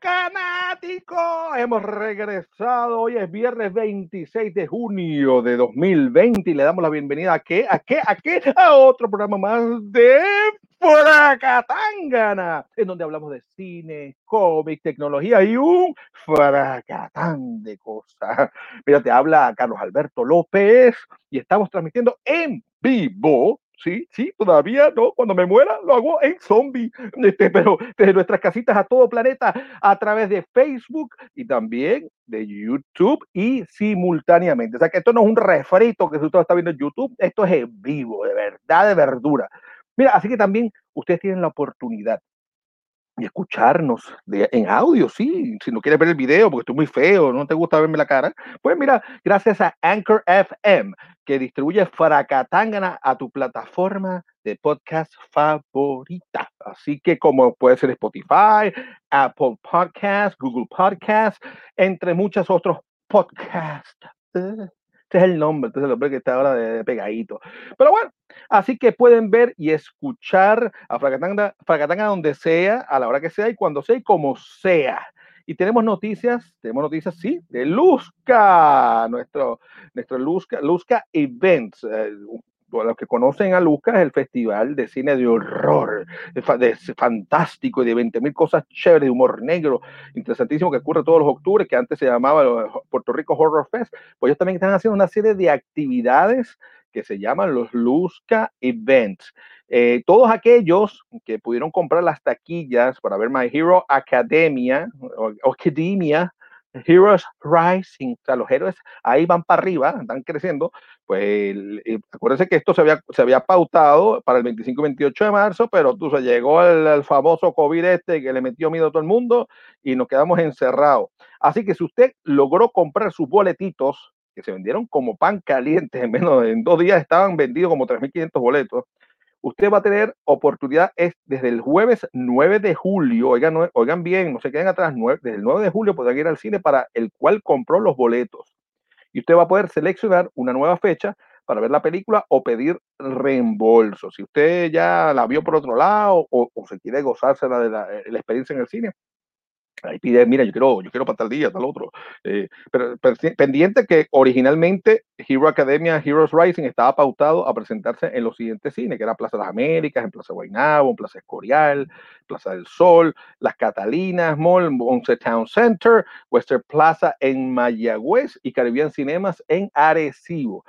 fanáticos, hemos regresado. Hoy es viernes 26 de junio de 2020 y le damos la bienvenida a qué, a qué, a qué, a otro programa más de Fracatangana, en donde hablamos de cine, cómic, tecnología y un fracatán de cosas. Mira, te habla Carlos Alberto López y estamos transmitiendo en vivo Sí, sí, todavía no. Cuando me muera, lo hago en zombie. Este, pero desde nuestras casitas a todo planeta, a través de Facebook y también de YouTube y simultáneamente. O sea que esto no es un refrito que usted está viendo en YouTube, esto es en vivo, de verdad, de verdura. Mira, así que también ustedes tienen la oportunidad y escucharnos de, en audio, sí. Si no quieres ver el video porque estoy muy feo, no te gusta verme la cara, pues mira, gracias a Anchor FM, que distribuye Fracatangana a tu plataforma de podcast favorita. Así que como puede ser Spotify, Apple Podcasts, Google Podcasts, entre muchos otros podcasts. Este es el nombre, este es el nombre que está ahora de, pegadito. Pero bueno, así que pueden ver y escuchar a Fracatanga donde sea, a la hora que sea y cuando sea y como sea. Y tenemos noticias, tenemos noticias, sí, de Luzca, nuestro, nuestro Luzca, Luzca Events, eh, los que conocen a Lucas, el festival de cine de horror, de, fantástico y de 20 mil cosas chéveres, de humor negro, interesantísimo que ocurre todos los octubres, que antes se llamaba Puerto Rico Horror Fest, pues ellos también están haciendo una serie de actividades que se llaman los Luzca Events. Eh, todos aquellos que pudieron comprar las taquillas para ver My Hero Academia, o Academia, Heroes Rising, o sea, los héroes ahí van para arriba, están creciendo, pues acuérdense que esto se había, se había pautado para el 25-28 de marzo, pero tú se llegó el, famoso COVID este que le metió miedo a todo el mundo y nos quedamos encerrados. Así que si usted logró comprar sus boletitos, que se vendieron como pan caliente, en menos de en dos días estaban vendidos como 3.500 boletos, usted va a tener oportunidad es desde el jueves 9 de julio, oigan, oigan bien, no se queden atrás, desde el 9 de julio podrán ir al cine para el cual compró los boletos. Y usted va a poder seleccionar una nueva fecha para ver la película o pedir reembolso. Si usted ya la vio por otro lado o, se quiere gozarse de la, la experiencia en el cine, ahí pide, mira, yo quiero, yo quiero para tal día, tal otro. Eh, pero, pendiente que originalmente Hero Academia Heroes Rising estaba pautado a presentarse en los siguientes cines, que era Plaza de las Américas, en Plaza Guaynabo, en Plaza Escorial, Plaza del Sol, Las Catalinas Mall, Once Town Center, Western Plaza en Mayagüez y Caribbean Cinemas en Arecibo.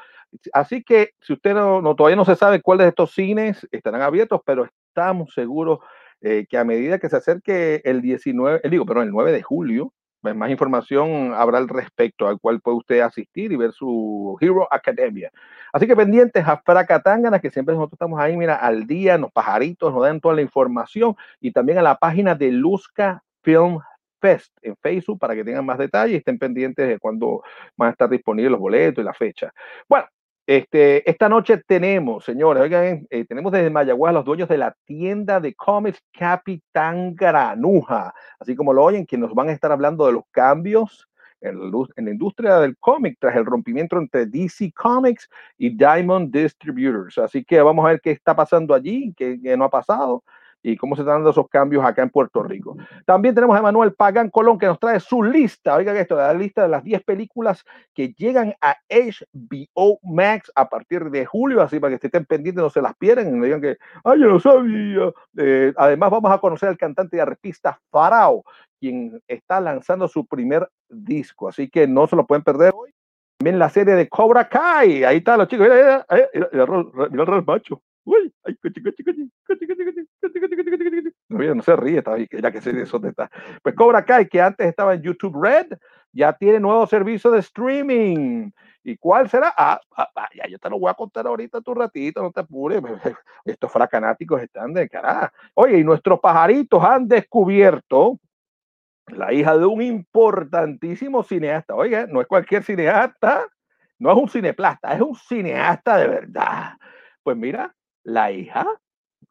Así que si usted no, no, todavía no se sabe cuál de estos cines estarán abiertos, pero estamos seguros eh, que a medida que se acerque el 19, eh, digo, pero el 9 de julio, pues más información habrá al respecto, al cual puede usted asistir y ver su Hero Academia. Así que pendientes a Fracatangana, que siempre nosotros estamos ahí, mira, al día, los pajaritos nos dan toda la información y también a la página de Luzca Film Fest en Facebook para que tengan más detalles y estén pendientes de cuándo van a estar disponibles los boletos y la fecha. Bueno, este, esta noche tenemos, señores, oigan, eh, tenemos desde Mayagüez a los dueños de la tienda de cómics Capitán Granuja, así como lo oyen, que nos van a estar hablando de los cambios en, en la industria del cómic tras el rompimiento entre DC Comics y Diamond Distributors. Así que vamos a ver qué está pasando allí, qué, qué no ha pasado y cómo se están dando esos cambios acá en Puerto Rico. También tenemos a Manuel Pagán Colón que nos trae su lista, oigan esto, la lista de las 10 películas que llegan a HBO Max a partir de julio, así para que estén pendientes, no se las pierdan, no digan que, ay, yo no sabía. Eh, además vamos a conocer al cantante y artista Farao, quien está lanzando su primer disco, así que no se lo pueden perder hoy. También la serie de Cobra Kai, ahí está los chicos, mira, mira, mira, mira el macho. ¡Uy! ¡Ay, coche, coche, coche! ¡Coche, coche, coche! ¡Coche, coche, coche! coche, coche. No, no se ríe, ya que se desoteta. Pues Cobra Kai, que antes estaba en YouTube Red, ya tiene nuevo servicio de streaming. ¿Y cuál será? Ah, ah, ah, ya yo te lo voy a contar ahorita tu ratito, no te apures. Estos fracanáticos están de carajo. Oye, y nuestros pajaritos han descubierto la hija de un importantísimo cineasta. Oiga, no es cualquier cineasta, no es un cineplasta, es un cineasta de verdad. Pues mira, la hija,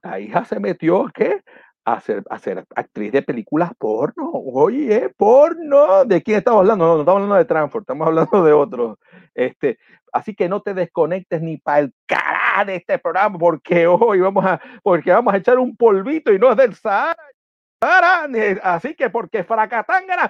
la hija se metió ¿qué? A ser, a ser actriz de películas porno. Oye, porno. ¿De quién estamos hablando? No, no estamos hablando de Transform, estamos hablando de otro. Este, así que no te desconectes ni para el carajo de este programa, porque hoy vamos a, porque vamos a echar un polvito y no es del Sahara. Así que porque Fracatangana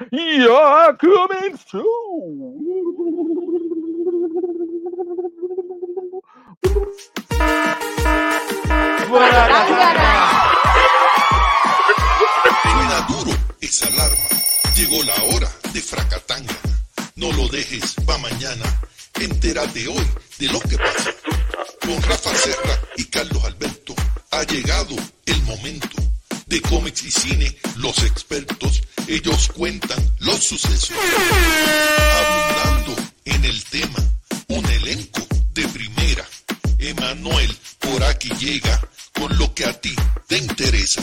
Suena duro esa alarma. Llegó la hora de Fracatangana. No lo dejes pa' mañana. Entérate hoy de lo que pasa. Con Rafa Serra y Carlos Alberto ha llegado el momento de cómics y cine, los expertos, ellos cuentan los sucesos. Abundando en el tema, un elenco de primera. Emanuel por aquí llega con lo que a ti te interesa.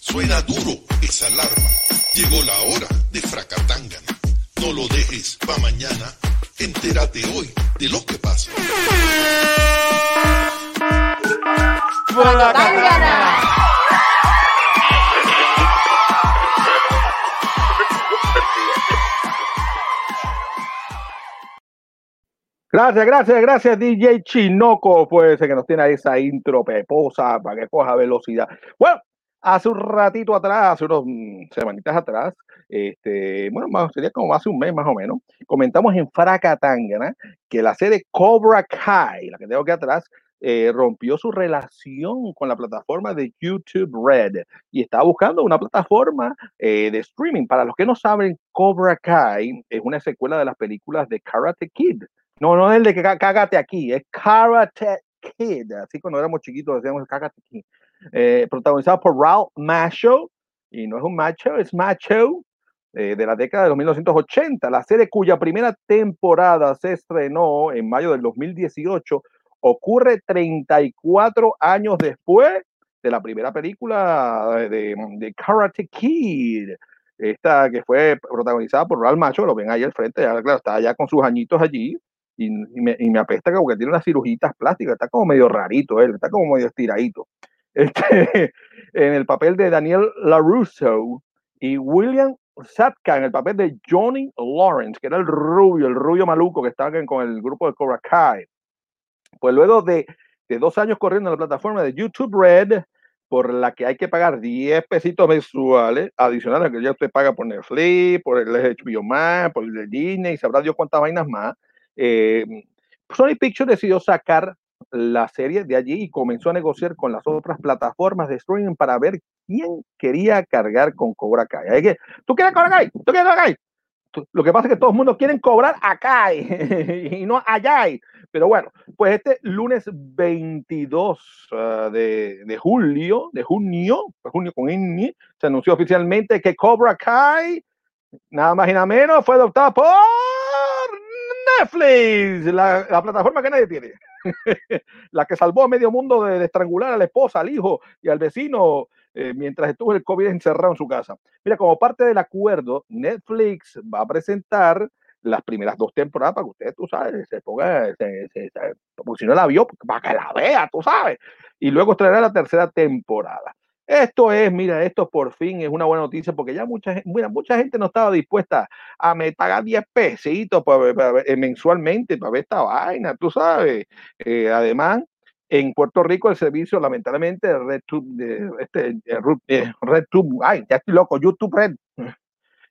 Suena duro esa alarma. Llegó la hora de Fracatangana. No lo dejes pa' mañana. Entérate hoy de lo que pasa. Fracatangana. Gracias, gracias, gracias, DJ Chinoco, pues que nos tiene esa intro peposa para que coja velocidad. Bueno, hace un ratito atrás, hace unos mm, semanitas atrás, este, bueno, más, sería como hace un mes más o menos, comentamos en Fracatangana que la serie Cobra Kai, la que tengo aquí atrás, eh, rompió su relación con la plataforma de YouTube Red y está buscando una plataforma eh, de streaming. Para los que no saben, Cobra Kai es una secuela de las películas de Karate Kid. No, no es el de que cágate aquí, es Karate Kid. Así cuando éramos chiquitos decíamos cágate aquí. Eh, protagonizado por Ralph Macho, y no es un macho, es macho, eh, de la década de los 1980. La serie cuya primera temporada se estrenó en mayo del 2018 ocurre 34 años después de la primera película de, de Karate Kid. Esta que fue protagonizada por Ralph Macho, lo ven ahí al frente, ya, claro, está ya con sus añitos allí, y, y, me, y, me, apesta que tiene unas cirujitas plásticas, está como medio rarito él, está como medio estiradito. Este, en el papel de Daniel LaRusso y William Sapka en el papel de Johnny Lawrence, que era el rubio, el rubio maluco que estaba con el grupo de Cobra Kai. Pues luego de, de dos años corriendo en la plataforma de YouTube Red, por la que hay que pagar 10 pesitos mensuales, adicionales que ya usted paga por Netflix, por el HBO Max, por el Disney, sabrá Dios cuántas vainas más, eh, Sony Pictures decidió sacar la serie de allí y comenzó a negociar con las otras plataformas de streaming para ver quién quería cargar con Cobra Kai. Hay que, ¿Tú quieres Cobra Kai? ¿Tú quieres Cobra Kai? Lo que pasa es que todo el mundo quiere cobrar acá y no allá. Pero bueno, pues este lunes 22 uh, de, de, julio, de junio, junio con INI, se anunció oficialmente que Cobra Kai, nada más y nada menos, fue adoptada por Netflix, la, la plataforma que nadie tiene. la que salvó a medio mundo de, estrangular a la esposa, al hijo y al vecino eh, mientras estuvo el COVID encerrado en su casa. Mira, como parte del acuerdo, Netflix va a presentar las primeras dos temporadas para que usted, tú sabes, se ponga, se, se, se, porque si no la vio, para que la vea, tú sabes. Y luego traerá la tercera temporada. Esto es, mira, esto por fin es una buena noticia porque ya mucha, mira, mucha gente no estaba dispuesta a me pagar 10 pesitos para, para, para, mensualmente para ver esta vaina, tú sabes. Eh, además, en Puerto Rico el servicio, lamentablemente, RedTube, de, este, eh, RedTube, ay, ya estoy loco, YouTube Red,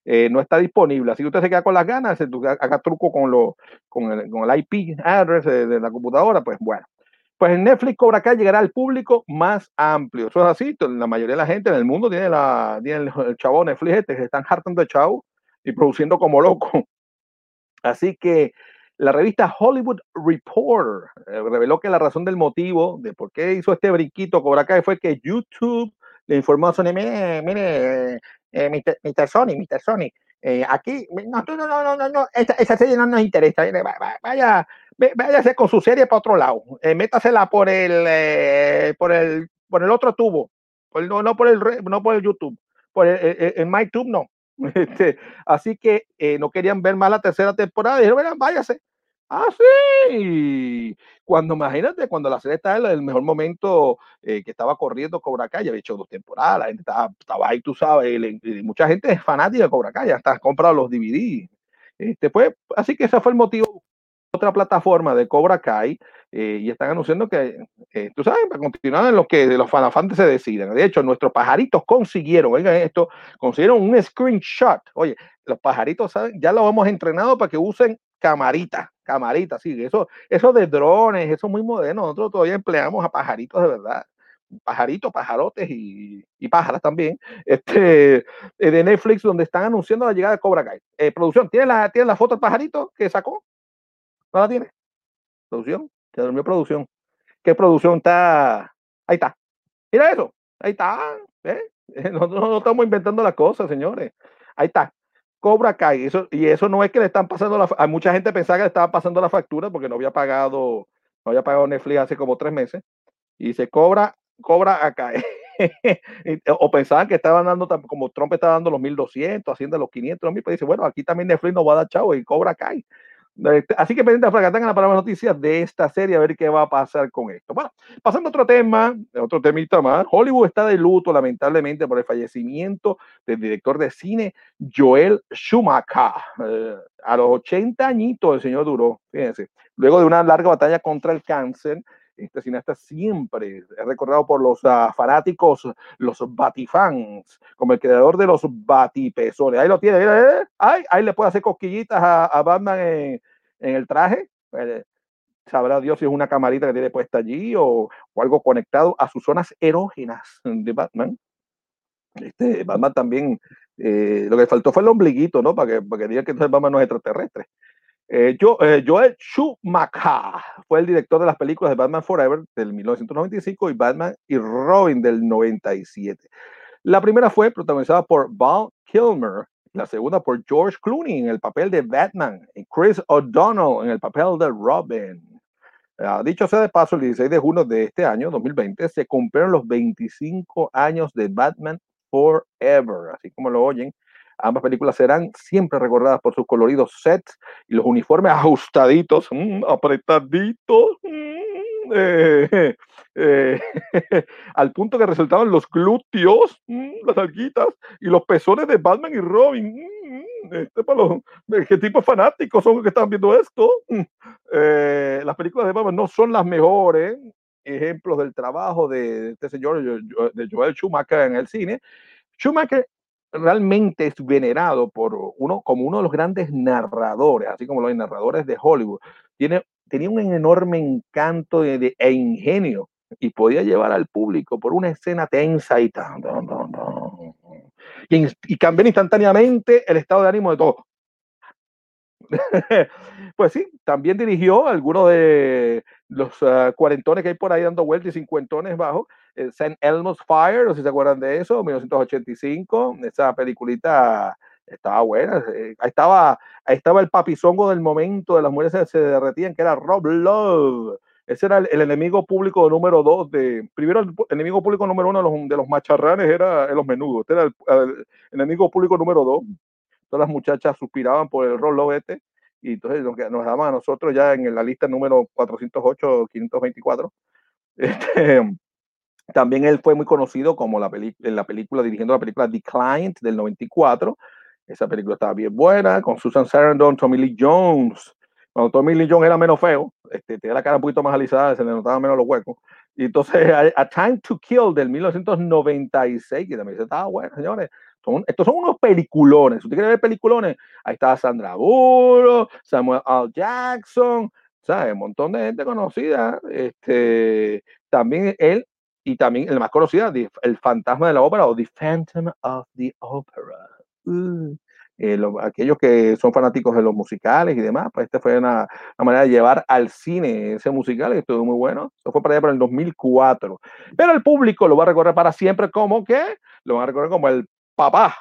eh, no está disponible. Así que usted se queda con las ganas, haga truco con, lo, con, el, con el IP address de la computadora, pues bueno pues en Netflix Cobra Kai llegará al público más amplio. Eso es así. La mayoría de la gente en el mundo tiene, la, tiene el, el chavo Netflix este, se están hartando de chavo y produciendo como loco. Así que la revista Hollywood Reporter eh, reveló que la razón del motivo de por qué hizo este brinquito Cobra Kai fue que YouTube le informó a Sony, mire, mire, eh, Mr. Mr. Sony, Mr. Sony, eh, aquí, no, no, no, no, no, esa, esa serie no nos interesa, vaya, váyase con su serie para otro lado, eh, métasela por el, eh, por el, por el otro tubo, no, no por el, no por el YouTube, por el, el, MyTube no. Este, así que eh, no querían ver más la tercera temporada dijeron, váyase. Ah, sí. Cuando, imagínate, cuando la serie estaba en el mejor momento eh, que estaba corriendo Cobra Kai, había hecho dos temporadas, la gente estaba, estaba ahí, tú sabes, y, y mucha gente es fanática de Cobra Kai, hasta ha comprado los DVD. Este, pues, así que ese fue el motivo otra plataforma de Cobra Kai eh, y están anunciando que, eh, tú sabes, para continuar en lo que los fanafantes se deciden. De hecho, nuestros pajaritos consiguieron, oigan esto, consiguieron un screenshot. Oye, los pajaritos ¿saben? ya los hemos entrenado para que usen camarita, camarita, sí, eso, eso de drones, eso es muy moderno. Nosotros todavía empleamos a pajaritos de verdad pajaritos, pajarotes y, y, pájaras también, este, de Netflix, donde están anunciando la llegada de Cobra Kai. Eh, producción, ¿tiene la, ¿tiene la foto del pajarito que sacó? ¿No la tiene? Producción, se durmió producción. ¿Qué producción está? Ahí está. Mira eso, ahí está. ¿eh? No, estamos inventando las cosas, señores. Ahí está. Cobra Kai. Eso, y eso no es que le están pasando la. A mucha gente pensaba que le estaba pasando la factura porque no había pagado, no había pagado Netflix hace como tres meses. Y se cobra cobra acá. o pensaban que estaban dando, como Trump estaba dando los 1200, haciendo los 500, los 1000, pues dice, bueno, aquí también Netflix nos va a dar chavo y cobra acá. Este, así que pendiente para que tengan las noticias de esta serie, a ver qué va a pasar con esto. Bueno, pasando a otro tema, otro temita más. Hollywood está de luto, lamentablemente, por el fallecimiento del director de cine Joel Schumacher. Eh, a los 80 añitos el señor duró, fíjense, luego de una larga batalla contra el cáncer este cineasta siempre es recordado por los uh, fanáticos, los batifans, como el creador de los batipezones. Ahí lo tiene, mira, ¿eh? ahí, le puede hacer cosquillitas a, Batman en, el traje. Eh, sabrá Dios si es una camarita que tiene puesta allí o, algo conectado a sus zonas erógenas de Batman. Este, Batman también, eh, lo que faltó fue el ombliguito, ¿no? Para que, para que diga que entonces Batman no es extraterrestre. Eh, eh, Joel Schumacher fue el director de las películas de Batman Forever del 1995 y Batman y Robin del 97. La primera fue protagonizada por Val Kilmer, la segunda por George Clooney en el papel de Batman y Chris O'Donnell en el papel de Robin. Uh, dicho sea de paso, el 16 de junio de este año, 2020, se cumplieron los 25 años de Batman Forever, así como lo oyen. Ambas películas serán siempre recordadas por sus coloridos sets y los uniformes ajustaditos, mmm, apretaditos, mmm, eh, eh, al punto que resultaban los glúteos, mmm, las alguitas y los pezones de Batman y Robin. Este para los, ¿Qué tipo de fanáticos son los que están viendo esto? Eh, las películas de Batman no son las mejores ejemplos del trabajo de este señor de Joel Schumacher en el cine. Schumacher realmente es venerado por uno como uno de los grandes narradores, así como los narradores de Hollywood. Tiene, tenía un enorme encanto de, e ingenio y podía llevar al público por una escena tensa y tan, tan, tan, tan y, y cambiar instantáneamente el estado de ánimo de todos. pues sí, también dirigió algunos de los uh, cuarentones que hay por ahí dando vueltas y cincuentones bajo. Eh, St. Elmo's Fire, no sé si se acuerdan de eso, 1985. Esa peliculita estaba buena. Eh, ahí estaba, ahí estaba el papizongo del momento de las mujeres se derretían, que era Rob Love. Ese era el, enemigo público número dos de. Primero, el, enemigo público número uno de los, de macharranes era los menudos. Este era el, enemigo público número dos todas las muchachas suspiraban por el rol este, y entonces nos, daban a nosotros ya en la lista número 408, 524. Este, también él fue muy conocido como la en la película, dirigiendo la película The Client del 94. Esa película estaba bien buena, con Susan Sarandon, Tommy Lee Jones. Cuando Tommy Lee Jones era menos feo, este, tenía la cara un poquito más alisada, se le notaban menos los huecos. Y entonces, A, a Time to Kill del 1996, que también estaba bueno, señores. Estos son unos peliculones. ¿Usted quiere ver peliculones? Ahí está Sandra Bullock, Samuel L. Jackson, ¿sabes? Un montón de gente conocida. Este, también él, y también el más conocido, El Fantasma de la Ópera o The Phantom of the Opera. Uh, eh, lo, aquellos que son fanáticos de los musicales y demás, pues esta fue una, manera de llevar al cine ese musical, y estuvo muy bueno. Eso fue para allá para el 2004. Pero el público lo va a recordar para siempre como que lo van a recordar como el papá,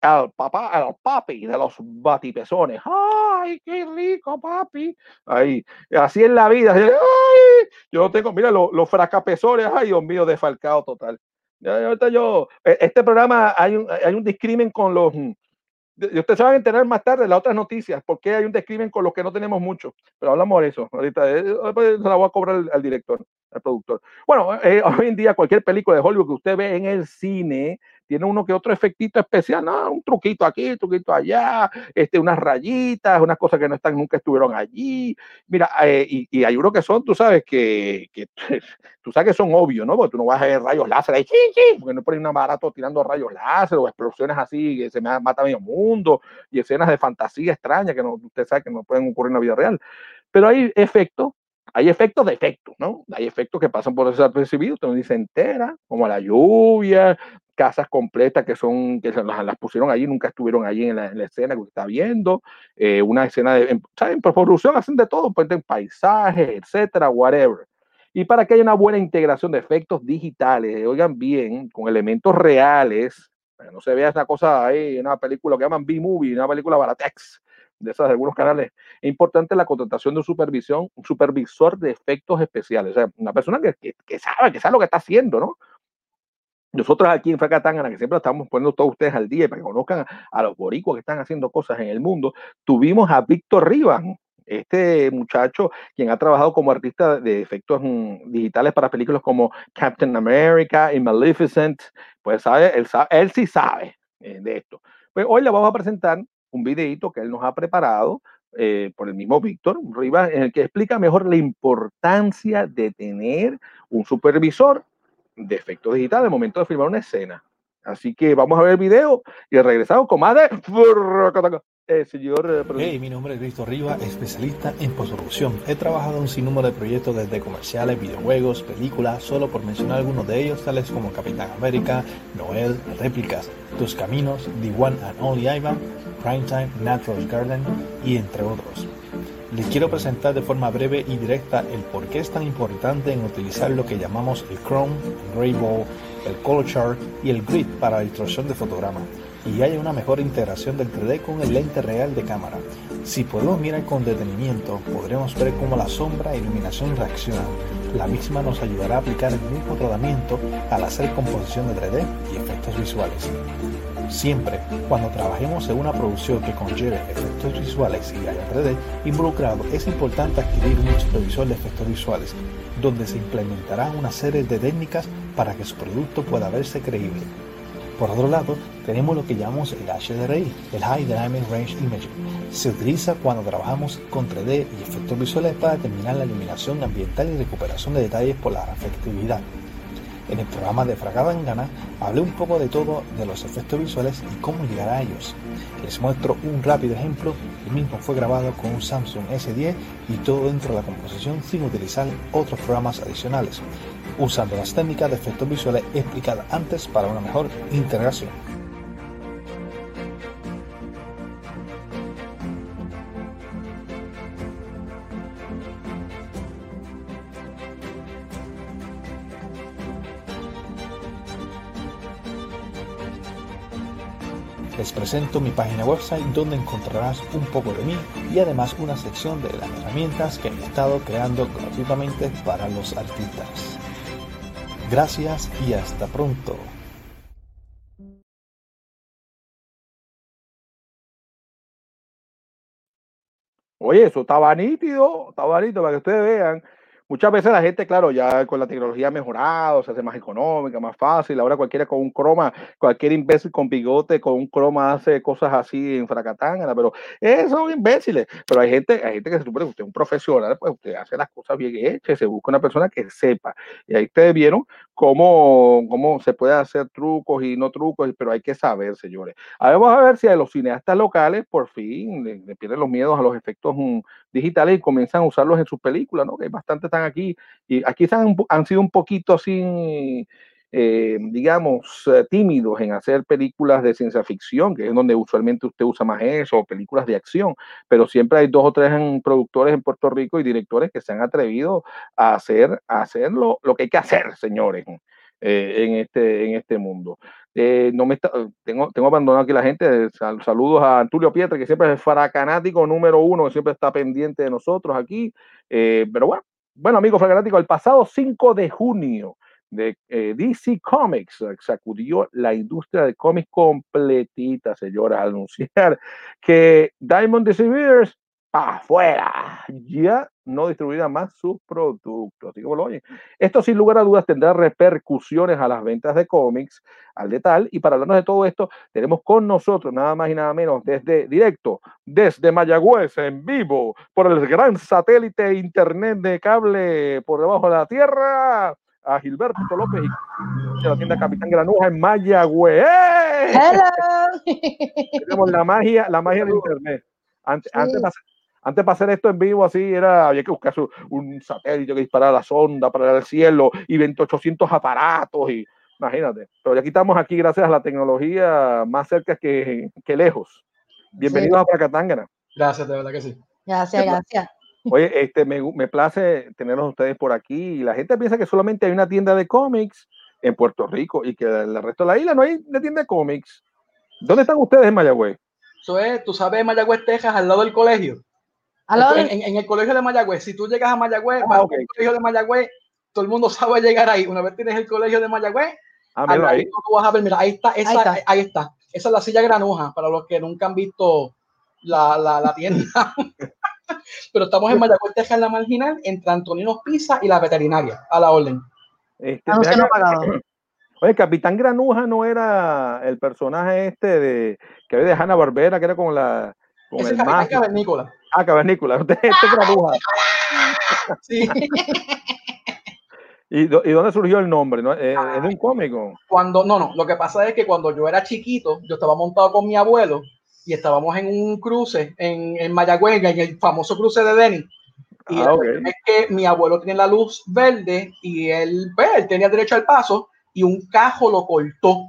el papá, el papi de los batipezones. ¡Ay, qué rico, papi! Ahí, así es la vida. ¡Ay! Yo tengo, mira, los, los ay, Dios mío, desfalcado total. Ahorita yo, e, este programa hay un, hay un discrimen con los. Ustedes se van a enterar más tarde de las otras noticias, porque hay un discrimen con los que no tenemos mucho. Pero hablamos de eso. Ahorita eh, se la voy a cobrar al, al director, al productor. Bueno, eh, hoy en día cualquier película de Hollywood que usted ve en el cine tiene uno que otro efectito especial, no, un truquito aquí, un truquito allá, este, unas rayitas, unas cosas que no están, nunca estuvieron allí. Mira, eh, y, hay unos que son, tú sabes, que, tú sabes que son obvios, ¿no? Porque tú no vas a ver rayos láser ahí, porque no pones un barato tirando rayos láser o explosiones así que se me mata medio mundo y escenas de fantasía extraña que no, usted sabe que no pueden ocurrir en la vida real. Pero hay efectos hay efectos de efectos, ¿no? Hay efectos que pasan por desapercibidos, uno dice entera, como la lluvia, casas completas que son, que las, las pusieron allí, nunca estuvieron allí en la, en la escena que está viendo, eh, una escena de, en, ¿saben? Por producción hacen de todo, pueden paisajes, etcétera, whatever. Y para que haya una buena integración de efectos digitales, oigan bien, con elementos reales, no se vea esa cosa ahí, una película que llaman B-Movie, una película baratex, de esas de algunos canales, es importante la contratación de un supervisión, un supervisor de efectos especiales, o sea, una persona que, que, que sabe, que sabe lo que está haciendo, ¿no? Nosotros aquí en Fracatangana, que siempre estamos poniendo todos ustedes al día para que conozcan a los boricuas que están haciendo cosas en el mundo, tuvimos a Víctor Rivas, este muchacho quien ha trabajado como artista de efectos digitales para películas como Captain America y Maleficent, pues sabe, él, sabe, él sí sabe eh, de esto. Pues hoy le vamos a presentar un videito que él nos ha preparado eh, por el mismo Víctor Rivas, en el que explica mejor la importancia de tener un supervisor de efectos digitales al momento de filmar una escena. Así que vamos a ver el video y regresamos con más de eh, señor. Hey, mi nombre es Víctor Rivas, especialista en postproducción. He trabajado en un sinnúmero de proyectos desde comerciales, videojuegos, películas, solo por mencionar algunos de ellos, tales como Capitán América, Noel, Réplicas, Tus Caminos, The One and Only Ivan, Primetime, Natural Garden y entre otros. Les quiero presentar de forma breve y directa el por qué es tan importante en utilizar lo que llamamos el Chrome, el Grayball, el Color Chart y el Grid para la distorsión de fotograma y haya una mejor integración del 3D con el lente real de cámara. Si podemos mirar con detenimiento, podremos ver cómo la sombra e iluminación reaccionan. La misma nos ayudará a aplicar el mismo tratamiento al hacer composición de 3D y efectos visuales. Siempre, cuando trabajemos en una producción que conlleve efectos visuales y haya 3D involucrado, es importante adquirir un supervisor de efectos visuales, donde se implementarán una serie de técnicas para que su producto pueda verse creíble. Por otro lado, tenemos lo que llamamos el HDRI, el High Dynamic Range Imaging. Se utiliza cuando trabajamos con 3D y efectos visuales para determinar la iluminación ambiental y recuperación de detalles por la reflectividad. En el programa de Fracadangana hablé un poco de todo de los efectos visuales y cómo llegar a ellos. Les muestro un rápido ejemplo, el mismo fue grabado con un Samsung S10 y todo dentro de la composición sin utilizar otros programas adicionales, usando las técnicas de efectos visuales explicadas antes para una mejor integración. Presento mi página website donde encontrarás un poco de mí y además una sección de las herramientas que he estado creando gratuitamente para los artistas. Gracias y hasta pronto. Oye, eso estaba nítido, estaba nítido para que ustedes vean Muchas veces la gente, claro, ya con la tecnología ha mejorado, se hace más económica, más fácil. Ahora cualquiera con un croma, cualquier imbécil con bigote, con un croma hace cosas así en fracatangana, pero esos son imbéciles. Pero hay gente, hay gente que se supone que usted es un profesional, pues usted hace las cosas bien hechas, se busca una persona que sepa. Y ahí ustedes vieron cómo, cómo se puede hacer trucos y no trucos, pero hay que saber, señores. Ahora vamos a ver si a los cineastas locales por fin le, pierden los miedos a los efectos um, digitales y comienzan a usarlos en sus películas, ¿no? Que bastante están aquí y aquí han, han sido un poquito así, eh, digamos, eh, tímidos en hacer películas de ciencia ficción, que es donde usualmente usted usa más eso, o películas de acción, pero siempre hay dos o tres productores en Puerto Rico y directores que se han atrevido a hacer, a hacer lo, lo que hay que hacer, señores. Eh, en, este, en este mundo. Eh, no me está, tengo, tengo abandonado aquí la gente. Sal, saludos a Tulio Pietra, que siempre es el faracanático número uno, que siempre está pendiente de nosotros aquí. Eh, pero bueno, bueno, amigos fanáticos, el pasado 5 de junio de eh, DC Comics sacudió la industria de cómics completita, señora, al anunciar que Diamond Distributors afuera. Ya no distribuirá más sus productos. Así como lo oyen. Esto sin lugar a dudas tendrá repercusiones a las ventas de cómics, al de tal. Y para hablarnos de todo esto, tenemos con nosotros nada más y nada menos desde directo, desde Mayagüez, en vivo, por el gran satélite internet de cable por debajo de la tierra, a Gilberto López de la tienda Capitán Granuja en Mayagüez. ¡Eh! Tenemos la magia, la magia de internet. Antes, antes, de hacer- antes para hacer esto en vivo así era había que buscar un satélite que disparara la sonda para el cielo y 2800 aparatos y imagínate. Pero ya estamos aquí gracias a la tecnología más cerca que, que lejos. Bienvenidos a Pracatángana. Gracias, de verdad que sí. Gracias, gracias. Oye, este, me, me place tenerlos ustedes por aquí. Y la gente piensa que solamente hay una tienda de cómics en Puerto Rico y que el resto de la isla no hay una tienda de cómics. ¿Dónde están ustedes en Mayagüez? Eso es, tú sabes, Mayagüez, Texas, al lado del colegio. En, en- en el colegio de Mayagüez, si tú llegas a Mayagüez, Ah, ok. al colegio de Mayagüez, todo el mundo sabe llegar ahí. Una vez tienes el colegio de Mayagüez, Ah, ahí. tú vas a ver, mira, ahí está, esa, Ahí ahí está. Esa es la silla granuja, para los que nunca han visto la, la, la tienda. Pero estamos en Mayagüez, Texas, en la marginal, entre Antoninos Pizza y la veterinaria, a la orden. Este, deja no que- pagado. Oye, Capitán Granuja no era el personaje este de que había de Hanna Barbera, que era con la con Ese el es Capitán. Cavernícola. Ah, cavernícola. Este es Granuja. Sí. ¿Y, dónde surgió el nombre? ¿No? Eh, Ah. ¿Es de un cómico? Cuando, no, no, lo que pasa es que cuando yo era chiquito, yo estaba montado con mi abuelo y estábamos en un cruce en, en Mayagüez, en el famoso cruce de Denny. Y Ah, la ok. cuestión es que mi abuelo tenía la luz verde y él, pues, él tenía derecho al paso y un cajo lo cortó.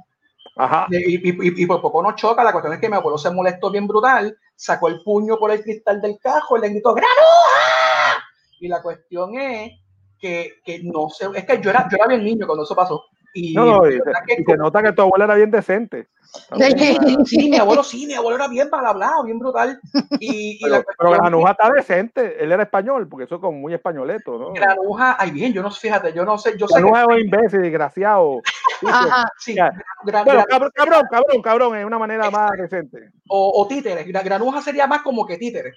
Ajá. Y, y- y- por poco no choca. La cuestión es que mi abuelo se molestó bien brutal, sacó el puño por el cristal del cajo y le gritó ¡Granuja! Y la cuestión es que, que no sé, es que yo era, yo era bien niño cuando eso pasó. Y No, no, y, se, y se nota que tu abuela era bien decente. Sí, mi abuelo sí, mi abuelo era bien para hablar, bien brutal. Y, y Pero, la pero Granuja está decente. Él era español, porque eso es como muy españoleto, ¿no? Granuja, ay bien, yo no sé, fíjate, yo no sé, yo sé que Granuja es un imbécil, desgraciado. Ajá. sí, Ya. Gra- Bueno, Gra- cabrón, cabrón, cabrón, cabrón, es una manera más decente. o, o títeres, Gra- Granuja sería más como que títeres.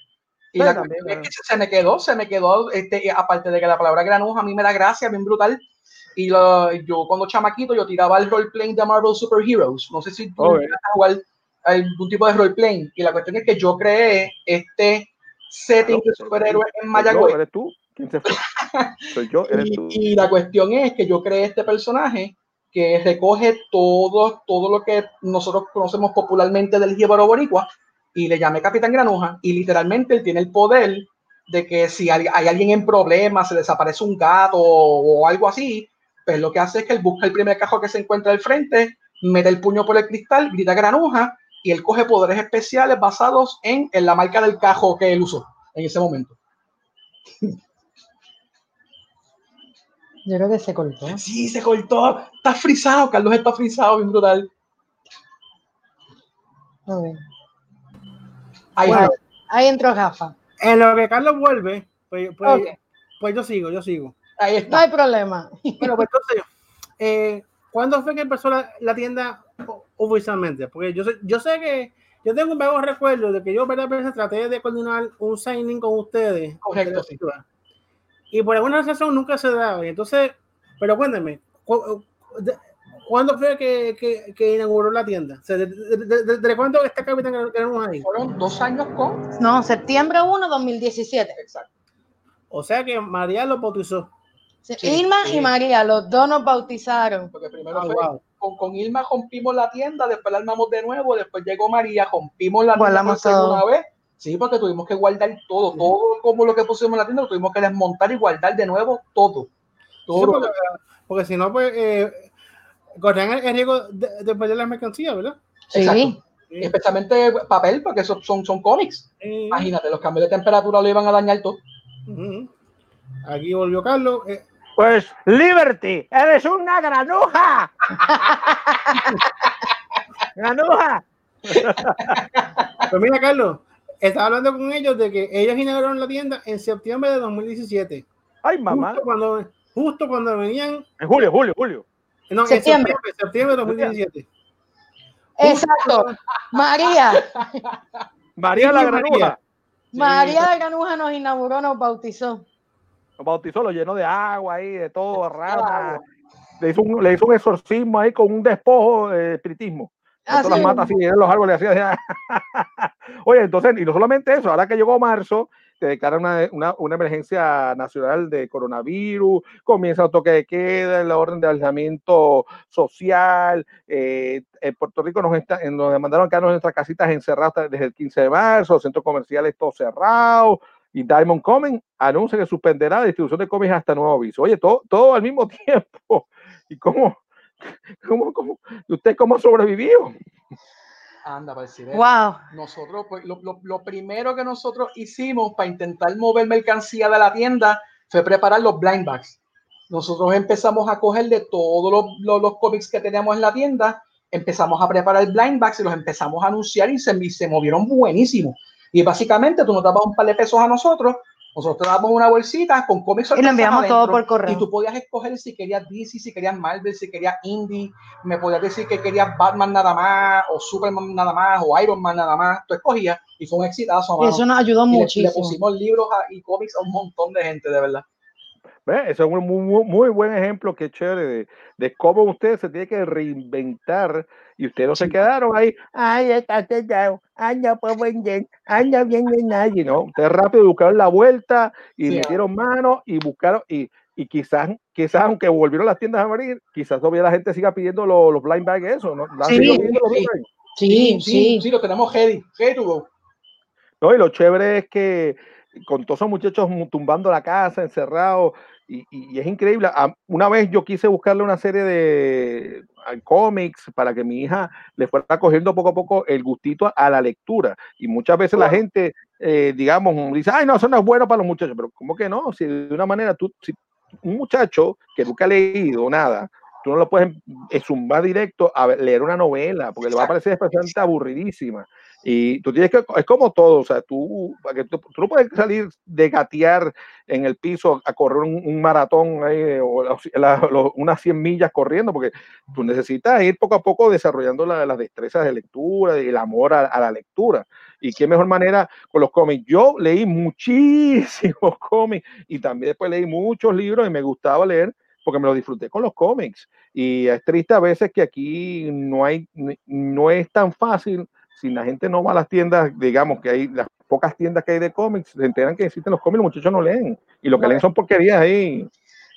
Y la es que se, se me quedó, se me quedó, este, aparte de que la palabra granuja a mí me da gracia, bien brutal. Y lo- yo cuando chamaquito yo tiraba el roleplay de Marvel Super Heroes. No sé si tú llegaste a jugar algún tipo de roleplay. Y la cuestión es que yo creé este setting de superhéroes en Mayagüez. ¿Eres tú? ¿Quién se fue? Soy yo, eres tú. Y, y la cuestión es que yo creé este personaje que recoge todo, todo lo que nosotros conocemos popularmente del jíbaro boricua y le llamé Capitán Granuja y literalmente él tiene el poder de que si hay, hay alguien en problemas, se desaparece un gato o, o algo así, pues lo que hace es que él busca el primer cajo que se encuentra al frente, mete el puño por el cristal, grita Granuja y él coge poderes especiales basados en, en la marca del cajo que él usó en ese momento. Yo creo que se cortó. Sí, se cortó. Está frisado, Carlos está frisado, bien brutal. Ahí Bueno, ahí entró Rafa. En lo que Carlos vuelve, pues, pues, pues yo sigo, yo sigo. Ahí No está. hay problema. Bueno, pues entonces, eh, ¿cuándo fue que empezó la, la tienda oficialmente? Porque yo sé, yo sé que yo tengo un vago recuerdo de que yo varias veces traté de coordinar un signing con ustedes. Correcto, sí. Y por alguna razón nunca se daba. Y entonces, pero cuéntame, ¿cu- de- ¿cuándo fue que, que, que inauguró la tienda? O sea, ¿de- de- de- de- ¿Desde cuándo está Capitán que tenemos ahí? Fueron dos años con. No, septiembre 1, 2017. Exacto. O sea que María lo bautizó. Sí, Irma sí. y María, los dos nos bautizaron. Porque primero Ah, fue wow. con, con Irma rompimos la tienda, después la armamos de nuevo, después llegó María, rompimos la tienda por segunda vez. Sí, porque tuvimos que guardar todo, todo como lo que pusimos en la tienda, lo tuvimos que desmontar y guardar de nuevo todo. Todo. Sí, porque, porque si no, pues eh, corrían el, riesgo de, de perder las mercancías, ¿verdad? Sí. Exacto. Especialmente papel, porque son, son, son cómics. Eh, Imagínate, los cambios de temperatura lo iban a dañar todo. Aquí volvió Carlos. eh, Pues, Liberty, eres una granuja. granuja. pues mira, Carlos, estaba hablando con ellos de que ellos inauguraron la tienda en septiembre de 2017. Ay, mamá. Justo cuando, justo cuando venían. En julio, julio, julio. No, en Septiembre. septiembre, septiembre de 2017. Exacto. María. María la granuja. María de Granuja nos inauguró, nos bautizó. Nos bautizó, lo llenó de agua ahí, de todo, ramas. Le hizo, un, le hizo un exorcismo ahí con un despojo de espiritismo. Ah, las matas así en los árboles así. así. Oye, entonces, y no solamente eso, ahora que llegó marzo, te declaran una, una, una emergencia nacional de coronavirus, comienza el toque de queda, la orden de aislamiento social. eh, en Puerto Rico nos, está, nos mandaron a quedarnos en nuestras casitas encerradas desde el 15 de marzo, los centros comerciales todos cerrados. Y Diamond Comics anuncia que suspenderá la distribución de cómics hasta nuevo aviso. Oye, todo, todo al mismo tiempo. ¿Y cómo, cómo, cómo, ¿y usted cómo sobrevivió? Anda, para decir Wow. Nosotros, pues, lo, lo- lo primero que nosotros hicimos para intentar mover mercancía de la tienda fue preparar los blind bags. Nosotros empezamos a coger de todos los, los- los cómics que teníamos en la tienda, empezamos a preparar blind bags y los empezamos a anunciar y se, y se movieron buenísimo. Y básicamente tú nos dabas un par de pesos a nosotros, nosotros te dábamos una bolsita con cómics Y lo enviamos todo por correo. Y tú podías escoger si querías DC, si querías Marvel, si querías Indie, me podías decir que querías Batman nada más, o Superman nada más, o Iron Man nada más. Tú escogías y fue un exitazo. mano. Eso nos ayudó Y le- le, muchísimo. pusimos libros a- y cómics a un montón de gente, de verdad. ¿Ve? Ese es un muy, muy, buen ejemplo, qué chévere, de, de cómo usted se tiene que reinventar y ustedes no se quedaron ahí, ay, está sellado, no puedo vender, ay, no viene nadie, ¿no? Ustedes rápido buscaron la vuelta y Sí. metieron mano y buscaron, y, y quizás, quizás aunque volvieron las tiendas a abrir, quizás todavía la gente siga pidiendo los, los blind bags, eso, ¿no? Sí, sí. bags. Sí, sí. sí, lo tenemos to go. No, y lo chévere es que con todos esos muchachos mu- tumbando la casa, encerrados, y, y- y es increíble. Ah, Una vez yo quise buscarle una serie de cómics para que mi hija le fuera cogiendo poco a poco el gustito a la lectura. Y muchas veces la gente, eh, digamos, dice, ay, no, eso no es bueno para los muchachos, pero ¿cómo que no? Si de una manera tú, si un muchacho que nunca ha leído nada, tú no lo puedes zumbar directo a leer una novela, porque le va a parecer especialmente aburridísima. Y tú tienes que, es como todo, o sea, tú, tú, tú no puedes salir de gatear en el piso a correr un, un maratón ahí, o la- la- lo- unas 100 millas corriendo, porque tú necesitas ir poco a poco desarrollando la- las destrezas de lectura y el amor a, a la lectura. Y qué mejor manera con los cómics. Yo leí muchísimos cómics y también después leí muchos libros y me gustaba leer porque me lo disfruté con los cómics. Y es triste a veces que aquí no hay, no es tan fácil si la gente no va a las tiendas, digamos que hay las pocas tiendas que hay de cómics, se enteran que existen los cómics, los muchachos no leen. Y lo que No leen son porquerías ahí.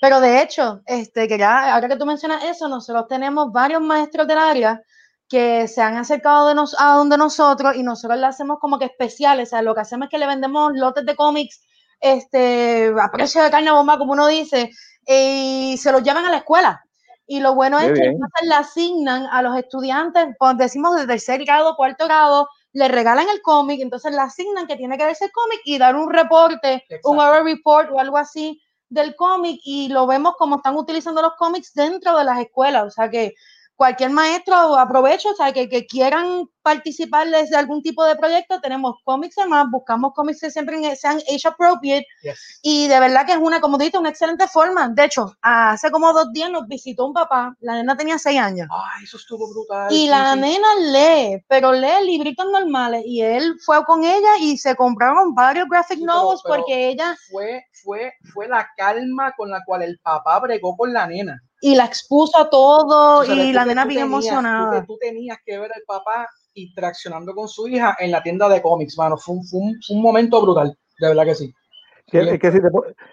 Pero de hecho, este, que ya, ahora que tú mencionas eso, nosotros tenemos varios maestros del área que se han acercado de nos, a donde nosotros y nosotros le hacemos como que especiales. O sea, lo que hacemos es que le vendemos lotes de cómics este, a precio de carne bomba, como uno dice, y se los llevan a la escuela. Y lo bueno es que bien. entonces le asignan a los estudiantes, pues decimos de tercer grado, cuarto grado, le regalan el cómic, entonces le asignan que tiene que verse el cómic y dar un reporte, un hour report o algo así del cómic y lo vemos como están utilizando los cómics dentro de las escuelas. O sea que cualquier maestro aprovecho, o sea, que, que quieran participar de algún tipo de proyecto, tenemos cómics más, buscamos cómics que siempre sean age appropriate Yes. y de verdad que es una, como dijiste, una excelente forma. De hecho, hace como dos días nos visitó un papá, la nena tenía seis años. Ay, eso estuvo brutal. Y sí, la sí. nena lee, pero lee libritos normales. Y él fue con ella y se compraron varios graphic Sí, pero- novels pero- porque ella Fue, fue, fue la calma con la cual el papá bregó con la nena. Y la expuso a todo Tú sabes, y tú la nena tú bien tenías- tú te- emocionada. Tú, tenías que ver al papá interaccionando con su hija en la tienda de cómics, mano. Fue un, fue un- fue un momento brutal, de verdad que sí. Que- es, que si te,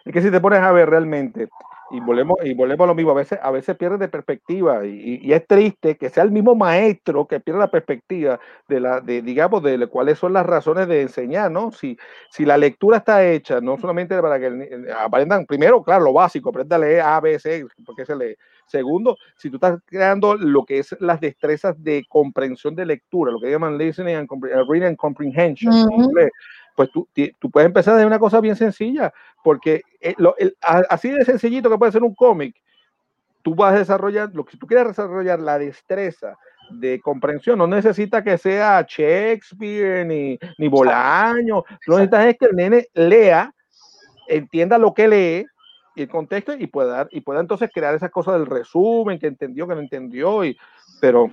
es que si te pones a ver realmente, y volvemos, y volvemos a lo mismo, a veces, a veces pierdes de perspectiva, y, y- es triste que sea el mismo maestro que pierda la perspectiva de la, de, digamos, de cuáles son las razones de enseñar, ¿no? Si, si la lectura está hecha, no solamente para que aprendan, primero, claro, lo básico, aprenda a leer A, B, C, porque se lee. Segundo, si tú estás creando lo que es las destrezas de comprensión de lectura, lo que llaman listening and, uh, reading and comprehension, en Ujú. inglés, pues tú, tú puedes empezar de una cosa bien sencilla, porque eh, lo- el- así de sencillito que puede ser un cómic, tú vas a desarrollar, lo que si tú quieres desarrollar la destreza de comprensión, no necesita que sea Shakespeare ni, ni Bolaño, tú necesitas es que el nene lea, entienda lo que lee y el contexto y pueda, y pueda entonces crear esas cosas del resumen, que entendió, que no entendió, y, pero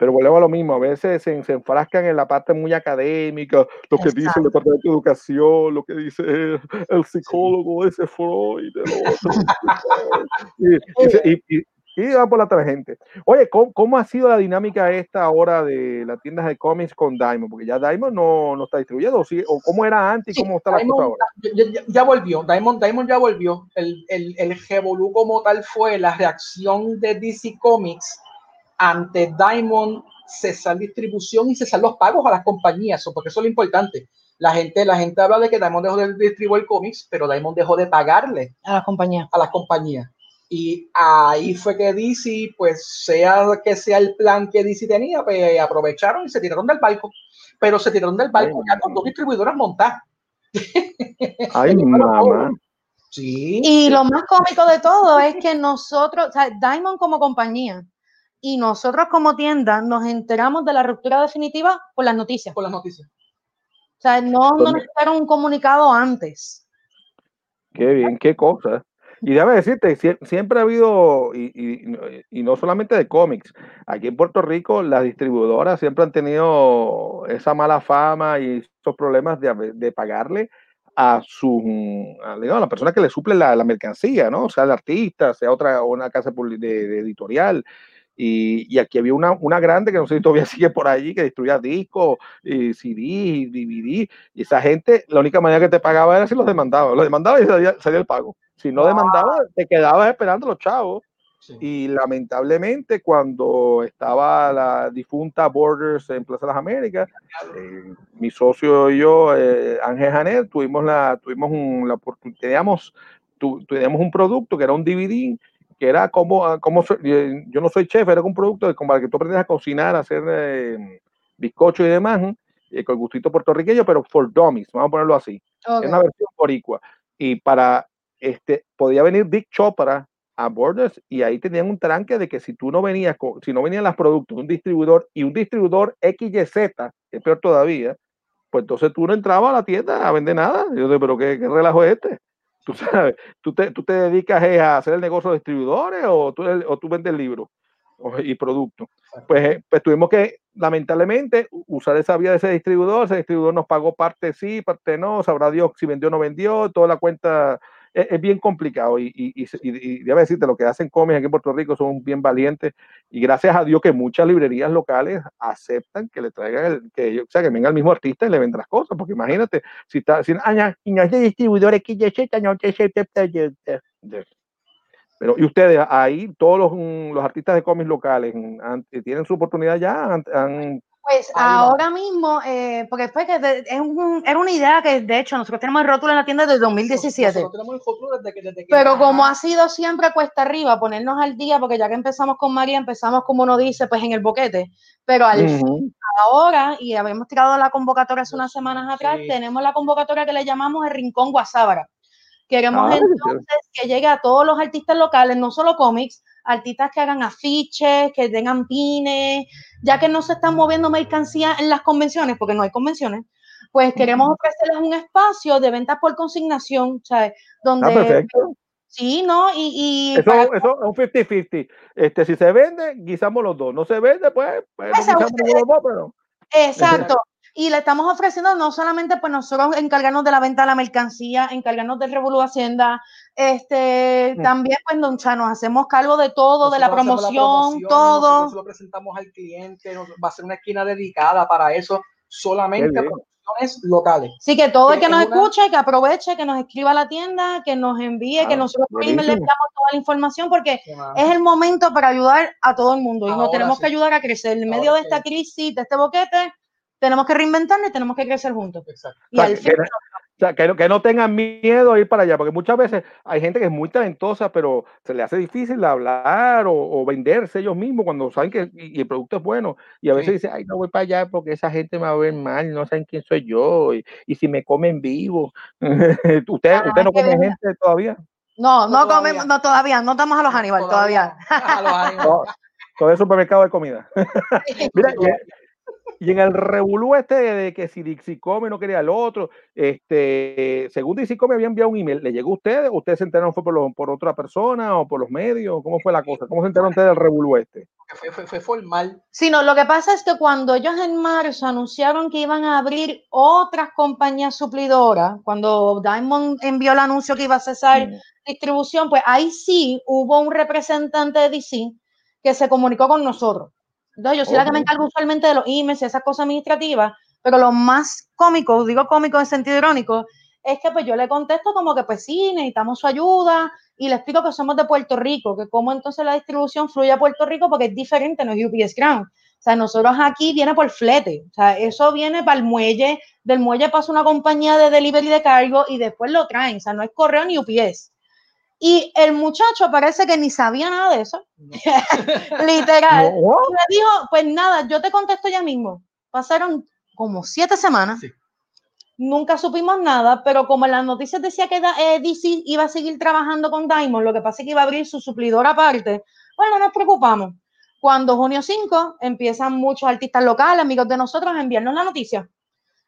pero volvemos a lo mismo, a veces se, se enfrascan en la parte muy académica, lo que dice el Exacto. Departamento de Educación, lo que dice el, el psicólogo ese Freud, el otro, y, y, y- y- va por la tangente. Oye, ¿cómo, cómo ha sido la dinámica esta ahora de las tiendas de cómics con Diamond? Porque ya Diamond no, no está distribuyendo, ¿o, sí? ¿O cómo era antes y cómo está la cosa ahora? ya, ya- ya volvió, Diamond, Diamond ya volvió. El, el, el revolú como tal fue la reacción de DC Comics ante Diamond cesar distribución y cesar los pagos a las compañías, o porque eso es lo importante. La gente, la gente habla de que Diamond dejó de distribuir cómics, pero Diamond dejó de pagarle A la compañía. a las compañías. Y ahí fue que DC, pues sea que sea el plan que DC tenía, pues aprovecharon y se tiraron del barco. Pero se tiraron del barco ya con dos distribuidoras montadas. Ay, mamá. Sí. Y lo más cómico de todo es que nosotros, o sea, Diamond como compañía y nosotros como tienda nos enteramos de la ruptura definitiva por las noticias. por las noticias. O sea, no, no nos dieron un comunicado antes. Qué bien, qué cosa. Y déjame decirte, sie- siempre ha habido, y, y- y no solamente de cómics, aquí en Puerto Rico las distribuidoras siempre han tenido esa mala fama y esos problemas de, de pagarle a su a, digamos, a la persona que le suple la, la mercancía, ¿no? Sea el artista, sea otra una casa de editorial. Y, y aquí había una, una grande que no sé si todavía sigue por allí, que distribuía discos, y CD, y DVD, y esa gente, la única manera que te pagaba era si los demandaba. Los demandaba y salía, salía el pago. Si no demandaba, te quedabas esperando los chavos. Sí. Y lamentablemente, cuando estaba la difunta Borders en Plaza de las Américas, eh, mi socio y yo, eh, Ángel Janet, tuvimos la, tuvimos un, la oportun- teníamos, tu- teníamos un producto que era un DVD, que era como, como so- eh, yo no soy chef, era un producto de, como para que tú aprendas a cocinar, a hacer eh, bizcocho y demás, eh, con gustito puertorriqueño, pero for dummies, vamos a ponerlo así. Es una versión boricua. Y para este, podía venir Dick Chopra a Borders y ahí tenían un tranque de que si tú no venías, con, si no venían los productos de un distribuidor y un distribuidor XYZ, que es peor todavía, pues entonces tú no entrabas a la tienda a vender nada. Yo digo, pero ¿qué, qué relajo es este? Tú sabes, tú te, tú te dedicas eh, a hacer el negocio de distribuidores o tú, o tú vendes libros y productos. Pues, eh, pues tuvimos que, lamentablemente, usar esa vía de ese distribuidor. Ese distribuidor nos pagó parte sí, parte no. Sabrá Dios si vendió o no vendió. Toda la cuenta es, bien complicado. Y, y, y, y, y decirte, lo que hacen cómics aquí en Puerto Rico son bien valientes. Y gracias a Dios que muchas librerías locales aceptan que le traigan, el, que, o sea, que venga el mismo artista y le venda las cosas. Porque imagínate, si está, si, no, y no es de distribuidor XYZ, no te acepta, de- de- de- pero, y ustedes ahí, todos los, mm, los artistas de cómics locales, mm, han- tienen su oportunidad ya, han- Pues ahora mismo, eh, porque fue que de- es un- era una idea que de hecho nosotros tenemos el rótulo en la tienda desde 2017. Nosotros tenemos el futuro desde que, desde que Pero como ha sido siempre cuesta arriba ponernos al día, porque ya que empezamos con María, empezamos como uno dice, pues en el boquete. Pero al fin ahora, y habíamos tirado la convocatoria hace unas semanas atrás, Sí. tenemos la convocatoria que le llamamos el Rincón Guasábara. Queremos Ah, entonces que llegue a todos los artistas locales, no solo cómics, artistas que hagan afiches, que tengan pines, ya que no se están moviendo mercancía en las convenciones, porque no hay convenciones, pues queremos ofrecerles un espacio de ventas por consignación, ¿sabes? Ah, Donde perfecto. Sí, ¿no? Y, y Eso, para- eso es un 50-50. Este, si se vende, guisamos los dos. No se vende, pues, pues guisamos los dos, pero. exacto. Y le estamos ofreciendo no solamente pues nosotros encargarnos de la venta de la mercancía, encargarnos del Revolú Hacienda, este, también pues no, o sea, nos hacemos cargo de todo, de la promoción, todo. Nosotros lo presentamos al cliente, nos- va a ser una esquina dedicada para eso, solamente promociones locales. Así que todo el que Es nos una- escuche, que aproveche, que nos escriba a la tienda, que nos envíe, que nosotros email le enviamos toda la información, porque es el momento para ayudar a todo el mundo y nos Ahora tenemos sí. que ayudar a crecer. En medio Ahora de esta sí. crisis, de este boquete, tenemos que reinventarnos y tenemos que crecer juntos. Exacto. Y O sea, al que- fin, que- o sea, que, no, que no tengan miedo a ir para allá, porque muchas veces hay gente que es muy talentosa, pero se le hace difícil hablar o, o venderse ellos mismos cuando saben que y, y el producto es bueno. Y a veces Sí. dicen, ay, no voy para allá porque esa gente me va a ver mal, no saben quién soy yo, y, y si me comen vivo. ¿Usted, Ah, usted no come bien. gente todavía? No, No no, todavía. comemos, no todavía, no estamos a los Aníbal todavía. no. A los Aníbal. No, todo es supermercado de comida. Mira, y, en el revolú este de que si Dixie Come no quería al otro, este, según Dixie Come había enviado un email, ¿le llegó a ustedes? ¿Ustedes se enteraron fue por, lo- por otra persona o por los medios? ¿Cómo fue la cosa? ¿Cómo se enteraron ustedes del revolú este? Fue, fue, fue formal. Sí, no, lo que pasa es que cuando ellos en marzo anunciaron que iban a abrir otras compañías suplidoras, cuando Diamond envió el anuncio que iba a cesar Mm. distribución, pues ahí sí hubo un representante de DC que se comunicó con nosotros. Entonces, yo soy la que me encargo usualmente de los emails y esas cosas administrativas, pero lo más cómico, digo cómico en sentido irónico, es que pues yo le contesto como que pues sí, necesitamos su ayuda y le explico que somos de Puerto Rico, que cómo entonces la distribución fluye a Puerto Rico porque es diferente, no es UPS Ground. O sea, nosotros aquí viene por flete, o sea, eso viene para el muelle, del muelle pasa una compañía de delivery de cargo y después lo traen, o sea, no es correo ni UPS. Y el muchacho parece que ni sabía nada de eso, literal. No, Y me dijo, pues nada, yo te contesto ya mismo. Pasaron como siete semanas. Sí. Nunca supimos nada, pero como en las noticias decía que da- eh, DC iba a seguir trabajando con Diamond, lo que pasa es que iba a abrir su suplidor aparte, bueno, no nos preocupamos. Cuando junio 5 empiezan muchos artistas locales, amigos de nosotros, a enviarnos la noticia.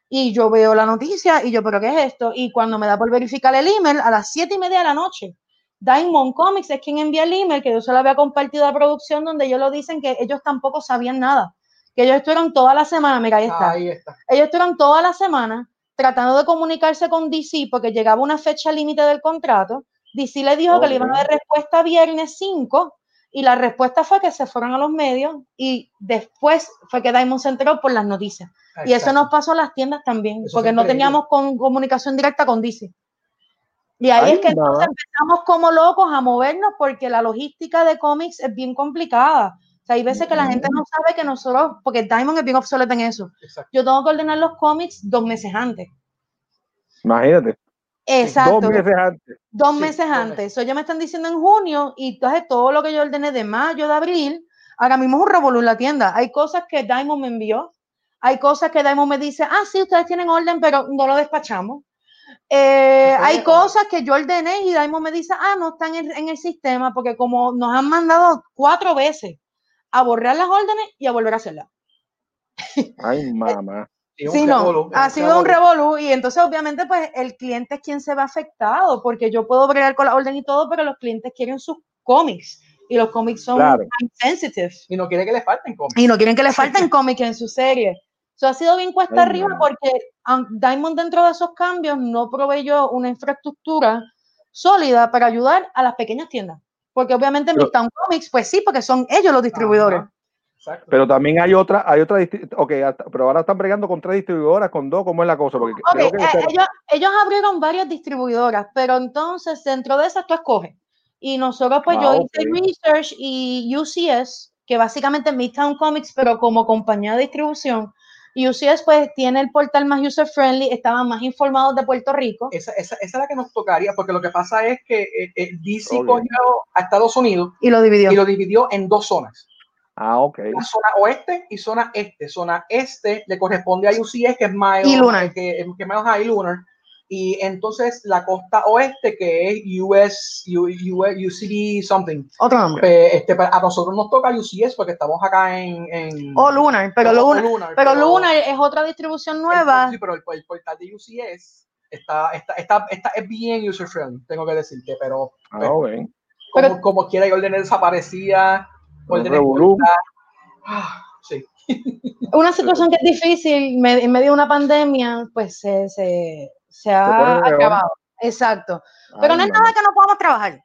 Y yo veo la noticia y yo, ¿pero qué es esto? Y cuando me da por verificar el email, a las siete y media de la noche, Diamond Comics es quien envía el email que yo se lo había compartido a producción donde ellos lo dicen que ellos tampoco sabían nada, que ellos estuvieron toda la semana, mira, ahí está, Ahí está. ellos estuvieron toda la semana tratando de comunicarse con DC porque llegaba una fecha límite del contrato, DC le dijo que le iban a dar respuesta viernes 5 y la respuesta fue que se fueron a los medios y después fue que Diamond se enteró por las noticias. Y eso nos pasó a las tiendas también, Eso porque no teníamos con, comunicación directa con DC. Y ahí es que entonces empezamos como locos a movernos porque la logística de cómics es bien complicada. O sea, hay veces que la gente no sabe que nosotros, porque Diamond es bien obsoleto en eso. Exacto. Yo tengo que ordenar los cómics dos meses antes. Imagínate, Exacto. dos meses antes. Dos Sí, meses antes. Eso ya me están diciendo en junio y entonces todo lo que yo ordené de mayo, de abril, ahora mismo es un revolú en la tienda. Hay cosas que Diamond me envió, hay cosas que Diamond me dice, ah, sí, ustedes tienen orden, pero no lo despachamos. Eh, hay cosas que yo ordené y Diamond me dice, ah, no están en, en el sistema, porque como nos han mandado cuatro veces a borrar las órdenes y a volver a hacerlas. Ay, mamá. Sí, no, revolú, ha sido un revolú. y entonces obviamente pues el cliente es quien se ve afectado porque yo puedo bregar con la orden y todo, pero los clientes quieren sus cómics y los cómics son Claro. Y no quiere que le falten cómics. y no quieren que le falten cómics en su serie. Eso ha sido bien cuesta Ay, arriba no. porque um, Diamond dentro de esos cambios no proveyó una infraestructura sólida para ayudar a las pequeñas tiendas. Porque obviamente Pero- Midtown Comics, pues sí, porque son ellos los distribuidores. Ajá. Exacto. Pero también hay otra, hay otra, ok, hasta- pero ahora están bregando con tres distribuidoras, con dos, ¿cómo es la cosa? Porque Ok, creo que eh, ellos, ellos abrieron varias distribuidoras, pero entonces dentro de esas tú escoges. Y nosotros, pues Ah, yo ok. hice research y UCS, que básicamente es Midtown Comics, pero como compañía de distribución. Y UCS, pues tiene el portal más user friendly, estaban más informados de Puerto Rico. Esa, esa, esa es la que nos tocaría, porque lo que pasa es que eh, eh, DC cogió a Estados Unidos Y lo dividió. y lo dividió en dos zonas. Ah, ok. La zona oeste y zona este. Zona este le corresponde a UCS, que es Miles, Y Lunar. que, que es Miles High Lunar. Y entonces la costa oeste, que es US, U- US UCB something. Otro nombre. Pues, este, pues, a nosotros nos toca UCS porque estamos acá en. en O Lunar, pero o Lunar. Pero Lunar es otra distribución el- nueva. sí, pero el, el portal de UCS está, está, está, está- es bien user friendly, tengo que decirte, pero Ah, ok. como, Pero- como quiera, hay órdenes desaparecidas, órdenes. Ah, sí. Una situación que es difícil me- en medio de una pandemia, pues se, se, se ha acabado. Exacto. Pero Ay, no es nada que no podamos trabajar.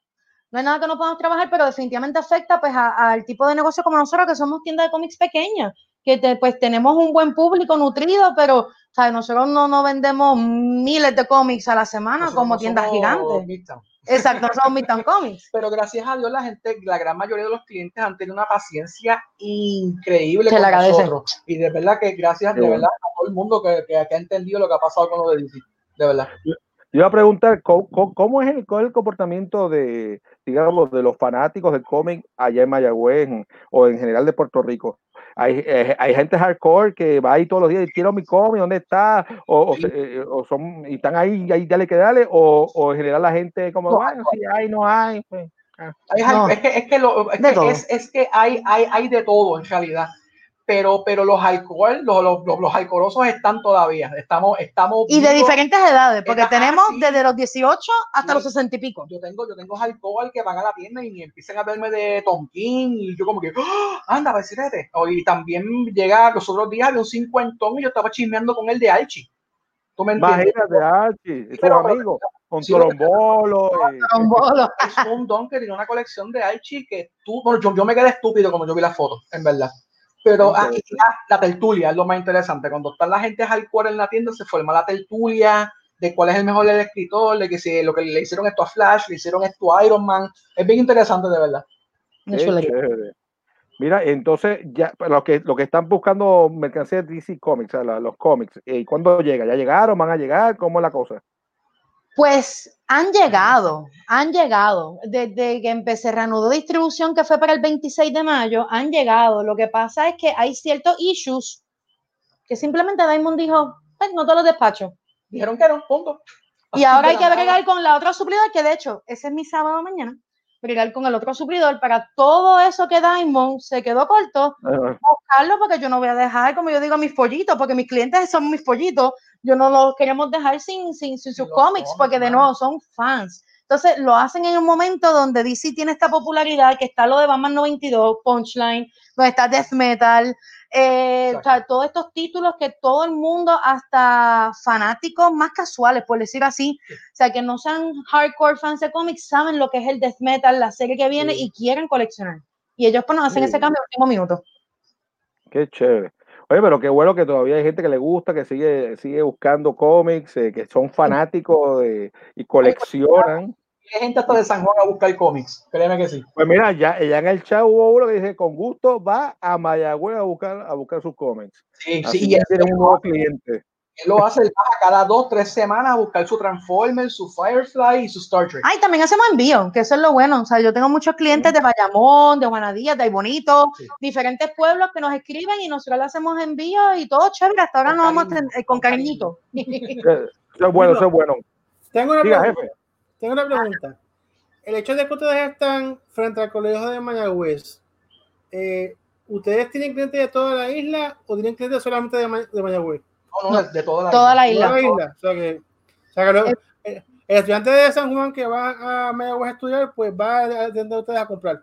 No es nada que no podamos trabajar, pero definitivamente afecta pues al tipo de negocio como nosotros, que somos tiendas de cómics pequeñas, que te- pues tenemos un buen público nutrido, pero ¿sabes? nosotros no, no vendemos miles de cómics a la semana Nosotros como no tiendas gigantes. Midtown. Exacto, no somos Midtown Comics. Pero gracias a Dios, la gente, la gran mayoría de los clientes han tenido una paciencia increíble Se con nosotros. Y de verdad que gracias de verdad a todo el mundo que, que- que ha entendido lo que ha pasado con lo de DC. De verdad. Yo iba a preguntar, ¿cómo, es el, cuál es el comportamiento de, digamos, de los fanáticos del cómic allá en Mayagüez o en general de Puerto Rico? Hay, eh, hay gente hardcore que va ahí todos los días y quiero mi cómic, ¿dónde está? O, o Sí. eh, o son, y están ahí, ahí dale que dale, o, o en general la gente como, No, bueno, si hay, no hay. pues. Hay- No. es que, es que, lo- es, De que todo. es, es que hay, hay, hay de todo en realidad. Pero, pero los alcohol, los, los, los, los alcoholosos están todavía. Estamos, estamos. Y de diferentes edades, porque tenemos sí. desde los 18 hasta los 60 y pico. Yo tengo, yo tengo alcohol que van a la tienda y empiezan a verme de Tonkin y yo como que, ¡Ah! anda, decirte. Y también llega los otros días de un cincuentón y yo estaba chismeando con el de Archie. ¿Tú me entiendes? Imagínate, Archie, sus pero- amigos, con sí, eh, Trombolo. es un don que tiene una colección de Archie que tú, bueno, yo, yo me quedé estúpido como yo vi la foto, en verdad. Pero ah, y la, la tertulia es lo más interesante. Cuando está la gente hardcore en la tienda, se forma la tertulia de cuál es el mejor del escritor, de que si lo que le hicieron esto a Flash, le hicieron esto a Iron Man. Es bien interesante, de verdad. Qué. Mira, entonces, ya los que, los que están buscando mercancía de DC Comics, o sea, la- los cómics, ¿y cuándo llega? ¿Ya llegaron? ¿Van a llegar? ¿Cómo es la cosa? Pues han llegado, han llegado. Desde que empecé reanudó distribución, que fue para el 26 de mayo, han llegado. Lo que pasa es que hay ciertos issues que simplemente Diamond dijo, "Pues, no te los despacho. Dijeron que no, punto. Y ahora de hay que bregar con la otra suplidor, que de hecho, ese es mi sábado mañana, bregar con el otro suplidor para todo eso que Diamond se quedó corto, buscarlo porque yo no voy a dejar, como yo digo, mis pollitos, porque mis clientes son mis pollitos, yo no los queremos dejar sin, sin, sin sus cómics, porque de nuevo son fans. Entonces lo hacen en un momento donde DC tiene esta popularidad, que está lo de Batman 92, Punchline, donde está Death Metal, eh, o sea, todos estos títulos que todo el mundo, hasta fanáticos más casuales, por decir así, o sea, que no sean hardcore fans de cómics, saben lo que es el Death Metal, la serie que viene Sí. y quieren coleccionar. Y ellos pues nos hacen Sí. ese cambio en el último minuto. qué chévere. Oye, pero qué bueno que todavía hay gente que le gusta, que sigue, sigue buscando cómics, eh, que son fanáticos de- y coleccionan. Hay gente hasta de San Juan a buscar cómics, créeme que sí. Pues mira, ya, ya en el chat hubo uno que dice, con gusto va a Mayagüez a buscar, a buscar sus cómics. Sí, Así sí, y que él, tienen un nuevo cliente. Él lo hace, él baja cada dos, tres semanas a buscar su Transformer, su Firefly y su Star Trek. Ay, también hacemos envío, que eso es lo bueno. O sea, yo tengo muchos clientes de Bayamón, de Juanadías, de Ay Bonito, Sí. diferentes pueblos que nos escriben y nosotros le hacemos envío y todo chévere. Hasta ahora Con nos vamos a cariño, ten- eh, con cariñito. Eh, Eso es bueno, eso es bueno. Tengo una Diga, pregunta. jefe. Tengo una pregunta. El hecho de que ustedes están frente al colegio de Mayagüez, eh, ¿ustedes tienen clientes de toda la isla o tienen clientes solamente de Mayagüez? No, no, de, de toda la Toda la Toda la isla. isla. O sea que, o sea que lo- el estudiante de San Juan que va a Mayagüez a estudiar, pues va a donde ustedes a comprar.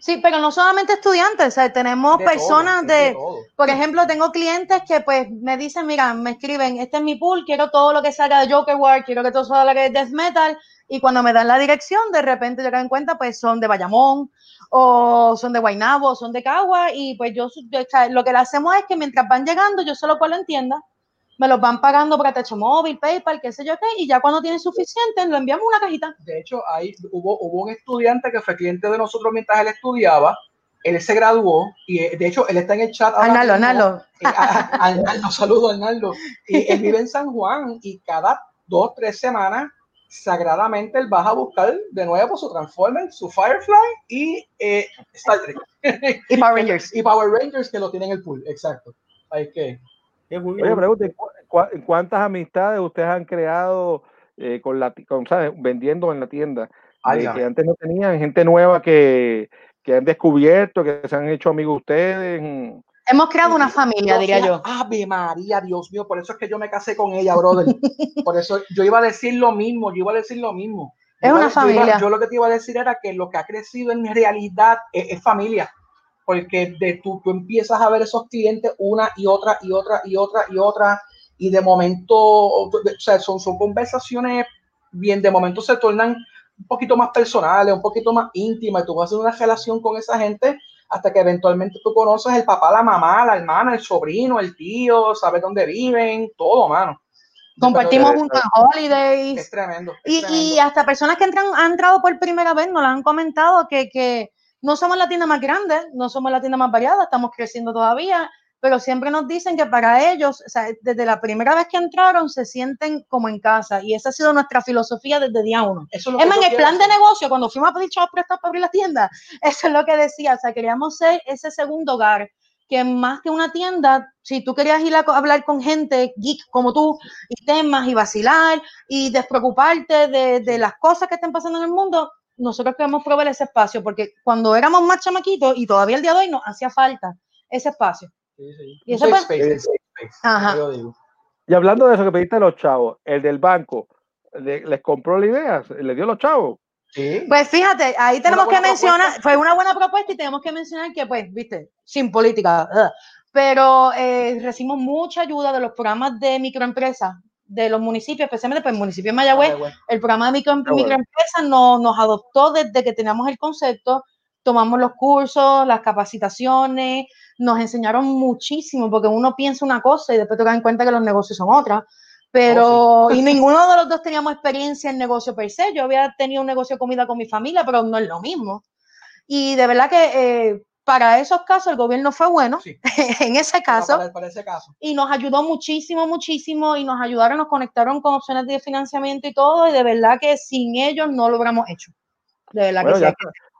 Sí, pero no solamente estudiantes, o sea, tenemos De personas de, por ejemplo, tengo clientes que pues me dicen, mira, me escriben, este es mi pool, quiero todo lo que salga de Joker War, quiero que todo salga de Death Metal, y cuando me dan la dirección, de repente yo en cuenta, pues son de Bayamón, o son de Guaynabo, o son de Cagua, y pues yo, yo- o sea, lo que le hacemos es que mientras van llegando, yo solo puedo en tienda, me los van pagando por Techo Móvil, PayPal, qué sé yo qué, y ya cuando tienen suficiente, lo enviamos una cajita. De hecho, ahí hubo, hubo un estudiante que fue cliente de nosotros mientras él estudiaba. Él se graduó y eh, de hecho él está en el chat. ahora Arnaldo. Arnaldo. Arnaldo, saludo Arnaldo. Y él vive en San Juan y cada dos, tres semanas, sagradamente él baja a buscar de nuevo su Transformer, su Firefly y eh, Star Trek. Y Power Rangers. y Power Rangers que lo tienen en el pool, exacto. Hay que. Oye, pregunte, ¿cu- cu- ¿cuántas amistades ustedes han creado eh, con la, con, ¿sabes? vendiendo en la tienda? Ay, que antes no tenían, gente nueva que, que han descubierto, que se han hecho amigos ustedes. Hemos creado una familia, diría yo. Ave María, Dios mío, por eso es que yo me casé con ella, brother. Por eso yo iba a decir lo mismo, yo iba a decir lo mismo. Es Yo una iba- yo iba- familia. Yo, lo que te iba a decir era que lo que ha crecido en realidad es, es familia. Porque de tú, tú empiezas a ver esos clientes una y otra y otra y otra y otra, y de momento, o sea, son, son conversaciones bien, de momento se tornan un poquito más personales, un poquito más íntimas, y tú vas a hacer una relación con esa gente hasta que eventualmente tú conoces el papá, la mamá, la hermana, el sobrino, el tío, sabes dónde viven, todo, mano. Compartimos juntos en Es holidays. tremendo. es Y, y tremendo. hasta personas que entran, han entrado por primera vez nos han comentado que, que no somos la tienda más grande, no somos la tienda más variada, estamos creciendo todavía, pero siempre nos dicen que para ellos, o sea, desde la primera vez que entraron, se sienten como en casa. Y esa ha sido nuestra filosofía desde día uno. Eso Es que más, en el plan de hacer. negocio, cuando fuimos a pedir chavos prestados para abrir la tienda, eso es lo que decía, o sea, queríamos ser ese segundo hogar, que más que una tienda, si tú querías ir a hablar con gente geek como tú, y temas, y vacilar, y despreocuparte de, de las cosas que están pasando en el mundo, nosotros queremos proveer ese espacio, porque cuando éramos más chamaquitos, y todavía el día de hoy nos hacía falta ese espacio. Sí, sí. Y eso pues- space, Ajá. hablando de eso que pediste a los chavos, el del banco, ¿le- ¿les compró la idea? ¿Le dio los chavos? Sí. Pues fíjate, ahí tenemos que mencionar, propuesta. fue una buena propuesta y tenemos que mencionar que, pues, viste, sin política, ugh, pero eh, recibimos mucha ayuda de los programas de microempresas de los municipios, especialmente pues el municipio de Mayagüez, bueno. el programa de micro, bueno. microempresas nos, nos adoptó desde que teníamos el concepto, tomamos los cursos, las capacitaciones, nos enseñaron muchísimo, porque uno piensa una cosa y después te das cuenta que los negocios son otras. Pero, y ninguno de los dos teníamos experiencia en negocio per se. Yo había tenido un negocio de comida con mi familia, pero no es lo mismo. Y de verdad que eh, para esos casos el gobierno fue bueno, Sí. en ese caso, Para, para ese caso. y nos ayudó muchísimo, muchísimo, y nos ayudaron, nos conectaron con opciones de financiamiento y todo, y de verdad que sin ellos no lo hubiéramos hecho. De verdad Bueno, que ya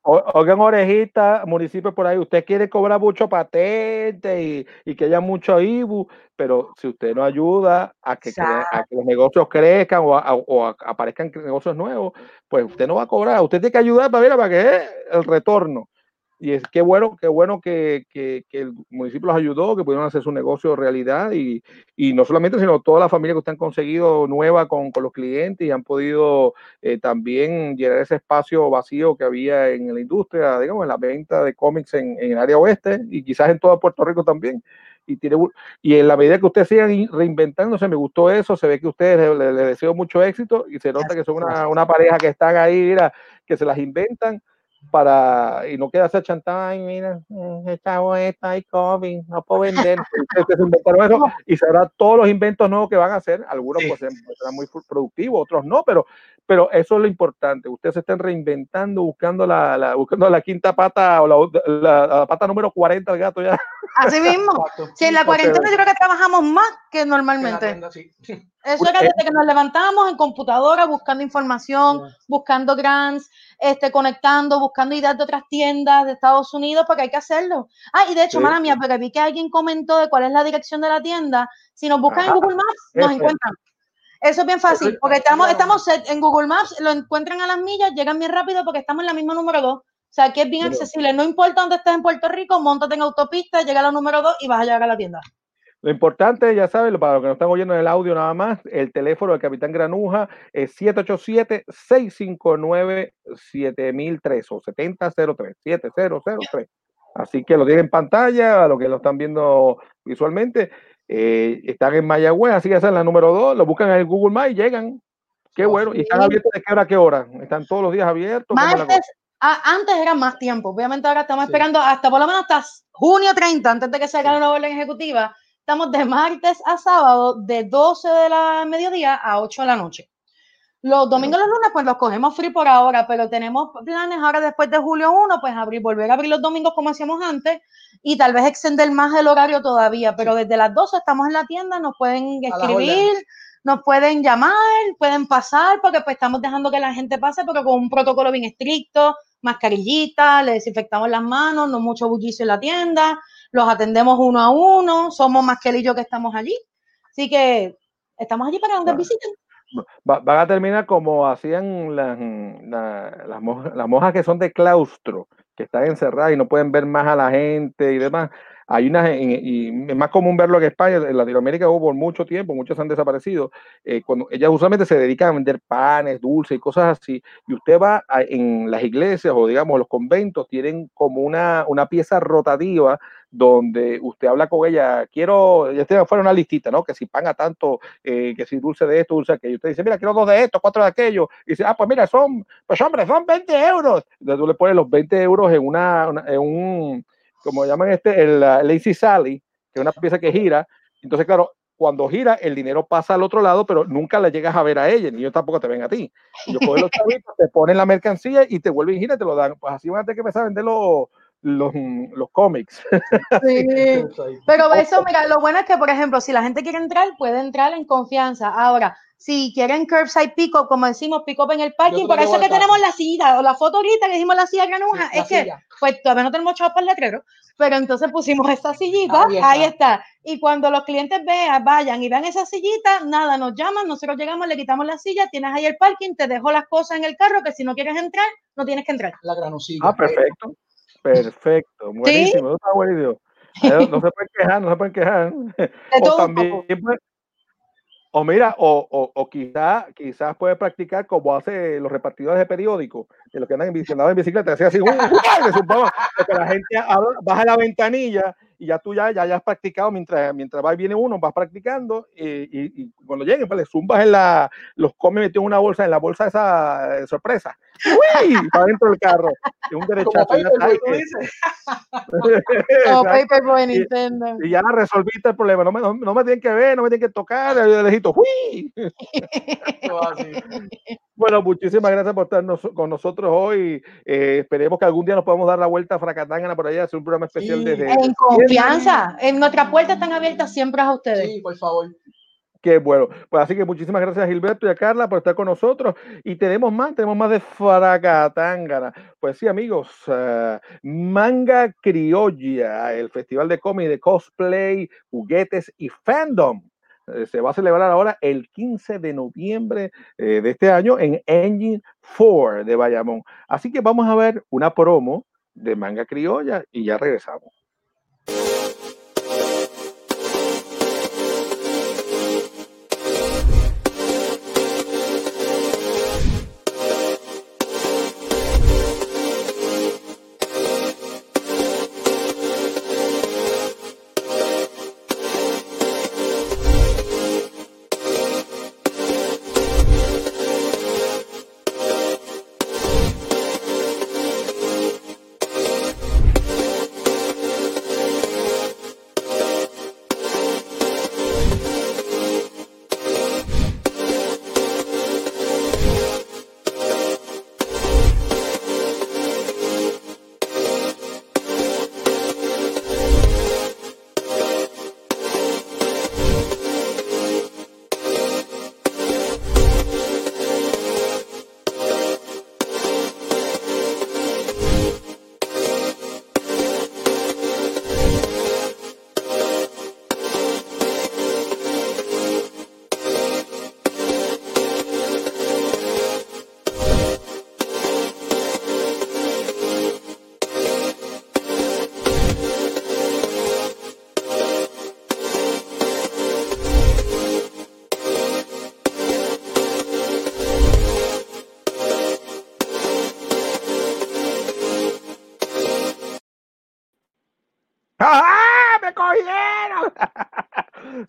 Oigan, orejita, municipios por ahí, usted quiere cobrar mucho patente y, y que haya mucho IBU, pero si usted no ayuda a que, a que los negocios crezcan o, a- o a- aparezcan negocios nuevos, pues usted no va a cobrar. Usted tiene que ayudar para, mira, para que eh, el retorno. Y es qué bueno, qué bueno que, que- que el municipio los ayudó, que pudieron hacer su negocio realidad y, y no solamente, sino toda la familia que usted han conseguido nueva con, con los clientes y han podido eh, también llenar ese espacio vacío que había en la industria, digamos, en la venta de cómics en, en el área oeste y quizás en todo Puerto Rico también. Y, tiene, y en la medida que ustedes sigan in- reinventándose, me gustó eso, se ve que ustedes les le, le deseo mucho éxito y se nota que son una, una pareja que están ahí, mira, que se las inventan para y no queda esa chantada, ay, mira, eh, esta está ahí COVID, no puedo vender. Ustedes se inventaron eso y sabrá todos los inventos nuevos que van a hacer. Algunos Sí. pues serán muy productivos, otros no, pero, pero eso es lo importante. Ustedes se están reinventando, buscando la, la- buscando la quinta pata o la, la- la pata número 40 del gato ya. Así mismo. Si en la cuarentena yo creo que trabajamos más que normalmente. tienda, sí. Eso era desde que nos levantamos en computadora buscando información, buscando grants, este, conectando, buscando ideas de otras tiendas de Estados Unidos, porque hay que hacerlo. Ah, y de hecho, Sí. mala mía, porque vi que alguien comentó de cuál es la dirección de la tienda. Si nos buscan Ajá. en Google Maps, nos encuentran. Eso es bien fácil, porque estamos, estamos en Google Maps, lo encuentran a las millas, llegan bien rápido porque estamos en la misma número 2. O sea, que es bien accesible. No importa dónde estés en Puerto Rico, montate en autopista, llega a la número 2 y vas a llegar a la tienda. Lo importante, ya saben, para los que no están oyendo en el audio nada más, el teléfono del Capitán Granuja es 787-659-7003 o 7003, 7003. Así que lo tienen en pantalla, a los que lo están viendo visualmente, eh, están en Mayagüez, así que esa es la número 2, lo buscan en Google Maps y llegan. Qué bueno. ¿Y están sí. abiertos de qué hora a qué hora? ¿Están todos los días abiertos? Martes, antes era más tiempo. Obviamente ahora estamos Sí. esperando hasta por lo menos hasta junio 30, antes de que salga la nueva orden ejecutiva. Estamos de martes a sábado, de 12 de la mediodía a 8 de la noche. Los domingos y los lunes, pues los cogemos free por ahora, pero tenemos planes ahora después de julio 1, pues abrir, volver a abrir los domingos como hacíamos antes y tal vez extender más el horario todavía, pero desde las 12 estamos en la tienda, nos pueden escribir, nos pueden llamar, pueden pasar, porque pues estamos dejando que la gente pase, pero con un protocolo bien estricto, mascarillita, le desinfectamos las manos, no mucho bullicio en la tienda, los atendemos uno a uno, somos más que él y yo que estamos allí. Así que estamos allí para que nos visiten. Va- van a terminar como hacían las, la- las, monjas, las monjas que son de claustro, que están encerradas y no pueden ver más a la gente y demás. Hay unas, y es más común verlo en España, en Latinoamérica hubo por mucho tiempo, muchos han desaparecido. eh, cuando ellas usualmente se dedican a vender panes, dulces y cosas así, y usted va a- en las iglesias o digamos los conventos, tienen como una, una pieza rotativa donde usted habla con ella, quiero, ya tiene fuera una listita, ¿no? Que si pan a tanto, eh, que si dulce de esto, dulce de aquello. Usted dice, mira, quiero dos de esto, cuatro de aquello. Y dice, ah, pues mira, son, pues hombre, son 20 euros. Entonces tú le pones los 20 euros en una- en un, como llaman este, el uh, Lazy Sally, que es una pieza que gira. Entonces, claro, cuando gira, el dinero pasa al otro lado, pero nunca le llegas a ver a ella, ni ellos tampoco te ven a ti. Ellos cogen los chavitos, te ponen la mercancía y te vuelven a girar y te lo dan. Pues así van a tener que empezar a vender los, los, los cómics. Pero eso, mira, lo bueno es que, por ejemplo, si la gente quiere entrar, puede entrar en confianza. Ahora, si quieren curbside pick-up, como decimos, pick-up en el parking, por eso es que tenemos la silla, o la foto ahorita que dijimos la silla granuja, Sí, es que, silla. pues todavía no tenemos chavos para el letrero, pero entonces pusimos esa sillita, Ahí ahí está. Y cuando los clientes vean, vayan y vean esa sillita, nada, nos llaman, nosotros llegamos, le quitamos la silla, tienes ahí el parking, te dejo las cosas en el carro, que si no quieres entrar, no tienes que entrar. La granusilla. Ah, perfecto. Perfecto. Buenísimo. Eso está buenísimo. No, no se pueden quejar, no se pueden quejar. De O todo también, o mira, o, o, o quizá, quizás puede practicar como hace los repartidores de periódicos, de los que andan en bicicleta, hacía así, ¡uh! ¡uh! zumbaba, porque la gente habla- baja la ventanilla y ya tú ya, ya, ya has practicado mientras, mientras va y viene uno, vas practicando y, y- y cuando lleguen, pues le zumbas en la, los come metido en una bolsa, en la bolsa esa sorpresa, ¡uy! para dentro del carro, y un derechazo. Como. Paperboy en Y- Nintendo. y ya resolviste el problema. No me, no, no me tienen que ver, no me tienen que tocar. De lejito. ¡Uy! Bueno, muchísimas gracias por estar nos- con nosotros hoy. Eh, esperemos que algún día nos podamos dar la vuelta a Fracatángana por allá, hacer un programa especial Sí. desde. En confianza. En nuestras puertas están abiertas siempre a ustedes. Sí, por favor. Qué bueno. Pues así que muchísimas gracias a Gilberto y a Carla por estar con nosotros. Y tenemos más, tenemos más de Fracatángana. Pues sí, amigos, eh, Manga Criolla, el festival de cómic, de cosplay, juguetes y fandom. eh, se va a celebrar ahora el 15 de noviembre eh, de este año en Engine 4 de Bayamón. Así que vamos a ver una promo de Manga Criolla y ya regresamos.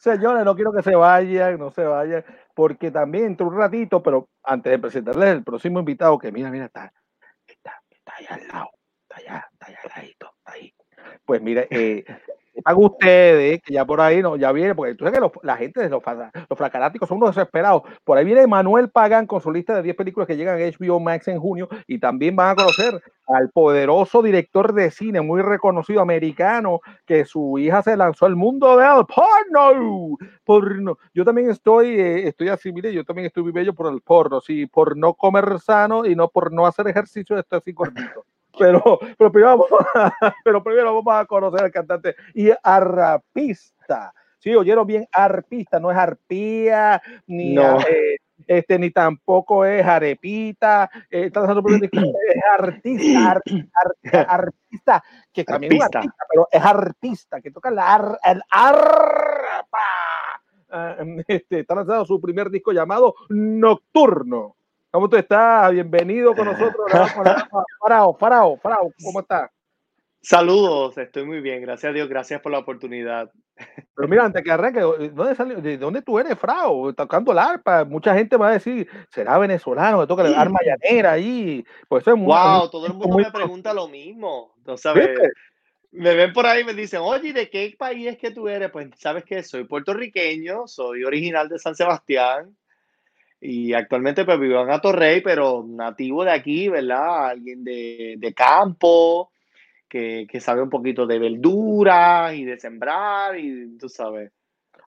Señores, no quiero que se vayan, no se vayan, porque también entre un ratito, pero antes de presentarles el próximo invitado, que mira, mira, está, está, está allá al lado, está allá, está allá al ladito, está ahí. Pues mire, eh, sepan ustedes que ya por ahí no, ya viene, porque tú sabes que los- la gente los, los fracanáticos son unos desesperados. Por ahí viene Manuel Pagán con su lista de 10 películas que llegan a HBO Max en junio y también van a conocer al poderoso director de cine muy reconocido americano que su hija se lanzó al mundo del porno. porno. Yo también estoy, eh, estoy así, mire, yo también estoy bello por el porno, sí, por no comer sano y no por no hacer ejercicio, estoy así gordito. Pero, pero, primero vamos a, pero primero vamos a conocer al cantante y arpista. Sí, oyeron bien, arpista, no es arpía, ni, No. eh, este, ni tampoco es arepita, eh, está es artista, ar- ar- artista, que también es artista, pero es artista, que toca la ar, el arpa. Ah, este, está lanzando su primer disco llamado Nocturno. ¿Cómo tú estás? Bienvenido con nosotros. Damos la- Farao, Farao, Farao, ¿cómo estás? Saludos, estoy muy bien, gracias a Dios, gracias por la oportunidad. Pero mira, antes que arranque, ¿de dónde, salió, ¿de dónde tú eres, Frao? Tocando el arpa. Mucha gente va a decir, será venezolano, que toca el arma llanera ahí. Pues eso es muy, Wow, todo el mundo muy- me pregunta lo mismo. ¿no sabes? ¿Viste? Me ven por ahí y me dicen, oye, ¿de qué país es que tú eres? Pues sabes que soy puertorriqueño, soy original de San Sebastián y actualmente pues vivo en Atorrey, pero nativo de aquí, ¿verdad? Alguien de, de campo, que, que sabe un poquito de verduras y de sembrar y tú sabes.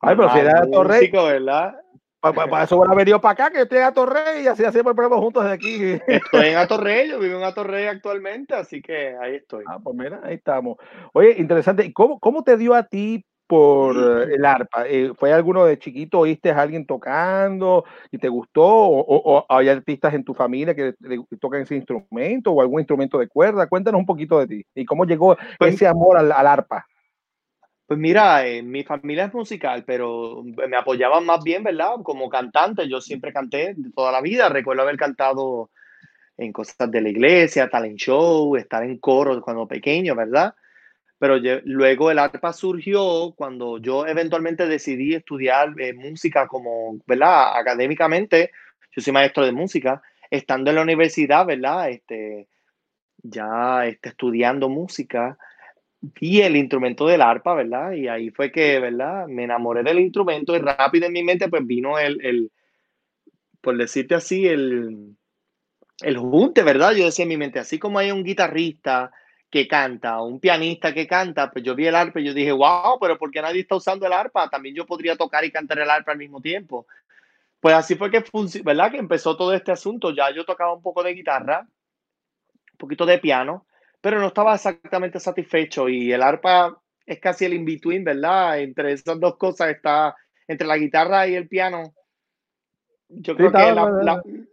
Ay, pero si Ah, eres de Atorrey, músico, ¿verdad? para eso van a venir para acá, que esté a Torrey y así hacemos el programa juntos de aquí. Estoy en Atorrey, yo vivo en Atorrey actualmente, así que ahí estoy. Ah, pues mira, ahí estamos. Oye, interesante. ¿Y cómo, cómo te dio a ti por eh, el arpa? Eh, ¿Fue alguno de chiquito, oíste a alguien tocando y te gustó? ¿O, o- o hay artistas en tu familia que, tocan ese instrumento o algún instrumento de cuerda? Cuéntanos un poquito de ti y cómo llegó Pues- ese amor al, al arpa. Pues mira, eh, mi familia es musical, pero me apoyaban más bien, ¿verdad? Como cantante, yo siempre canté toda la vida. Recuerdo haber cantado en cosas de la iglesia, talent show, estar en coro cuando pequeño, ¿verdad? Pero luego el arpa surgió cuando yo eventualmente decidí estudiar eh, música como, ¿verdad? Académicamente, yo soy maestro de música, estando en la universidad, ¿verdad? Este, ya este, estudiando música vi el instrumento del arpa, ¿verdad? Y ahí fue que, ¿verdad? Me enamoré del instrumento y rápido en mi mente pues vino el, el por decirte así, el, el junte, ¿verdad? Yo decía en mi mente, así como hay un guitarrista que canta, un pianista que canta, pues yo vi el arpa y yo dije, wow, pero ¿por qué nadie está usando el arpa? También yo podría tocar y cantar el arpa al mismo tiempo. Pues así fue que, ¿verdad? Que empezó todo este asunto. Ya yo tocaba un poco de guitarra, un poquito de piano, pero no estaba exactamente satisfecho y el arpa es casi el in-between, ¿verdad? Entre esas dos cosas está, entre la guitarra y el piano. Yo creo que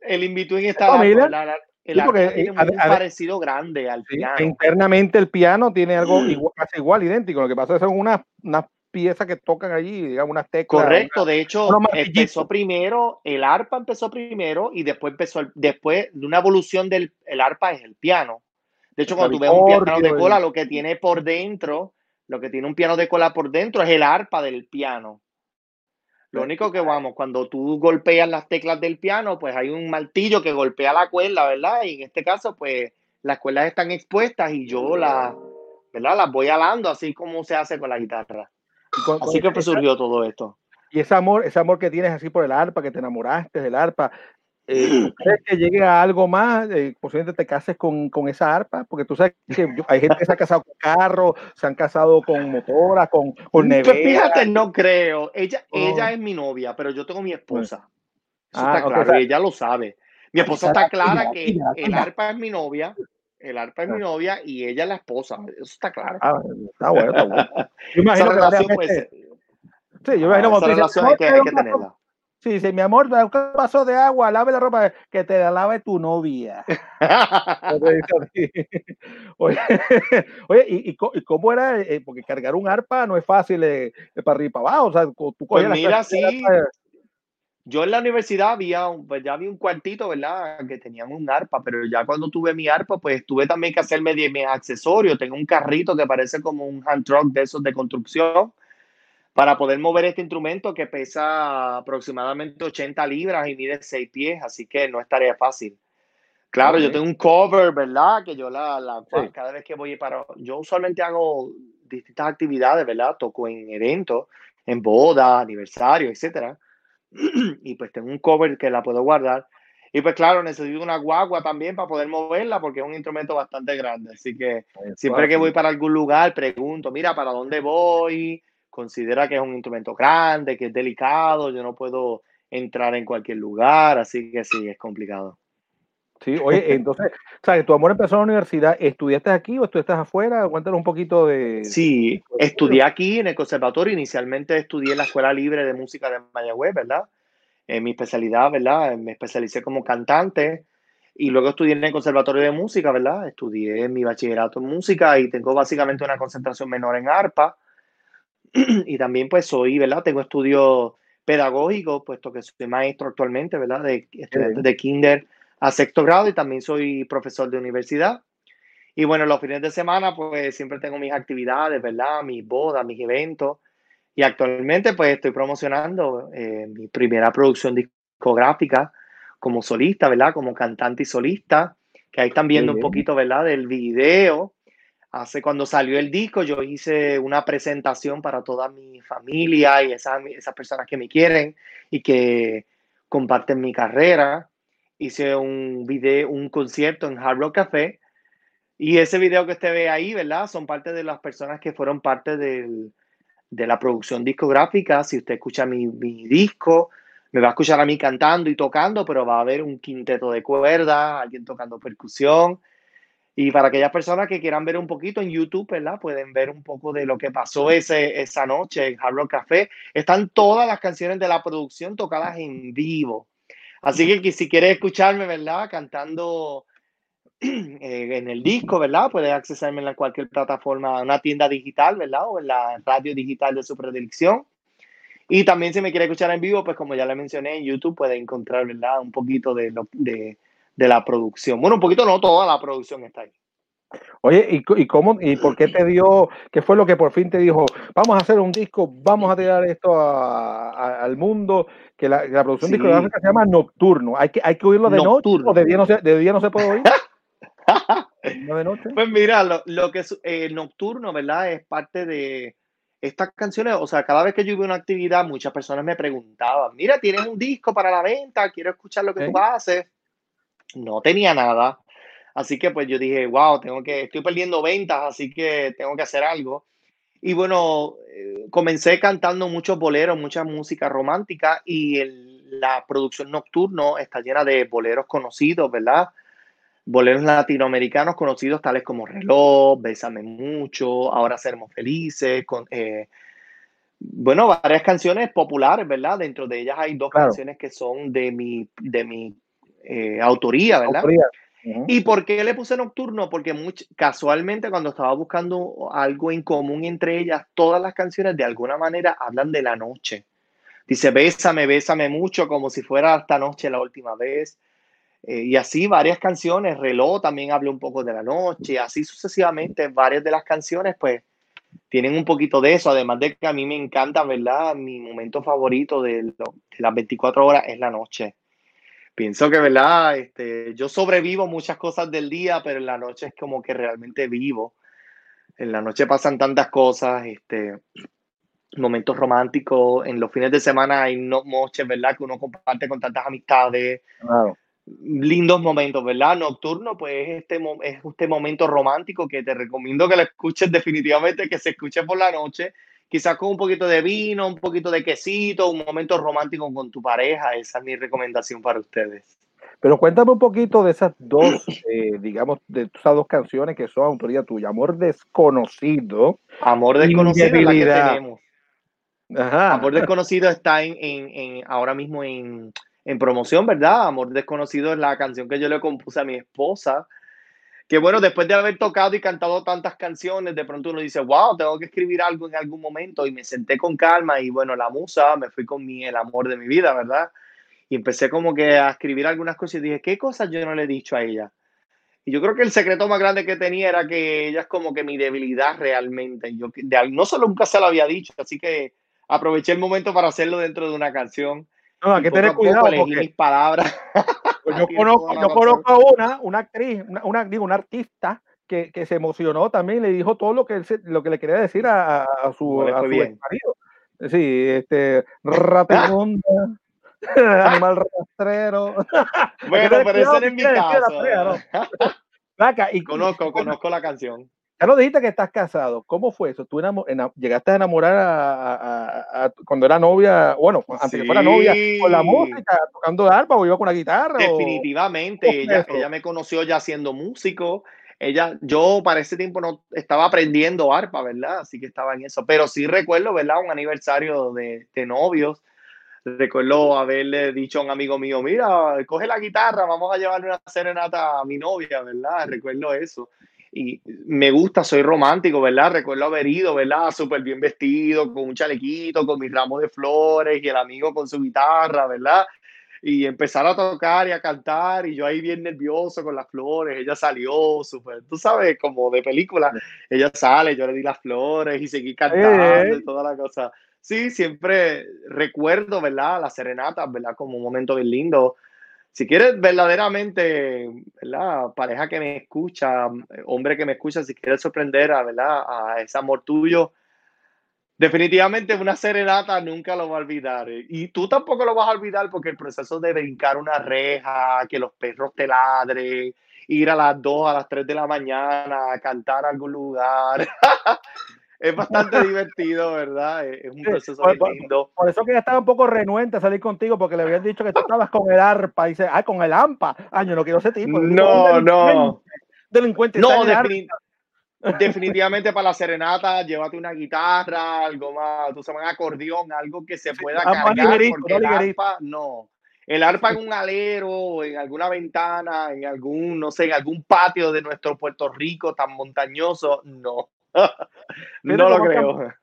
el in-between está... el arpa tiene un parecido grande al piano. Internamente el piano tiene algo igual, casi igual, idéntico. Lo que pasa es que son unas, unas piezas que tocan allí, digamos, unas teclas. Correcto, de hecho, empezó primero, el arpa empezó primero y después empezó, después de una evolución del el arpa es el piano. De hecho, cuando tú ves un piano de cola, lo que tiene por dentro, lo que tiene un piano de cola por dentro es el arpa del piano. Lo único que vamos, cuando tú golpeas las teclas del piano, pues hay un martillo que golpea la cuerda, ¿verdad? Y en este caso, pues las cuerdas están expuestas y yo las, ¿verdad? Las voy alando, así como se hace con la guitarra. así que pues surgió todo esto. Y ese amor, ese amor que tienes así por el arpa, que te enamoraste del arpa, eh, ¿Crees que llegue a algo más? Eh, posiblemente te cases con, con, esa arpa, porque tú sabes que hay gente que se ha casado con carros, se han casado con motoras, con, con pues fíjate, no creo. Ella, ella oh. es mi novia, pero yo tengo mi esposa. Eso ah, está claro, ella lo sabe. Mi esposa está clara que el arpa es mi novia, el arpa es mi novia y ella es la esposa. Eso está claro. Ah, está bueno, está bueno. Yo imagino esa relación, pues, sí, yo imagino esa relación hay que, hay que tenerla. Sí, dice, mi amor, un vaso de agua, lave la ropa, que te la lave tu novia. oye, oye ¿y, y, cómo era? Eh, porque cargar un arpa no es fácil de, para arriba y para abajo. O sea, tú pues mira, sí. Yo en la universidad había, pues ya había un cuartito, ¿verdad? Que tenían un arpa, pero ya cuando tuve mi arpa, pues tuve también que hacerme mis accesorios. Tengo un carrito que parece como un hand truck de esos de construcción para poder mover este instrumento que pesa aproximadamente 80 libras y mide 6 pies, así que no es tarea fácil. Claro, yo tengo un cover, ¿verdad? Que yo la, la cada vez que voy para... Yo usualmente hago distintas actividades, ¿verdad? Toco en eventos, en boda, aniversario, etc. y pues tengo un cover que la puedo guardar. Y pues claro, necesito una guagua también para poder moverla porque es un instrumento bastante grande. Así que siempre que voy para algún lugar, pregunto, mira, ¿para dónde voy? Considera que es un instrumento grande, que es delicado, yo no puedo entrar en cualquier lugar, así que sí, es complicado. Sí, oye, entonces, ¿sabes? Tu amor empezó en la universidad, ¿estudiaste aquí o estudiaste afuera? Cuéntanos un poquito de... Sí, estudié aquí en el conservatorio, inicialmente estudié en la Escuela Libre de Música de Mayagüez, ¿verdad? En mi especialidad, ¿verdad? Me especialicé como cantante y luego estudié en el Conservatorio de Música, ¿verdad? Estudié mi bachillerato en música y tengo básicamente una concentración menor en arpa y también pues soy, ¿verdad? Tengo estudios pedagógicos, puesto que soy maestro actualmente, ¿verdad? De, de kinder a sexto grado y también soy profesor de universidad. Y bueno, los fines de semana pues siempre tengo mis actividades, ¿verdad? Mis bodas, mis eventos. Y actualmente pues estoy promocionando eh, mi primera producción discográfica como solista, ¿verdad? Como cantante y solista, que ahí están viendo un poquito, ¿verdad? Del video Hace cuando salió el disco, yo hice una presentación para toda mi familia y esas, esas personas que me quieren y que comparten mi carrera. Hice un video, un concierto en Hard Rock Café y ese video que usted ve ahí, ¿verdad? Son parte de las personas que fueron parte del, de la producción discográfica. Si usted escucha mi, mi, disco, me va a escuchar a mí cantando y tocando, pero va a haber un quinteto de cuerdas, alguien tocando percusión, y para aquellas personas que quieran ver un poquito en YouTube, ¿verdad? Pueden ver un poco de lo que pasó ese, esa noche en Hard Rock Café. Están todas las canciones de la producción tocadas en vivo. Así que si quieres escucharme, ¿verdad? Cantando eh, en el disco, ¿verdad? Puedes accesarme en cualquier plataforma, una tienda digital, ¿verdad? O en la radio digital de su predilección. Y también si me quiere escuchar en vivo, pues como ya le mencioné, en YouTube puede encontrar, ¿verdad? Un poquito de, lo, de, de la producción. Bueno, un poquito no, toda la producción está ahí. Oye, ¿y, ¿y, cómo y por qué te dio, qué fue lo que por fin te dijo, vamos a hacer un disco, vamos a tirar esto a, a, al mundo, que la, la producción Sí. discográfica se llama Nocturno, hay que, hay que oírlo de Nocturno. noche o de día no se, de día no se puede oír, no de noche. Pues mira, lo, lo que es eh, Nocturno, ¿verdad? Es parte de estas canciones. O sea, cada vez que yo iba a una actividad, muchas personas me preguntaban, mira, ¿tienes un disco para la venta? Quiero escuchar lo que Ok. tú haces. No tenía nada. Así que pues yo dije, wow, tengo que, estoy perdiendo ventas, así que tengo que hacer algo. Y bueno, eh, comencé cantando muchos boleros, mucha música romántica y el- la producción Nocturno está llena de boleros conocidos, ¿verdad? boleros latinoamericanos conocidos tales como Reloj, Bésame Mucho, Ahora Seremos Felices, con, eh, bueno, varias canciones populares, ¿verdad? Dentro de ellas hay dos Claro. canciones que son de mi, de mi eh, autoría, ¿verdad? Autoría. ¿Y por qué le puse nocturno? Porque casualmente cuando estaba buscando algo en común entre ellas, todas las canciones de alguna manera hablan de la noche. Dice, bésame, bésame mucho, como si fuera esta noche la última vez. Eh, y así varias canciones, Reloj también habla un poco de la noche, así sucesivamente, varias de las canciones pues tienen un poquito de eso, además de que a mí me encanta, ¿verdad? Mi momento favorito de, lo- de las 24 horas es la noche. Pienso que, ¿verdad? Este, yo sobrevivo muchas cosas del día, pero en la noche es como que realmente vivo. En la noche pasan tantas cosas, este, momentos románticos. En los fines de semana hay no- noches, ¿verdad? Que uno comparte con tantas amistades lindos momentos, ¿verdad? Nocturno, pues es este, es este momento romántico que te recomiendo que lo escuches definitivamente, que se escuche por la noche, quizás con un poquito de vino, un poquito de quesito, un momento romántico con tu pareja, esa es mi recomendación para ustedes. Pero cuéntame un poquito de esas dos, eh, digamos, de esas dos canciones que son autoría tuya, Amor Desconocido. Amor desconocido es la que Indebilidad. tenemos. Ajá. Amor desconocido está en, en- en- ahora mismo en, en promoción, ¿verdad? Amor desconocido es la canción que yo le compuse a mi esposa. Que bueno, después de haber tocado y cantado tantas canciones, de pronto uno dice, wow, tengo que escribir algo en algún momento. Y me senté con calma y bueno, la musa, me fui con mi, el amor de mi vida, ¿verdad? Y empecé como que a escribir algunas cosas y dije, ¿qué cosas yo no le he dicho a ella? Y yo creo que el secreto más grande que tenía era que ella es como que mi debilidad realmente. Yo de, no solo nunca se lo había dicho, así que aproveché el momento para hacerlo dentro de una canción. No, que poco tener poco cuidado elegí porque mis palabras. pues yo conozco, yo conozco a una, una actriz, una, una- digo, una artista que, que se emocionó también, le dijo todo lo que él lo que le quería decir a, su, a su marido. Sí, este, ratimunda, animal rastrero. Bueno, pero ese es mi caso. ¿no? Y Conozco, conozco la canción. Ya nos dijiste que estás casado. ¿Cómo fue eso? ¿Tú enamo- ena- llegaste a enamorar a, a- a- cuando era novia, bueno, antes que fuera novia, con la Sí. música, tocando arpa o iba con la guitarra? o- Definitivamente, ¿Cómo fue ella, ella me conoció ya siendo músico. Ella, yo para ese tiempo no estaba aprendiendo arpa, ¿verdad? Así que estaba en eso. Pero sí recuerdo, ¿verdad? Un aniversario de, de novios. Recuerdo haberle dicho a un amigo mío, mira, coge la guitarra, vamos a llevarle una serenata a mi novia, ¿verdad? Recuerdo eso. Y me gusta, soy romántico, ¿verdad? Recuerdo haber ido, ¿verdad? Súper bien vestido, con un chalequito, con mis ramos de flores y el amigo con su guitarra, ¿verdad? y empezar a tocar y a cantar y yo ahí bien nervioso con las flores, ella salió súper, tú sabes, como de película, ella sale, yo le di las flores y seguí cantando y toda la cosa. Sí, siempre recuerdo, ¿verdad? Las serenatas, ¿verdad? Como un momento bien lindo. Si quieres verdaderamente, ¿verdad? Pareja que me escucha, hombre que me escucha, si quieres sorprender a, ¿verdad? A ese amor tuyo, definitivamente una serenata nunca lo va a olvidar. Y tú tampoco lo vas a olvidar porque el proceso de brincar una reja, que los perros te ladren, ir a las 2, a las 3 de la mañana, a cantar a algún lugar. es bastante divertido, ¿verdad? Es un proceso por, lindo. Por, por, eso que ella estaba un poco renuente a salir contigo porque le habían dicho que tú estabas con el arpa y dice, ah, con el AMPA. Ay, yo no quiero ese tipo. No, no. Delincuente. No, definitivamente definitivamente para la serenata, llévate una guitarra, algo más, tú sabes, un acordeón, algo que se pueda ah, cargar, ligerito, porque el arpa, no, El arpa en un alero, en alguna ventana, en algún, no sé, en algún patio de nuestro Puerto Rico tan montañoso, no. no lo creo.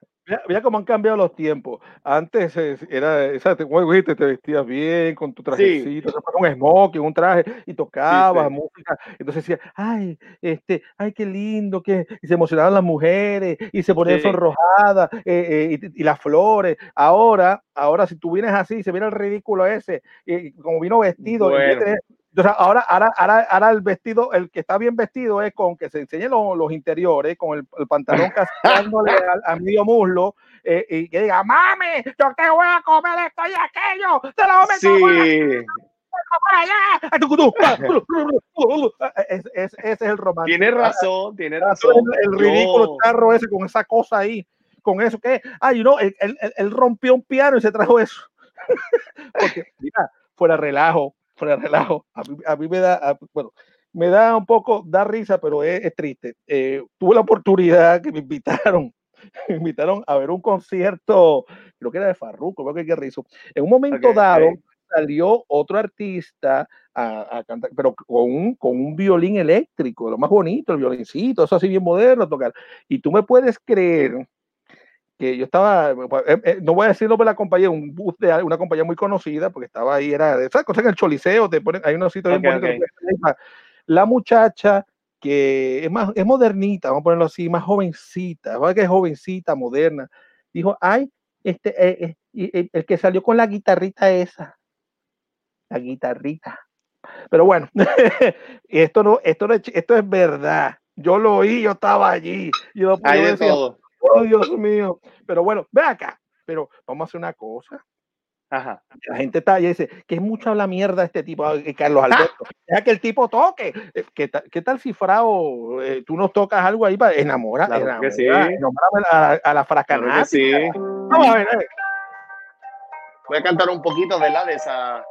Mira, cómo han cambiado los tiempos. Antes era, esa, te, te vestías bien con tu trajecito, sí. un smoking, un traje, y tocabas música. Entonces decía, ay, este, ay, qué lindo, que y se emocionaban las mujeres, y se ponían sonrojadas, eh, eh, y, las flores. Ahora, ahora, si tú vienes así, se viene el ridículo ese, y como vino vestido, entonces, ahora, ahora, ahora, ahora, el vestido, el que está bien vestido es con que se enseñen los, los interiores, con el, el pantalón casi al, medio muslo, eh, y que diga, mami, yo te voy a comer esto y aquello, te lo voy a comer. Ese, ese, es el romántico. Tiene razón, tiene razón. El, el ridículo charro ese con esa cosa ahí, con eso que, ay, no, él, él, él rompió un piano y se trajo eso. Porque, mira, fuera relajo, fuera relajo. A mí, me da, bueno, me da un poco, da risa, pero es, triste. Eh, tuve la oportunidad que me invitaron, me invitaron a ver un concierto, creo que era de Farruko, creo que qué rizo. En un momento dado salió otro artista a, cantar, pero con un, con un violín eléctrico, lo más bonito, el violincito, eso así bien moderno tocar. Y tú me puedes creer que yo estaba, eh, eh, no voy a decirlo por la compañía, un bus de una compañía muy conocida, porque estaba ahí, era de esas cosas en el Choliseo, te ponen, hay unos sitios bien bonitos. La muchacha que es más, es modernita, vamos a ponerlo así, más jovencita, que es jovencita, moderna, dijo, ay, este, eh, el que salió con la guitarrita esa, la guitarrita. Pero bueno, esto no, esto no, esto es verdad. Yo lo oí, yo estaba allí. Yo, Hay de todo Oh, Dios mío. Pero bueno, ve acá. Pero vamos a hacer una cosa. Ajá. La gente está y dice que es mucha la mierda este tipo, eh, Carlos Alberto. Deja que el tipo toque. Eh, ¿Qué, tal, qué tal si Frao, eh, tú nos tocas algo ahí para enamorar? Claro enamorar, que sí. a, a, la fracanata. Claro sí. Vamos a ver, a ver. Voy a cantar un poquito, ¿verdad? De esa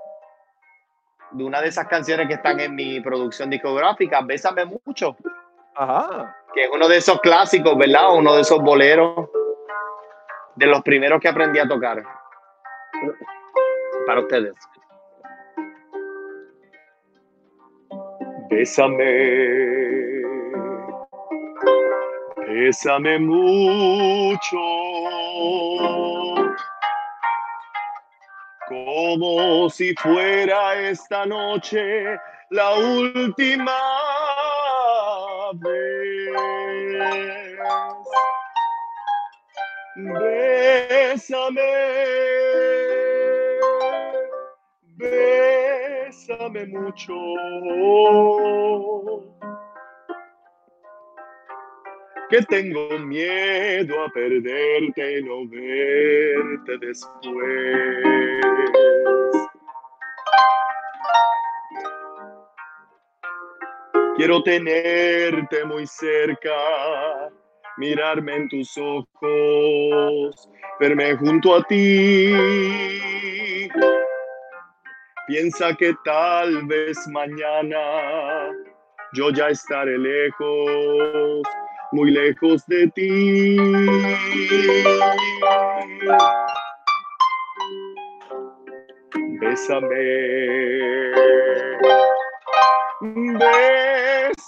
de una de esas canciones que están en mi producción discográfica, Bésame mucho. Ajá. Que es uno de esos clásicos, ¿verdad? Uno de esos boleros de los primeros que aprendí a tocar. Para ustedes. Bésame. Bésame mucho. Como si fuera esta noche la última Bésame, bésame mucho. Que tengo miedo a perderte y no verte después. Quiero tenerte muy cerca, mirarme en tus ojos, verme junto a ti. Piensa que tal vez mañana yo ya estaré lejos, muy lejos de ti. Bésame. Bésame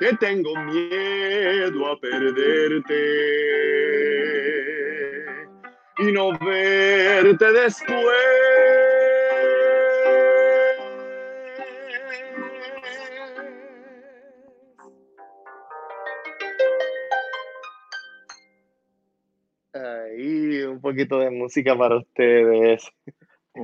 que tengo miedo a perderte y no verte después. Ahí, un poquito de música para ustedes.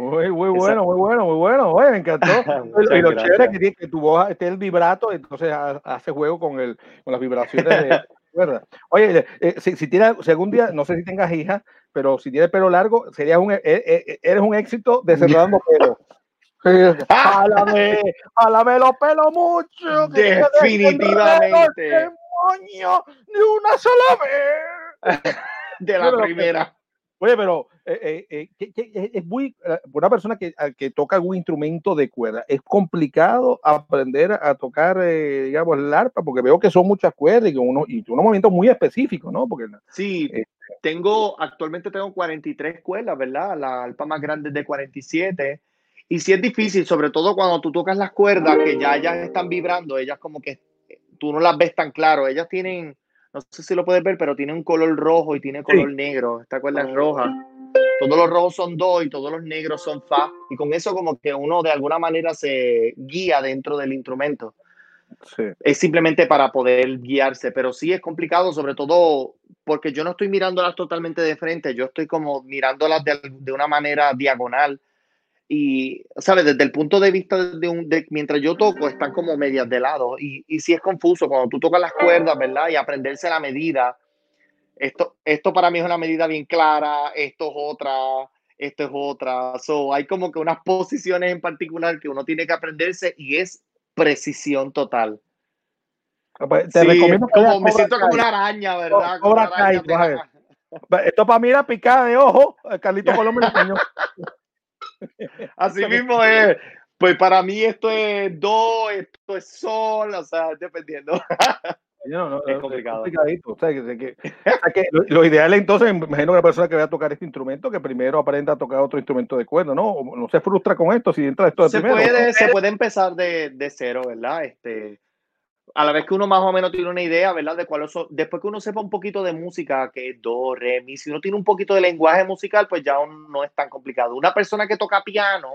Muy, muy bueno, muy bueno, muy bueno. Oye, me encantó. y lo chévere que, que tu voz esté el vibrato, entonces hace juego con, el, con las vibraciones de cuerda. Oye, eh, si, si tienes, si algún día, no sé si tengas hija, pero si tienes pelo largo, sería un, eh, eh, eres un éxito de cerrando pelo. Jálame, jálame los pelos mucho. Definitivamente. demonio de una sola vez. De la Pero- primera. Oye, pero eh, eh, eh, que es- muy, eh, una persona que, a- que toca algún instrumento de cuerda, es complicado aprender a tocar, eh, digamos, el arpa, porque veo que son muchas cuerdas y, que uno, y unos movimientos muy específicos, ¿no? Porque Sí, tengo, actualmente tengo 43 cuerdas, ¿verdad? La alpa más grande es de 47. Y sí es difícil, sobre todo cuando tú tocas las cuerdas, que ya ellas están vibrando, ellas como que tú no las ves tan claro. Ellas tienen, no sé si lo puedes ver, pero tienen un color rojo y tiene color negro. Esta cuerda es roja. Todos los rojos son do y todos los negros son fa. Y con eso como que uno de alguna manera se guía dentro del instrumento sí. es simplemente para poder guiarse, pero sí es complicado, sobre todo porque yo no estoy mirándolas totalmente de frente, yo estoy como mirándolas de, de una manera diagonal. Y, ¿sabes? Desde el punto de vista de un, de, mientras yo toco, están como medias de lado. Y, y sí es confuso cuando tú tocas las cuerdas, ¿verdad? Y aprenderse la medida. Esto, esto para mí es una medida bien clara, esto es otra, esto es otra. So, hay como que unas posiciones en particular que uno tiene que aprenderse y es precisión total. Pues, Te Sí, recomiendo que como, me siento como una araña, ¿verdad? Como una araña. Esto para mí era picada de ojo, eh, Carlito enseñó. Así mismo es. Pues para mí esto es do, esto es sol, o sea, dependiendo. No, no, Es complicado. complicadito. O sea, que, que- o sea, que lo, lo ideal entonces, me imagino que la persona que vaya a tocar este instrumento, que primero aprenda a tocar otro instrumento de cuerda, ¿no? O No se frustra con esto si entra esto de se primero. puede, se puede empezar de, de cero, ¿verdad? Este, a la vez que uno más o menos tiene una idea, ¿verdad? De cuál son, después que uno sepa un poquito de música, que es do, re, mi, si uno tiene un poquito de lenguaje musical, pues ya no es tan complicado. Una persona que toca piano,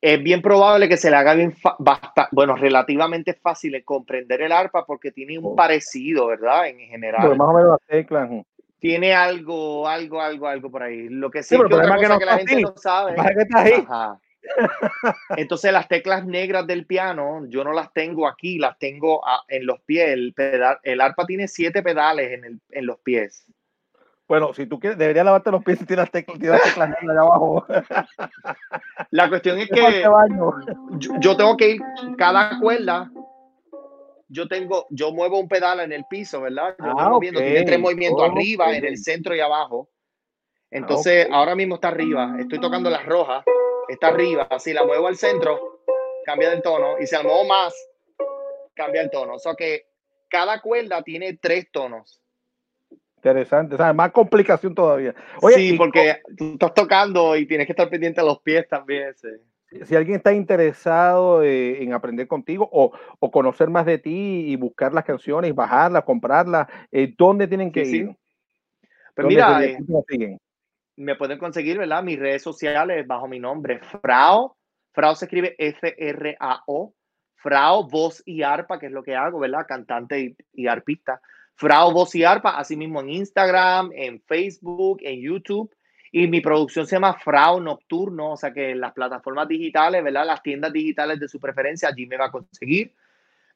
es bien probable que se le haga bien, fa- basta- bueno, relativamente fácil de comprender el arpa porque tiene un Oh. parecido, ¿verdad? En general. más o menos las teclas. Tiene algo, algo, algo, algo por ahí. Lo que sí, Sí, es que otra no la gente no sabe. Que está ahí. Ajá. Entonces las teclas negras del piano, yo no las tengo aquí, las tengo a- en los pies. El, pedal, el arpa tiene siete pedales en, el, en los pies. Bueno, si tú quieres, deberías lavarte los pies y tirar las teclas, tirar teclas negras allá abajo. La cuestión es que yo, yo tengo que ir cada cuerda. Yo tengo, yo muevo un pedal en el piso, ¿verdad? Yo Ah, moviendo, tiene tres movimientos arriba, en el centro y abajo. Entonces, ok. ahora mismo está arriba. Estoy tocando las rojas. Está arriba. Si la muevo al centro, cambia de tono. Y si la muevo más, cambia el tono. O sea que cada cuerda tiene tres tonos. Interesante, o sea, más complicación todavía. Oye, sí, porque tú estás tocando y tienes que estar pendiente a los pies también. sí. si alguien está interesado eh, en aprender contigo o, o conocer más de ti y buscar las canciones, bajarlas, comprarlas, eh, ¿dónde tienen que Sí, sí. ir? Pues ¿Dónde mira, eh. Me pueden conseguir, ¿verdad? Mis redes sociales bajo mi nombre, Frao. Frao se escribe F-R-A-O. Frao, voz y arpa, que es lo que hago, ¿verdad? Cantante y, arpista. Frao, voz y arpa, así mismo en Instagram, en Facebook, en YouTube. Y mi producción se llama Frao Nocturno, o sea que en las plataformas digitales, ¿verdad? Las tiendas digitales de su preferencia, allí me va a conseguir.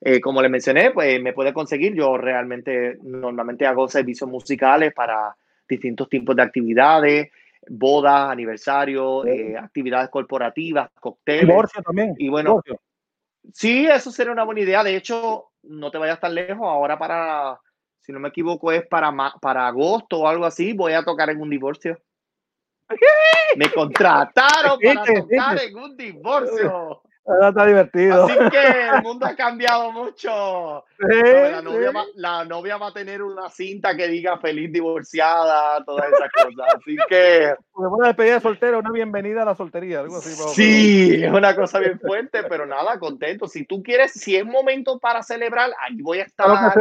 Eh, como le mencioné, pues me puede conseguir. Yo realmente normalmente hago servicios musicales para distintos tipos de actividades, bodas, aniversarios, eh, actividades corporativas, cócteles. Divorcio también. Y bueno, divorcio. Sí, eso sería una buena idea. De hecho, no te vayas tan lejos. Ahora para, si no me equivoco, es para, ma- para agosto o algo así, voy a tocar en un divorcio. Me contrataron para tocar en un divorcio. Ah, está divertido. Así que el mundo ha cambiado mucho. Sí. La sí. novia, va, la novia va a tener una cinta que diga feliz divorciada, todas esas cosas. Así que Como una despedida de soltero, una bienvenida a la soltería, algo así. sí, es una cosa bien fuerte, pero nada, contento. Si tú quieres, si es momento para celebrar, ahí voy a estar.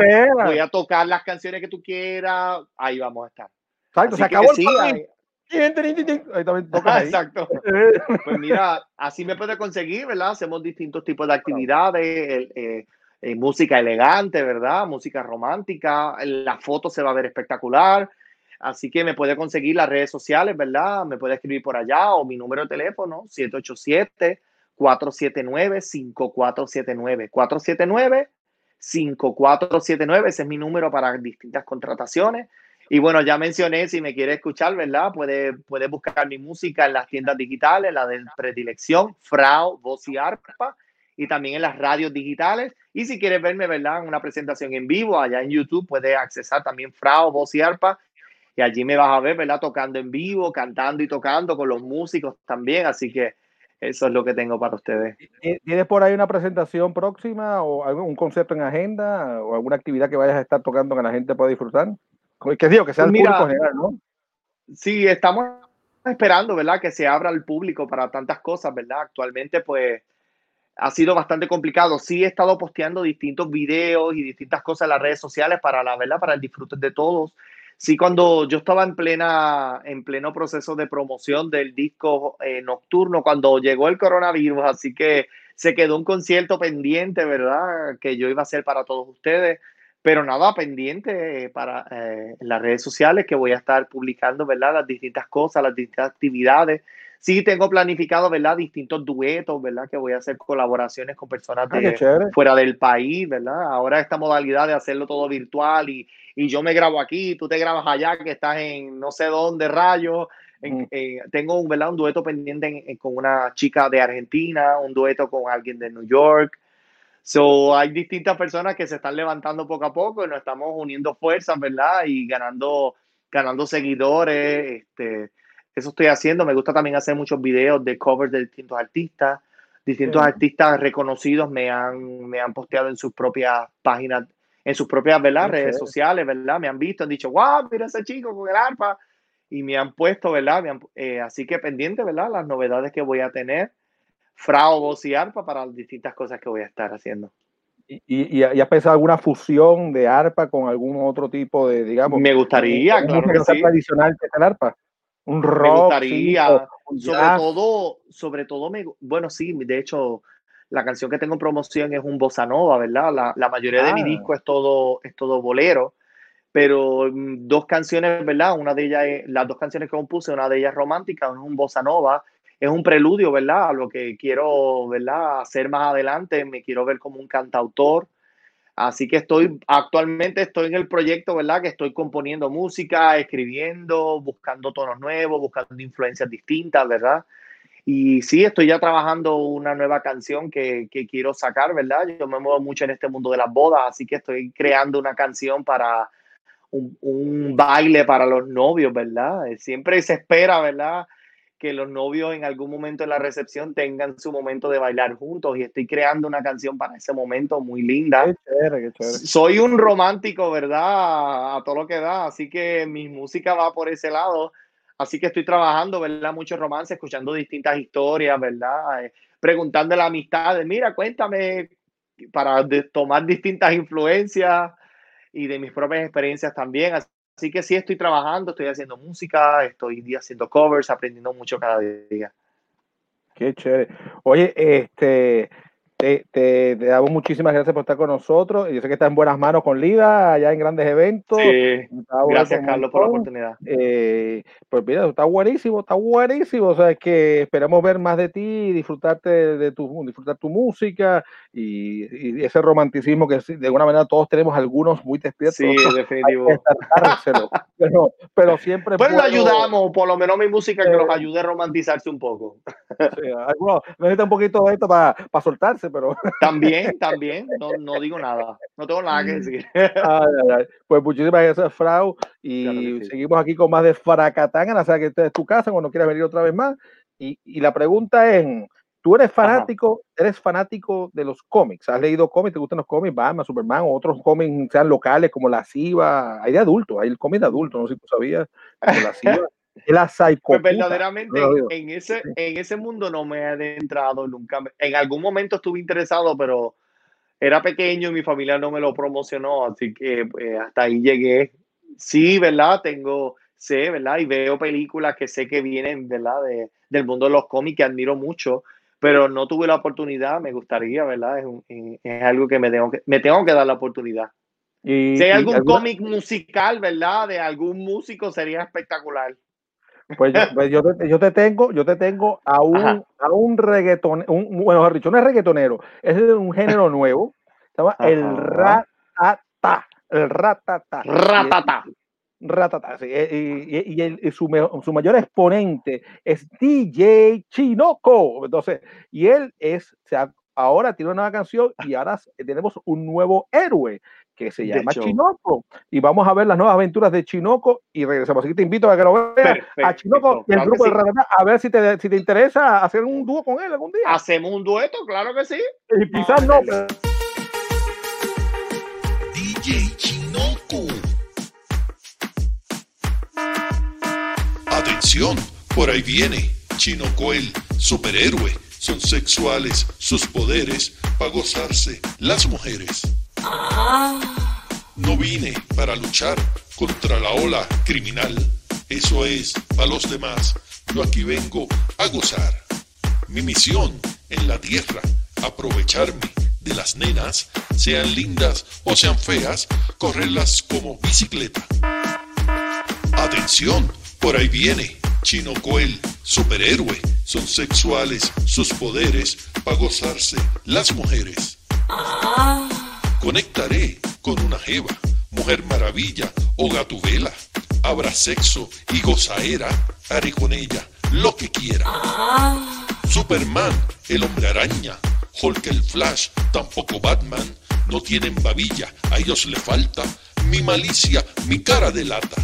Voy a tocar las canciones que tú quieras, ahí vamos a estar. Exacto, se acabó el sí. Ahí- Ahí también tocas ahí. Exacto. Pues mira, así me puede conseguir, ¿verdad? Hacemos distintos tipos de actividades, eh, eh, música elegante, ¿verdad? Música romántica, la foto se va a ver espectacular. Así que me puede conseguir las redes sociales, ¿verdad? Me puede escribir por allá o mi número de teléfono, 787-479-5479. 479-5479, ese es mi número para distintas contrataciones. Y bueno, ya mencioné, si me quiere escuchar, ¿verdad? Puede, puede buscar mi música en las tiendas digitales, la de predilección, Frau, Voz y Arpa, y también en las radios digitales. Y si quieres verme, ¿verdad? En una presentación en vivo, allá en YouTube, puede accesar también Frau, Voz y Arpa. Y allí me vas a ver, ¿verdad? Tocando en vivo, cantando y tocando con los músicos también. Así que eso es lo que tengo para ustedes. ¿Tienes por ahí una presentación próxima o algún concepto en agenda o alguna actividad que vayas a estar tocando que la gente pueda disfrutar? Que digo, que sea el Mira, público general, ¿no? Sí, estamos esperando, ¿verdad? Que se abra al público para tantas cosas, ¿verdad? Actualmente, pues, ha sido bastante complicado. Sí he estado posteando distintos videos y distintas cosas en las redes sociales para la, ¿verdad? Para el disfrute de todos. Sí, cuando yo estaba en plena, en pleno proceso de promoción del disco eh, nocturno, cuando llegó el coronavirus, así que se quedó un concierto pendiente, ¿verdad? Que yo iba a hacer para todos ustedes pero nada pendiente para eh, en las redes sociales que voy a estar publicando, ¿verdad? Las distintas cosas, las distintas actividades. Sí, tengo planificado, ¿verdad? Distintos duetos, ¿verdad? Que voy a hacer colaboraciones con personas Ah, de fuera del país, ¿verdad? Ahora esta modalidad de hacerlo todo virtual y, y yo me grabo aquí, tú te grabas allá, que estás en no sé dónde, rayos. En- eh, tengo ¿verdad? un dueto pendiente en- en- con una chica de Argentina, un dueto con alguien de New York. So, hay distintas personas que se están levantando poco a poco y nos estamos uniendo fuerzas, ¿verdad? Y ganando, ganando seguidores. Este, eso estoy haciendo. Me gusta también hacer muchos videos de covers de distintos artistas. Distintos Sí. artistas reconocidos me han, me han posteado en sus propias páginas, en sus propias ¿verdad? Qué redes sociales, ¿verdad? Me han visto, han dicho, wow, mira ese chico con el arpa. Y me han puesto, ¿verdad? Me han- eh, así que pendiente, ¿verdad? Las novedades que voy a tener. Frao, voz y arpa para las distintas cosas que voy a estar haciendo. ¿Y, y, y has pensado alguna fusión de arpa con algún otro tipo de, digamos, Me gustaría, una claro música que sí. tradicional que es el arpa? Un rock, Me gustaría, sí, un sobre jazz. todo, sobre todo, me, bueno, sí, de hecho, la canción que tengo en promoción es un bossa nova, ¿verdad? La, la mayoría de mi Ah. disco es todo, es todo bolero, pero mm, dos canciones, ¿verdad? Una de ellas, las dos canciones que compuse, una de ellas romántica, es un bossa nova, es un preludio, ¿verdad? A lo que quiero, ¿verdad? Hacer más adelante, me quiero ver como un cantautor. Así que estoy, actualmente estoy en el proyecto, ¿verdad? Que estoy componiendo música, escribiendo, buscando tonos nuevos, buscando influencias distintas, ¿verdad? Y sí, estoy ya trabajando una nueva canción que, que quiero sacar, ¿verdad? Yo me muevo mucho en este mundo de las bodas, así que estoy creando una canción para un, un baile para los novios, ¿verdad? Siempre se espera, ¿verdad? Que los novios en algún momento en la recepción tengan su momento de bailar juntos y estoy creando una canción para ese momento muy linda. Qué chévere, qué chévere. Soy un romántico, ¿verdad? A todo lo que da, así que mi música va por ese lado. Así que estoy trabajando, ¿verdad? Mucho romance, escuchando distintas historias, ¿verdad? Eh, preguntándole a amistades, mira, cuéntame, para de- tomar distintas influencias y de mis propias experiencias también. Así que sí estoy trabajando, estoy haciendo música, estoy haciendo covers, aprendiendo mucho cada día. Qué chévere. Oye, este, te, te, te damos muchísimas gracias por estar con nosotros. Yo sé que estás en buenas manos con Lida, allá en grandes eventos. Sí, Está bueno gracias Carlos por la oportunidad. Eh, pues mira, está buenísimo, está buenísimo. O sea, es que esperamos ver más de ti, disfrutarte de tu, disfrutar tu música y, y ese romanticismo que de alguna manera todos tenemos algunos muy despiertos. Sí, definitivo. pero, pero siempre Pues lo bueno- ayudamos, por lo menos mi música que Eh, los ayude a romantizarse un poco. sí, algunos necesitan un poquito de esto para soltarse, pero También, también, no, no digo nada, no tengo nada que decir. Ay, ay, ay. Pues muchísimas gracias, Frau. Y Claro que sí. seguimos aquí con más de Fracatán. O sea, que esta es tu casa cuando quieras venir otra vez más. Y, y la pregunta es: ¿tú eres fanático, eres fanático de los cómics? ¿Has leído cómics? ¿Te gustan los cómics? Batman, Superman, o otros cómics, sean locales como la SIVA? Hay de adultos, hay el cómic de adultos, no sé si tú sabías. como la SIVA. La Pues verdaderamente No en, ese, en ese mundo no me he adentrado nunca. En algún momento estuve interesado, pero era pequeño y mi familia no me lo promocionó, así que pues, hasta ahí llegué. Sí, ¿verdad? Tengo, sé, ¿verdad? Y veo películas que sé que vienen, ¿verdad? De, del mundo de los cómics que admiro mucho, pero no tuve la oportunidad, me gustaría, ¿verdad? Es, un- es- algo que me tengo que, me tengo que dar la oportunidad. Y, Si hay algún alguna- cómic musical, ¿verdad? De algún músico sería espectacular. Pues yo, pues yo te, yo te tengo, yo te tengo a un, Ajá. a un reggaeton, un, bueno, no es reggaetonero, es de un género nuevo, se llama el ratata, el ratata. Ratata. Ratata. sí, eh, Y, y- y el- y su, su mayor exponente es DJ Chinoco. Entonces, y él es, o sea, ahora tiene una nueva canción y ahora tenemos un nuevo héroe que se llama. Chinoco. Y vamos a ver las nuevas aventuras de Chinoco y regresamos. Así que te invito a que lo veas Perfecto, a Chinoco y el claro grupo que de sí. A ver si te, si te interesa hacer un dúo con él algún día. Hacemos un dueto, claro que sí. Y quizás no, pero DJ Chinoco. Atención, por ahí viene Chinoco el superhéroe. Son sexuales sus poderes para gozarse las mujeres. No vine para luchar contra la ola criminal. Eso es para los demás. Yo aquí vengo a gozar. Mi misión en la tierra, aprovecharme de las nenas, sean lindas o sean feas, correrlas como bicicleta. Atención, por ahí viene Chino Coel, superhéroe. Son sexuales sus poderes para gozarse las mujeres. Conectaré con una jeva, mujer maravilla o gatubela. Habrá sexo y gozaera, haré con ella lo que quiera. Superman, el hombre araña, Hulk el Flash, tampoco Batman, no tienen babilla, a ellos le falta mi malicia, mi cara delata.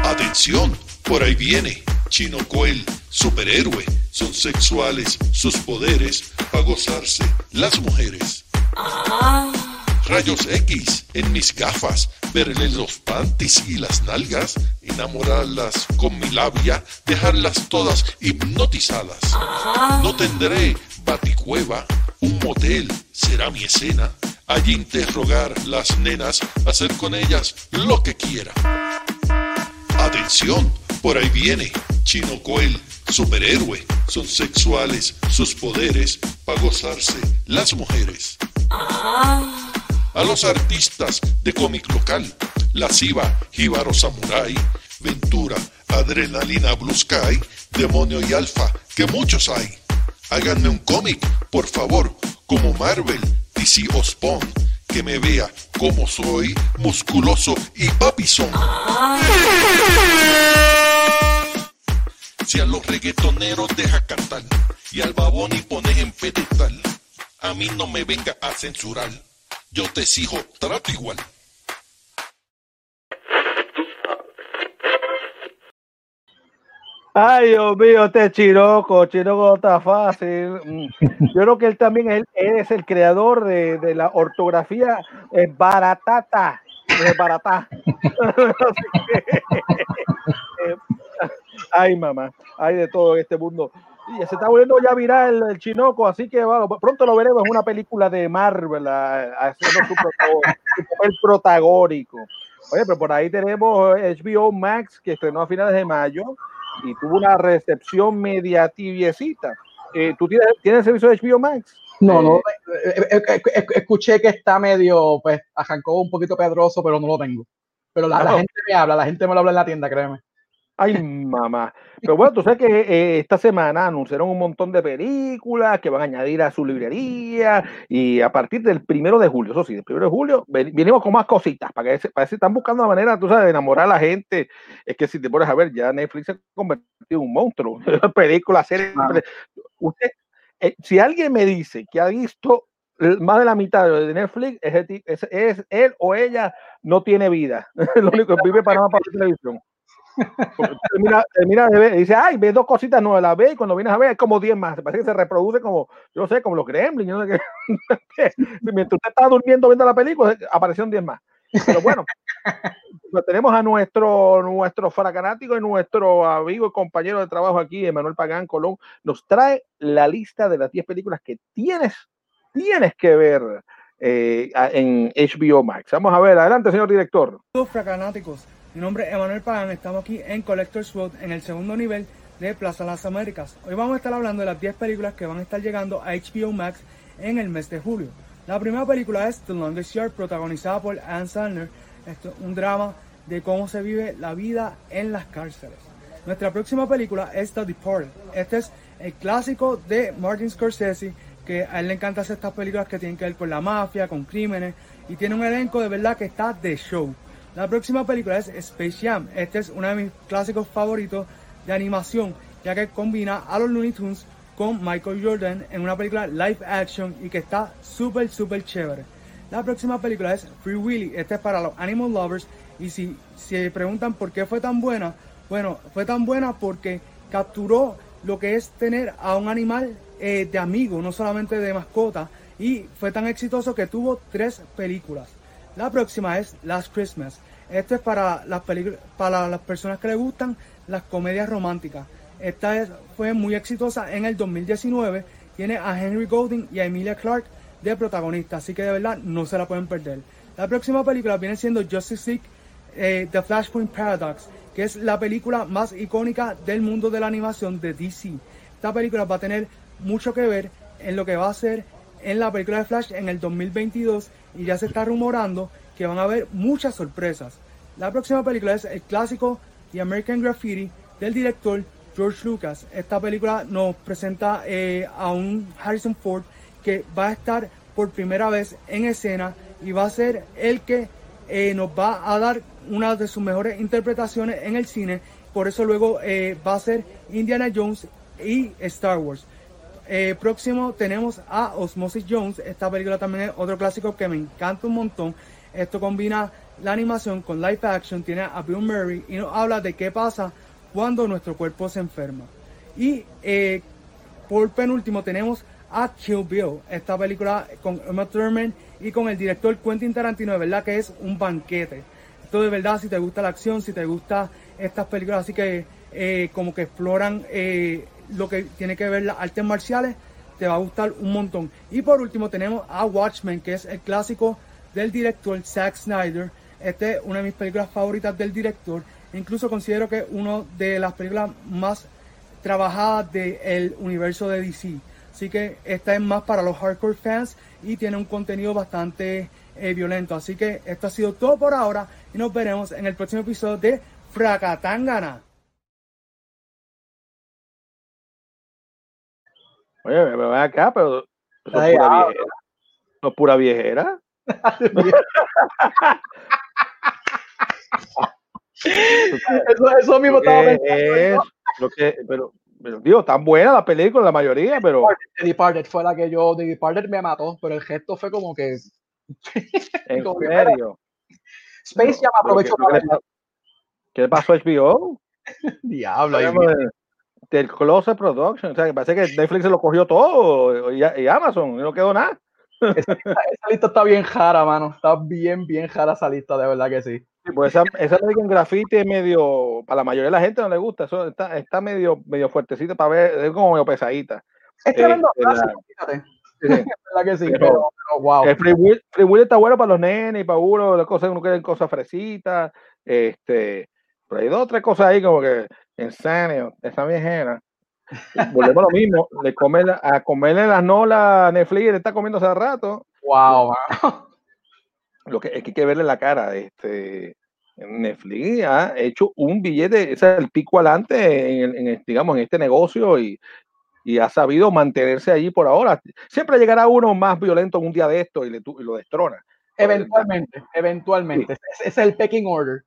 Atención, por ahí viene Chino Coel, superhéroe, son sexuales sus poderes para gozarse las mujeres. Rayos X en mis gafas, verle los panties y las nalgas, enamorarlas con mi labia, dejarlas todas hipnotizadas. No tendré baticueva, un motel será mi escena, allí interrogar las nenas, hacer con ellas lo que quiera. Atención, por ahí viene Chino Coel, superhéroe, son sexuales sus poderes para gozarse las mujeres a los artistas de cómic local, Lasciva, Jíbaro Samurai, Ventura, Adrenalina Blue Sky, Demonio y Alfa, que muchos hay. Háganme un cómic, por favor, como Marvel, DC o Spawn, que me vea como soy, musculoso y papizón. Si a los reggaetoneros deja cantar y al babón y pones en pedestal, a mí no me venga a censurar. Yo te exijo trato igual. Ay, Dios mío, este Chiroco, Chiroco está fácil. Mm. Yo creo que él también es el creador de, la ortografía eh, baratata. eh, baratá. Eh, ay, mamá, hay de todo este mundo. Y se está volviendo ya viral el, el chinoco, así que bueno, pronto lo veremos en una película de Marvel, a- haciendo su, papel protagónico. Oye, pero por ahí tenemos HBO Max que estrenó a finales de mayo y tuvo una recepción media tibiecita. Eh, ¿Tú tienes, tienes servicio de HBO Max? No, no, Eh, eh, eh, eh, eh, escuché que está medio, pues, arrancó un poquito pedroso, pero no lo tengo. Pero la, la Ah. gente me habla, la gente me lo habla en la tienda, créeme. Ay, mamá. Pero bueno, tú sabes que eh, esta semana anunciaron un montón de películas que van a añadir a su librería y a partir del primero de julio, eso sí, del primero de julio, ven- venimos con más cositas para que se- para que están buscando la manera, tú sabes, de enamorar a la gente. Es que si te pones a ver, ya Netflix se ha convertido en un monstruo. Películas, series. Claro. Usted, eh, si alguien me dice que ha visto más de la mitad de Netflix, es, es él o ella no tiene vida. Lo único que vive para nada para la televisión. Termina, termina de dice, ay, ve dos cositas nuevas, la ve y cuando vienes a ver es como 10 más. Parece que se reproduce como, yo sé, como los gremlins. no sé qué. Mientras usted estaba durmiendo viendo la película, aparecieron 10 más. Pero bueno, pues tenemos a nuestro, nuestro fracanático y nuestro amigo y compañero de trabajo aquí, Emanuel Pagán Colón, nos trae la lista de las 10 películas que tienes, tienes que ver eh, en HBO Max. Vamos a ver, adelante, señor director. Saludos fracanáticos, mi nombre es Emanuel Pagán, estamos aquí en Collector's Road en el segundo nivel de Plaza Las Américas. Hoy vamos a estar hablando de las 10 películas que van a estar llegando a HBO Max en el mes de julio. La primera película es The Longest Yard, protagonizada por Ann Sandler. Esto es un drama de cómo se vive la vida en las cárceles. Nuestra próxima película es The Departed. Este es el clásico de Martin Scorsese, que a él le encanta hacer estas películas que tienen que ver con la mafia, con crímenes, y tiene un elenco de verdad que está de show. La próxima película es Space Jam. Este es uno de mis clásicos favoritos de animación, ya que combina a los Looney Tunes con Michael Jordan en una película live action y que está súper, súper chévere. La próxima película es Free Willy. Este es para los animal lovers. Y si se preguntan por qué fue tan buena, bueno, fue tan buena porque capturó lo que es tener a un animal eh, de amigo, no solamente de mascota. Y fue tan exitoso que tuvo tres películas. La próxima es Last Christmas. Esto es para las, para las personas que les gustan las comedias románticas. Esta fue muy exitosa en el 2019. Tiene a Henry Golding y a Emilia Clarke de protagonista, así que de verdad no se la pueden perder. La próxima película viene siendo Justice League eh, The Flashpoint Paradox, que es la película más icónica del mundo de la animación de DC. Esta película va a tener mucho que ver en lo que va a ser en la película de Flash en el 2022 y ya se está rumorando que van a haber muchas sorpresas. La próxima película es el clásico The American Graffiti del director George Lucas. Esta película nos presenta eh, a un Harrison Ford que va a estar por primera vez en escena y va a ser el que eh, nos va a dar una de sus mejores interpretaciones en el cine. Por eso luego eh, va a ser Indiana Jones y Star Wars. Eh, próximo tenemos a Osmosis Jones. Esta película también es otro clásico que me encanta un montón. Esto combina la animación con live action. Tiene a Bill Murray y nos habla de qué pasa cuando nuestro cuerpo se enferma. Y por penúltimo tenemos a Kill Bill, esta película con Emma Thurman y con el director Quentin Tarantino, de verdad que es un banquete. Esto de verdad, si te gusta la acción, si te gusta estas películas así que eh, como que exploran eh, lo que tiene que ver las artes marciales, te va a gustar un montón. Y por último tenemos a Watchmen, que es el clásico del director Zack Snyder. Este es una de mis películas favoritas del director. Incluso considero que es una de las películas más trabajadas del universo de DC. Así que esta es más para los hardcore fans y tiene un contenido bastante eh, violento. Así que esto ha sido todo por ahora y nos veremos en el próximo episodio de Fracatangana. Oye, me ven acá, pero eso es pura viejera. ¿No es pura viejera? Eso, eso mismo estaba pensando. Lo que, pero, pero, digo, tan buena la película, la mayoría, pero. The Departed fue la que yo. The Departed me mató, pero el gesto fue como que. ¿En como serio? Space ya me aprovechó ¿Qué, ¿Qué le pasó a HBO? Diablo. Del Closet Production. O sea, que parece que Netflix se lo cogió todo y, y Amazon, y no quedó nada. Esa, esa, lista está bien jara, mano. Está bien, bien jara esa lista, de verdad que sí. Sí, pues esa, esa American Graffiti es medio, para la mayoría de la gente no le gusta, eso está, está medio, medio fuertecita para ver, es como medio pesadita. Es tremendo eh, clásico, fíjate. Sí, verdad que sí, pero, pero, pero wow. El Free Will, Free Will, está bueno para los nenes y para uno, las cosas, uno quiere cosas fresitas, este, pero hay dos o tres cosas ahí como que, en serio, esa viejera. Volvemos a lo mismo, le come, a comerle las nolas a Netflix, le está comiendo hace rato. Wow. Lo que es que hay que verle la cara. Este, Netflix ha hecho un billete, es el pico adelante en, en, digamos, en este negocio y, y, ha sabido mantenerse allí por ahora. Siempre llegará uno más violento un día de esto y, le, y lo destrona. Eventualmente, eventualmente. Sí. Ese es el pecking order.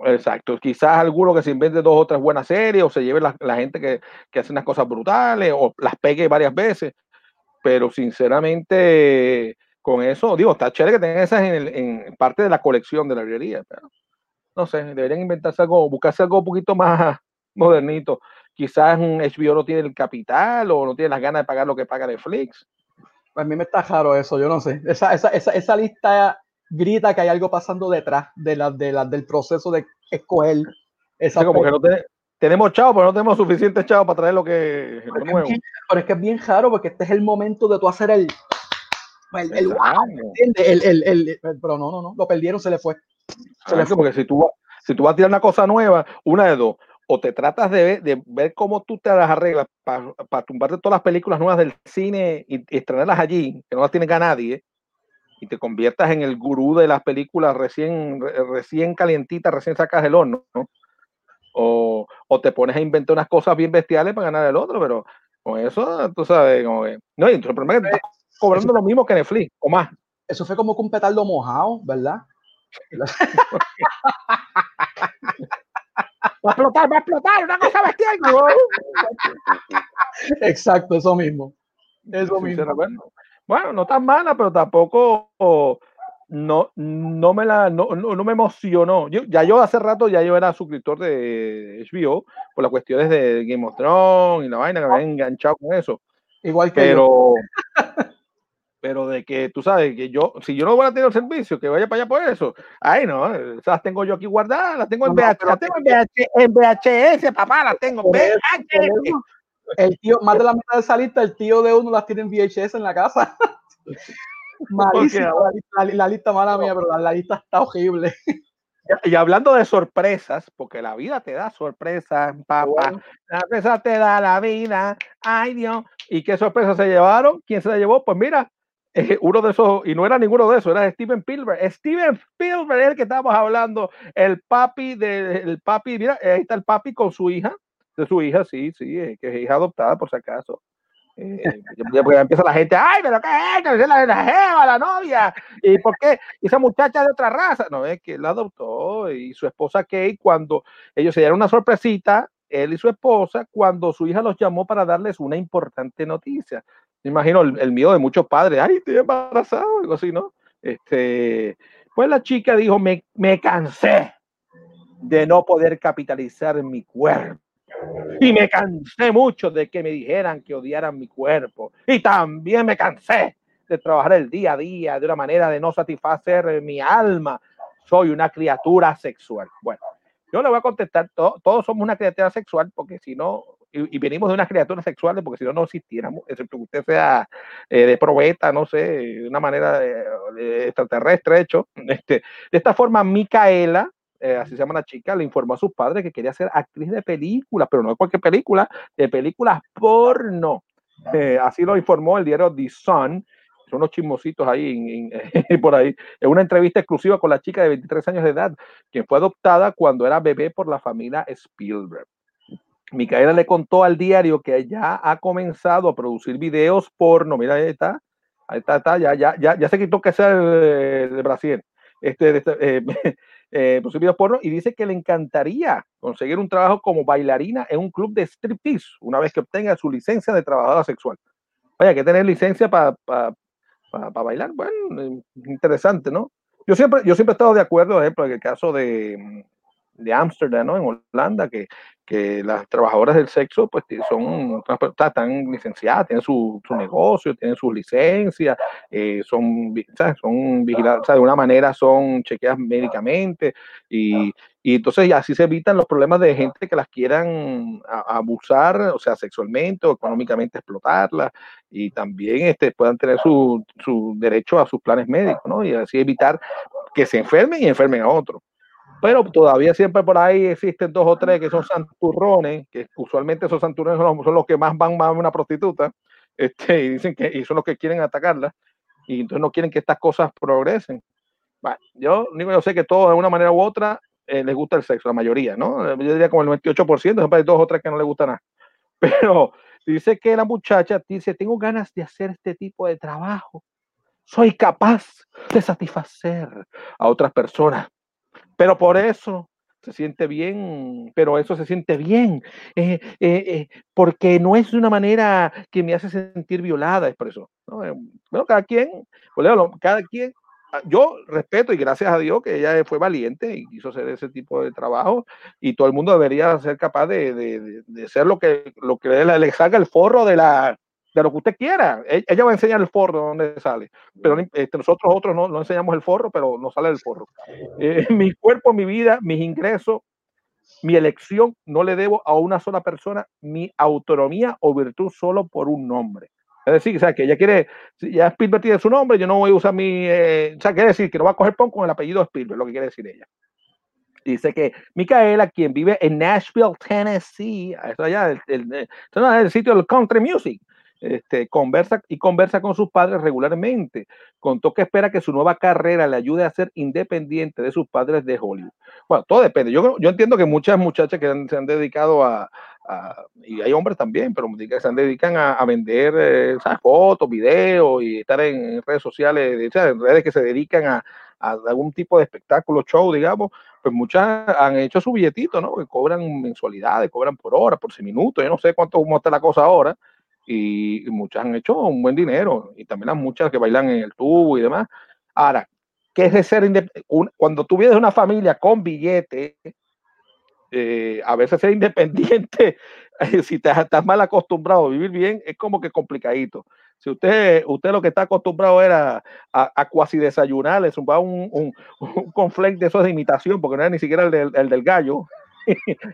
Exacto, quizás alguno que se invente dos o tres buenas series o se lleve la, la gente que, que, hace unas cosas brutales o las pegue varias veces, pero sinceramente con eso, digo, está chévere que tengan esas en, el, en parte de la colección de la librería, pero no sé, deberían inventarse algo, buscarse algo un poquito más modernito. Quizás un HBO no tiene el capital o no tiene las ganas de pagar lo que paga Netflix. A mí me está raro eso, yo no sé. Esa, esa, esa, esa lista grita que hay algo pasando detrás de la, de la, del proceso de escoger esa. Sí, como que no te, tenemos chavo, pero no tenemos suficiente chavo para traer lo que es lo nuevo. Pero es que es bien raro porque este es el momento de tú hacer el. El, el, el, pero no, no, no, lo perdieron, se le fue. Se le fue. Porque si tú, si tú vas a tirar una cosa nueva, una de dos, o te tratas de ver, de ver cómo tú te las arreglas para pa tumbarte todas las películas nuevas del cine y, y, estrenarlas allí, que no las tiene a nadie, y te conviertas en el gurú de las películas recién, recién calientitas, recién sacas del horno, ¿no? O, o, te pones a inventar unas cosas bien bestiales para ganar el otro, pero con eso, tú sabes, como que, no, y el problema es que estás cobrando lo mismo que Netflix, o más. Eso fue como un petardo mojado, ¿verdad? Va a explotar, va a explotar, una cosa bestial. Exacto, eso mismo. Eso mismo. Bueno, no tan mala, pero tampoco no, no me la no, no, no me emocionó. Yo, ya yo hace rato ya yo era suscriptor de HBO por las cuestiones de Game of Thrones y la vaina que me había enganchado con eso. Igual que Pero pero de que tú sabes que yo, si yo no voy a tener el servicio, que vaya para allá por eso. Ay, no, esas las tengo yo aquí guardadas, las tengo en, No, VH, las tengo en, VH, en VHS, papá, las tengo en VHS. El tío, más de la mitad de esa lista, el tío de uno las tiene en VHS en la casa. Malísima la, lista- la- la lista mala mía, pero la, la lista está horrible. Y hablando de sorpresas, porque la vida te da sorpresas, papá. Bueno. La sorpresa te da la vida. Ay, Dios. ¿Y qué sorpresa se llevaron? ¿Quién se la llevó? Pues mira, eh, uno de esos, y no era ninguno de esos, era Steven Spielberg. Steven Spielberg es el que estábamos hablando, el papi de, el papi, mira, ahí está el papi con su hija, de su hija, sí, sí, eh, que es hija adoptada por si acaso. Eh, porque empieza la gente, ay, pero qué es esto? Es la, la jeva, la novia, ¿y por qué? Esa muchacha de otra raza, no, es que la adoptó y su esposa Kate, cuando ellos se dieron una sorpresita, él y su esposa, cuando su hija los llamó para darles una importante noticia. Me imagino el, el miedo de muchos padres, ay, estoy embarazado, algo así, ¿no? Este, pues la chica dijo, me, me cansé de no poder capitalizar mi cuerpo. Y me cansé mucho de que me dijeran que odiaran mi cuerpo. Y también me cansé de trabajar el día a día de una manera de no satisfacer mi alma. Soy una criatura sexual. Bueno, yo le voy a contestar, to- todos somos una criatura sexual porque si no, y, y venimos de unas criaturas sexuales porque si no, no existiéramos, excepto que usted sea eh, de probeta, no sé, de una manera eh, de extraterrestre hecho. Este, de esta forma, Micaela, eh, así se llama la chica, le informó a sus padres que quería ser actriz de películas, pero no de cualquier película, de películas porno. Eh, así lo informó el diario The Sun. Son unos chismositos ahí en- en- por ahí. En una entrevista exclusiva con la chica de 23 años de edad, quien fue adoptada cuando era bebé por la familia Spielberg. Micaela le contó al diario que ya ha comenzado a producir videos porno. Mira, ahí está. Ahí está, está, ya, ya, ya, ya se quitó que sea el, el Brasil. Este, este, eh, eh, producir videos y dice que le encantaría conseguir un trabajo como bailarina en un club de striptease una vez que obtenga su licencia de trabajadora sexual. Hay que tener licencia para bailar. Bueno, eh, interesante, ¿no? Yo siempre, yo siempre he estado de acuerdo, por ejemplo, en el caso de, de Ámsterdam, ¿no? En Holanda, que, que las trabajadoras del sexo, pues son, están licenciadas, tienen su, su negocio, tienen sus licencias, eh, son, ¿sabes? son vigiladas, sea, de una manera son chequeadas médicamente y, y entonces así se evitan los problemas de gente que las quieran abusar, o sea, sexualmente o económicamente explotarlas y también este, puedan tener su, su derecho a sus planes médicos, ¿no? Y así evitar que se enfermen y enfermen a otros. Pero todavía siempre por ahí existen dos o tres que son santurrones, que usualmente esos santurrones son los, son los que más van a una prostituta, este, y dicen que y son los que quieren atacarla, y entonces no quieren que estas cosas progresen. Bueno, yo yo sé que todos de una manera u otra eh, les gusta el sexo, la mayoría, ¿no? Yo diría como el 98%, siempre hay dos o tres que no les gusta nada. Pero dice que la muchacha dice, tengo ganas de hacer este tipo de trabajo. Soy capaz de satisfacer a otras personas. Pero por eso se siente bien, pero eso se siente bien, eh, eh, eh, porque no es de una manera que me hace sentir violada, es por eso. ¿no? Eh, Bueno, cada quien, pues, cada quien, ah, yo respeto y gracias a Dios que ella fue valiente y quiso hacer ese tipo de trabajo y todo el mundo debería ser capaz de, de, de- de ser lo que, lo que le salga el forro de la de lo que usted quiera. E- Ella va a enseñar el forro de dónde sale, pero no- este, nosotros otros no, no enseñamos el forro, pero nos sale el forro. Eh, mi cuerpo, mi vida, mis ingresos, mi elección, no le debo a una sola persona mi autonomía o virtud solo por un nombre. Es decir, o sea, que ella quiere, si ya Spielberg tiene su nombre, yo no voy a usar mi, eh, o sea, quiere decir que no va a coger pon con el apellido Spielberg, lo que quiere decir ella. Dice que Micaela, quien vive en Nashville, Tennessee, eso allá, el, el, el- no es el sitio del country music, este, conversa y conversa con sus padres regularmente. Contó que espera que su nueva carrera le ayude a ser independiente de sus padres de Hollywood. Bueno, todo depende. Yo, yo entiendo que muchas muchachas que han- se han dedicado a, y hay hombres también, pero se dedican a, vender eh, fotos, videos y estar en redes sociales, en redes que se dedican a, algún tipo de espectáculo, show, digamos, pues muchas han hecho su billetito, ¿no? Que cobran mensualidades, cobran por hora, por minuto, yo no sé cuánto cómo está la cosa ahora, y, muchas han hecho un buen dinero, y también las muchas que bailan en el tubo y demás. Ahora, ¿qué es de ser independiente? Cuando tú vienes una familia con billete, eh, a veces ser independiente, eh, si te estás mal acostumbrado a vivir bien, es como que complicadito. Si usted, usted lo que está acostumbrado era a, a cuasi desayunar, le zumbaba un, un, un conflect de esos de imitación, porque no era ni siquiera el del, el del gallo,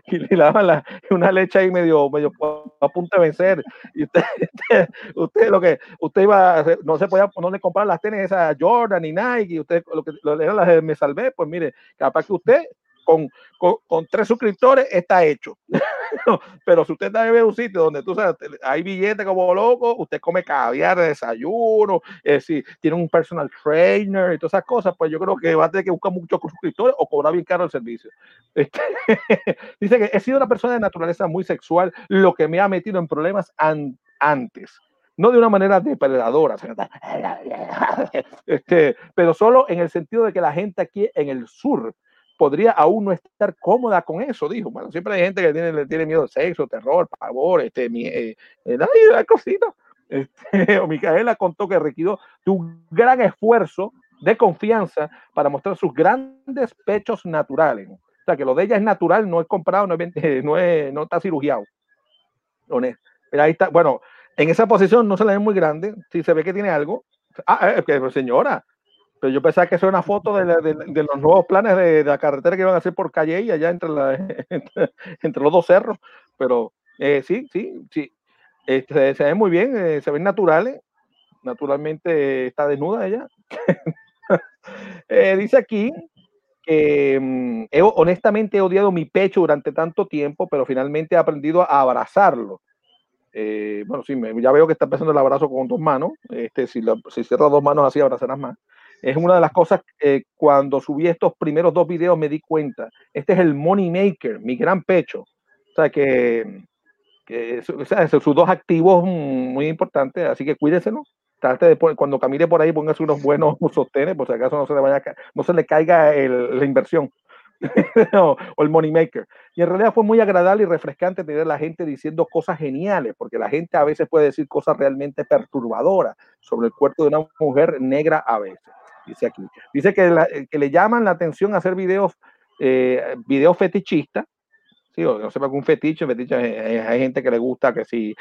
y le daban la- una leche ahí medio, medio a punto de vencer. Y usted, usted, lo que usted iba no se podía no le comprar las tenis esas Jordan ni Nike, y usted lo que lo, eran las de me salvé, pues mire, capaz que usted con, con tres suscriptores está hecho. Pero si usted está en un sitio donde tú sabes, hay billetes como loco, usted come caviar de desayuno, eh, si tiene un personal trainer y todas esas cosas, pues yo creo que va a tener que buscar muchos suscriptores o cobrar bien caro el servicio. Este, dice que he sido una persona de naturaleza muy sexual, lo que me ha metido en problemas an- antes. No de una manera depredadora, este, pero solo en el sentido de que la gente aquí en el sur podría aún no estar cómoda con eso, dijo. Bueno, siempre hay gente que tiene, le tiene miedo al sexo, terror, pavor, este, eh, eh, cositas. Este, o Micaela contó que requirió de un gran esfuerzo de confianza para mostrar sus grandes pechos naturales. O sea, que lo de ella es natural, no es comprado, no, es, no, es, no está cirugiado. Pero ahí está, bueno, en esa posición no se la ve muy grande, si se ve que tiene algo. Ah, eh, señora, pero yo pensaba que eso era una foto de, de, de los nuevos planes de, de, la carretera que iban a hacer por Calle y allá entre, la, entre, entre, los dos cerros. Pero eh, sí, sí, sí. Este, se ve muy bien, eh, se ven naturales. Naturalmente está desnuda ella. Eh, dice aquí que mm, honestamente he odiado mi pecho durante tanto tiempo, pero finalmente he aprendido a abrazarlo. Eh, bueno, sí, me, ya veo que está empezando el abrazo con dos manos. Este, si, lo, si cierras dos manos así, abrazarás más. Es una de las cosas eh, cuando subí estos primeros dos videos me di cuenta. Este es el money maker, mi gran pecho. O sea que, que o sea, sus dos activos muy importantes, así que cuídeselo. Trate de cuando camine por ahí, póngase unos buenos sostenes, por si acaso no se le vaya no se le caiga el, la inversión. o, el money maker. Y en realidad fue muy agradable y refrescante tener a la gente diciendo cosas geniales, porque la gente a veces puede decir cosas realmente perturbadoras sobre el cuerpo de una mujer negra a veces. Dice aquí. Dice que, la, que le llaman la atención hacer videos, eh, videos fetichistas. Sí, o no sé un fetiche, fetiche hay, hay, gente que le gusta que si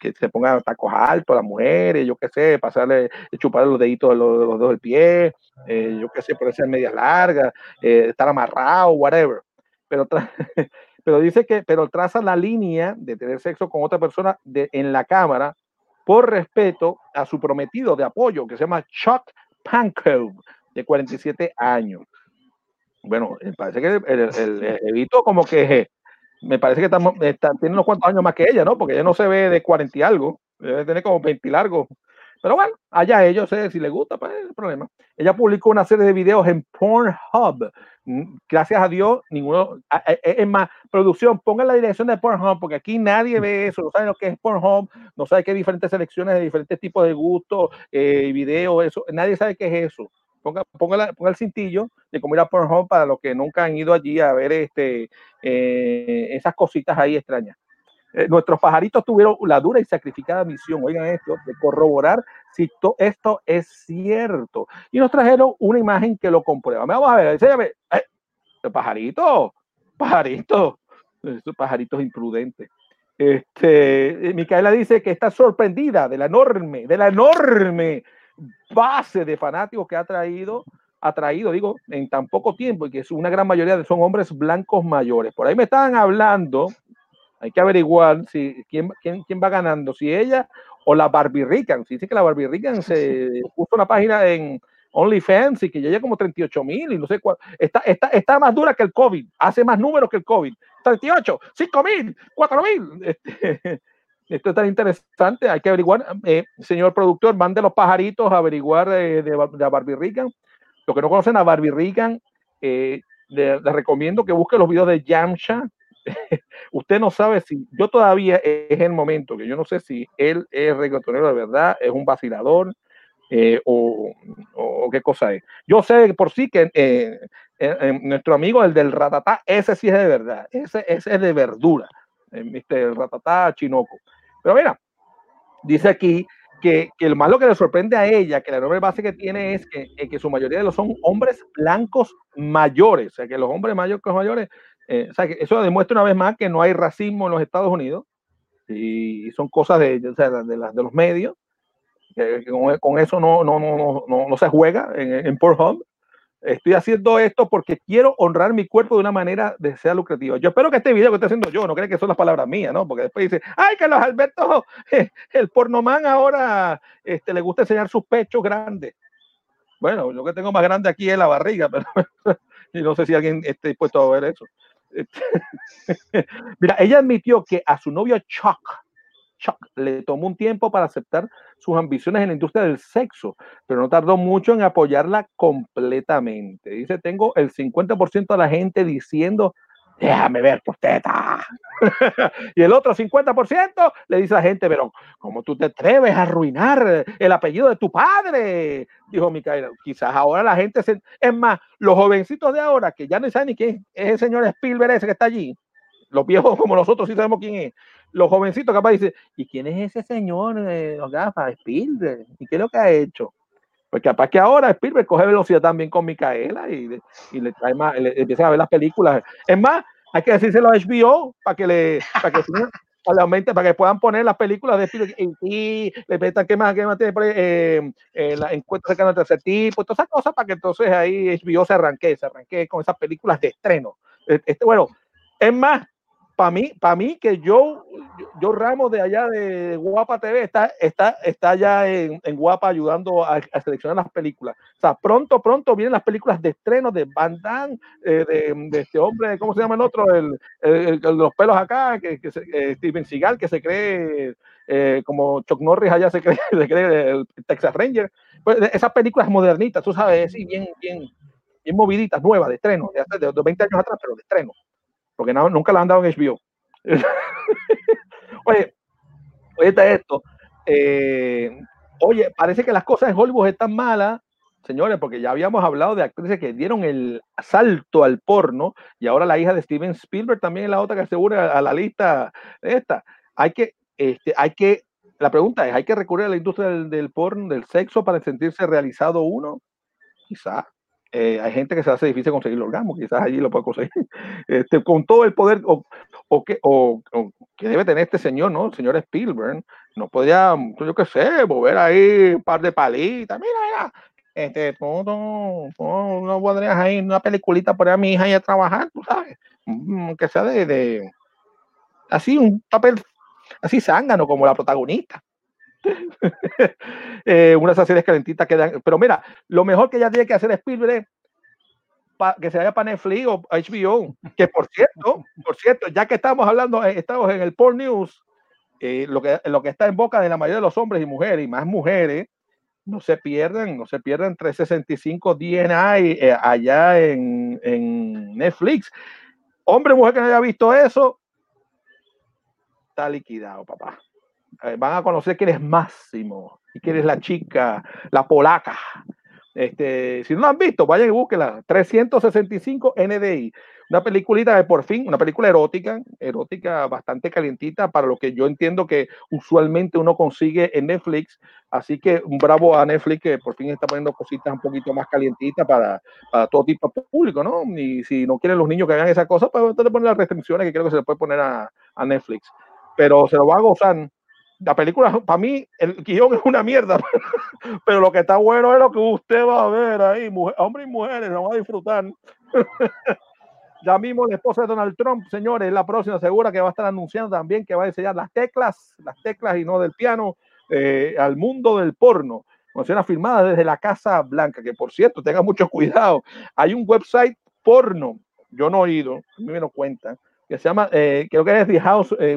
que se pongan tacos altos a las mujeres, yo qué sé, pasarle, chupar los deditos de los, los dedos del pie, eh, yo qué sé, ponerse medias largas, eh, estar amarrado, whatever. Pero, pero dice que, pero traza la línea de tener sexo con otra persona de, en la cámara por respeto a su prometido de apoyo, que se llama Chuck Pankow, de 47 años. Bueno, parece que el, el, Evito como que me parece que está, tiene unos cuantos años más que ella, ¿no? Porque ella no se ve de 40 y algo, debe tener como 20 y largo. Pero bueno, allá ellos, eh, si les gusta, pues el problema. Ella publicó una serie de videos en Pornhub. Gracias a Dios, ninguno. Es más, producción, pongan la dirección de Pornhub, porque aquí nadie ve eso, no sabe lo que es Pornhub, no sabe qué diferentes selecciones de diferentes tipos de gustos, eh, videos, eso. Nadie sabe qué es eso. Ponga, ponga, la, ponga, el cintillo de cómo ir a Pornhub para los que nunca han ido allí a ver este, eh, esas cositas ahí extrañas. Eh, nuestros pajaritos tuvieron la dura y sacrificada misión, oigan esto, de corroborar si to, esto es cierto. Y nos trajeron una imagen que lo comprueba. Vamos a ver, enséñame. Eh, pajarito, pajarito, estos pajaritos imprudentes. Este, Micaela dice que está sorprendida de la enorme, de la enorme base de fanáticos que ha traído, ha traído, digo, en tan poco tiempo y que es una gran mayoría son hombres blancos mayores. Por ahí me estaban hablando, hay que averiguar si quién, quién, quién va ganando, si ella o la Barbie Rican. Si dice que la Barbie Rican se puso una página en OnlyFans y que ya llega como 38 mil y no sé cuál. Está, está, está más dura que el COVID, hace más números que el COVID. 38, 5 mil, 4 mil. Este, esto es tan interesante, hay que averiguar. Eh, señor productor, mande los pajaritos a averiguar eh, de, de, Barbie Regan. Los que no conocen a Barbie Regan, eh, les, les recomiendo que busquen los videos de Yamcha, usted no sabe si, yo todavía es el momento que yo no sé si él es reggaetonero de verdad, es un vacilador eh, o, o, qué cosa es. Yo sé por sí que eh, eh, nuestro amigo, el del ratatá, ese sí es de verdad, ese, ese es de verdura, el ratatá chinoco. Pero mira, dice aquí que, que, lo malo que le sorprende a ella, que la enorme base que tiene es que, que su mayoría de los son hombres blancos mayores, o sea, que los hombres mayores, mayores eh, sea, eso demuestra una vez más que no hay racismo en los Estados Unidos y son cosas de, o sea, de, los medios. Que, con, eso no, no, no, no, no se juega en, en Pornhub. Estoy haciendo esto porque quiero honrar mi cuerpo de una manera de ser lucrativa. Yo espero que este video que estoy haciendo yo no cree que son las palabras mías, ¿no? Porque después dice, ay, que los Alberto, el pornomán ahora este, le gusta enseñar sus pechos grandes. Bueno, lo que tengo más grande aquí es la barriga, pero y no sé si alguien esté dispuesto a ver eso. Mira, ella admitió que a su novio Chuck, Chuck le tomó un tiempo para aceptar sus ambiciones en la industria del sexo, pero no tardó mucho en apoyarla completamente. Dice, tengo el 50% de la gente diciendo, déjame ver tu teta. y el otro 50% le dice a la gente, pero ¿cómo tú te atreves a arruinar el apellido de tu padre? Dijo Micaela. Quizás ahora la gente se... Es más, los jovencitos de ahora, que ya no saben ni quién es el señor Spielberg ese que está allí, los viejos como nosotros sí sabemos quién es, los jovencitos capaz dicen, ¿y quién es ese señor, eh, Spielberg? ¿Y qué es lo que ha hecho? Pues capaz que ahora Spielberg coge velocidad también con Micaela y, y le trae más, le, empieza a ver las películas. Es más, hay que decírselo a HBO para que le, para que, aumente, para que puedan poner las películas de Spielberg y le metan qué más, qué más tiene eh, eh, la encuesta cercana al tercer tipo, todas esas cosas para que entonces ahí HBO se arranque, se arranque con esas películas de estreno. Este, bueno, es más, para mí, para mí que yo, yo Ramos de allá de Guapa TV está, está, está allá en, Guapa ayudando a, a, seleccionar las películas. O sea, pronto, pronto vienen las películas de estreno de Van Damme, eh, de, este hombre, ¿cómo se llama el otro? El, los pelos acá, que, que eh, Steven Seagal, que se cree eh, como Chuck Norris allá se cree, se cree el Texas Ranger. Pues esas películas modernitas, tú sabes, sí, bien, bien, bien moviditas, nuevas, de estreno, de, de, de 20 años atrás, pero de estreno porque nunca la han dado en HBO. oye, oye esto. Eh, oye, parece que las cosas en Hollywood están malas, señores, porque ya habíamos hablado de actrices que dieron el salto al porno y ahora la hija de Steven Spielberg también es la otra que asegura a la lista esta. Hay que, este, hay que, la pregunta es, ¿hay que recurrir a la industria del, del porno, del sexo para sentirse realizado uno? Quizás eh, hay gente que se hace difícil conseguir el orgasmo, quizás allí lo puede conseguir, este, con todo el poder o, o, que, o, que debe tener este señor, ¿no? El señor Spielberg, no podría, yo qué sé, mover ahí un par de palitas, mira, mira, este, tú, tú no podrías ahí una peliculita poner a mi hija ahí a trabajar, tú sabes, mm, que sea de, de así, un papel así zángano como la protagonista. eh, unas series calentitas quedan. Pero mira, lo mejor que ya tiene que hacer Spielberg es pa, que se vaya para Netflix o HBO. Que por cierto, por cierto, ya que estamos hablando, eh, estamos en el Porn News, eh, lo, que, lo que está en boca de la mayoría de los hombres y mujeres, y más mujeres, no se pierdan, no se pierdan 365 DNA eh, allá en, en Netflix. Hombre, mujer que no haya visto eso, está liquidado, papá van a conocer quién es Máximo y quién es la chica, la polaca. Este, si no la han visto, vayan y búsquenla. 365 NDI. Una peliculita de por fin, una película erótica, erótica bastante calientita para lo que yo entiendo que usualmente uno consigue en Netflix. Así que un bravo a Netflix que por fin está poniendo cositas un poquito más calientitas para, para todo tipo de público, ¿no? Y si no quieren los niños que hagan esa cosa, pues entonces ponen las restricciones que creo que se le puede poner a, a Netflix. Pero se lo va a gozar la película, para mí, el guion es una mierda, pero lo que está bueno es lo que usted va a ver ahí, mujer, hombres y mujeres, lo va a disfrutar. ya mismo la esposa de Donald Trump, señores, la próxima segura que va a estar anunciando también que va a enseñar las teclas, las teclas y no del piano, eh, al mundo del porno. Una filmada desde la Casa Blanca, que por cierto, tenga mucho cuidado. Hay un website porno, yo no he ido, a mí me lo cuentan, que se llama, eh, creo que es the house, eh,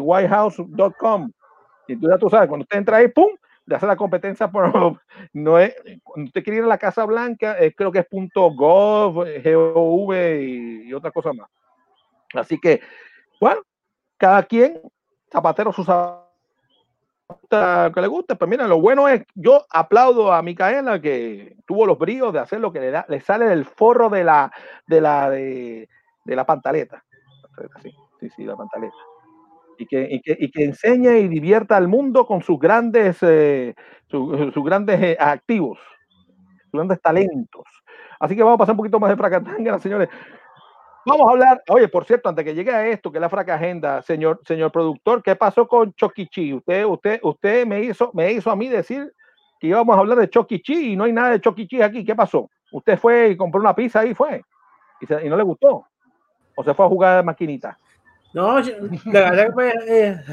y tú ya tú sabes, cuando usted entra ahí, ¡pum! Le hace la competencia por. No es, cuando usted quiere ir a la Casa Blanca, eh, creo que es punto .gov, GOV y, y, otra cosa más. Así que bueno, cada quien, zapatero su que le guste, pues mira, lo bueno es, yo aplaudo a Micaela que tuvo los bríos de hacer lo que le, da, le sale del forro de la, de la, de, de la pantaleta. Sí, sí, la pantaleta. Y que, y, que, y que enseñe y divierta al mundo con sus grandes, eh, sus, sus grandes eh, activos, sus grandes talentos. Así que vamos a pasar un poquito más de fracatanga, señores. Vamos a hablar, oye, por cierto, antes que llegue a esto, que es la fraca agenda, señor, señor productor, ¿qué pasó con Choquichi? Usted, usted, usted me hizo, me hizo a mí decir que íbamos a hablar de Choquichi y no hay nada de Choquichi aquí. ¿Qué pasó? Usted fue y compró una pizza y fue. Y, se, y no le gustó. O se fue a jugar maquinita. No, la verdad que pues, eh,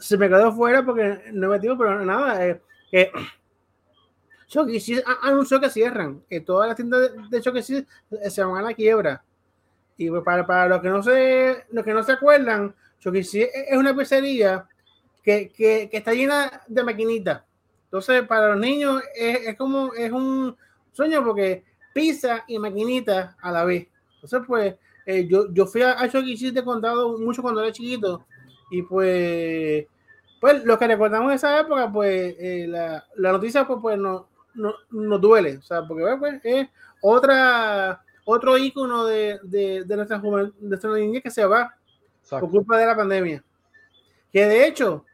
se me quedó fuera porque no me metido, pero nada. Eh, eh, Choquichi anunció que cierran, que todas las tiendas de, de Choquichi se van a la quiebra. Y pues para, para los que no se, los que no se acuerdan, Choquichi es una pizzería que, que, que, está llena de maquinitas. Entonces, para los niños es, es, como es un sueño porque pizza y maquinita a la vez. Entonces, pues, eh, yo, yo fui a, a Choquichi de condado mucho cuando era chiquito. Y pues, pues, lo que recordamos de esa época, pues, eh, la, la, noticia, pues, pues nos no, no duele. O sea, porque pues, es otra otro ícono de, de, de nuestra de nuestra niñez que se va Exacto. por culpa de la pandemia. Que de hecho,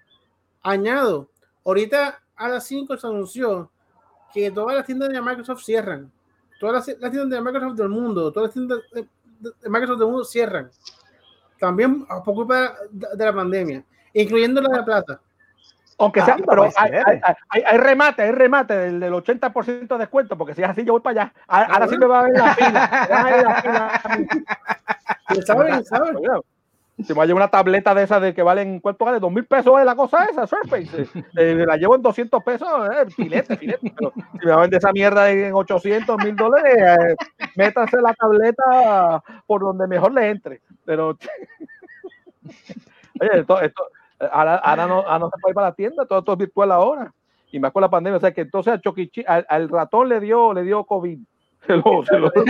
añado, ahorita a las 5 se anunció que todas las tiendas de Microsoft cierran. Todas las, las tiendas de Microsoft del mundo, todas las tiendas de, de, Microsoft del mundo cierran. También por culpa de, de la pandemia, incluyendo la de Plata. Aunque sea, ah, pero hay, hay, hay, hay, remate, hay remate del, del 80% de descuento, porque si es así, yo voy para allá. Ahora sí me va a ver la fila. ¿Saben? ¿Saben? Si me va a llevar una tableta de esas de que valen, ¿cuánto vale? ¿Dos mil pesos es la cosa esa, Surface? Eh, la llevo en 200 pesos, eh, filete, filete. Pero si me va a vender esa mierda en 800 mil dólares, eh, métanse la tableta por donde mejor le entre. Pero, oye, esto, esto Ahora, ahora, no, ahora, no, se puede ir para la tienda, todo, todo es virtual ahora. Y más con la pandemia, o sea que entonces a Choquichi, al, al, ratón le dio, le dio COVID. Se lo, se lo, se lo,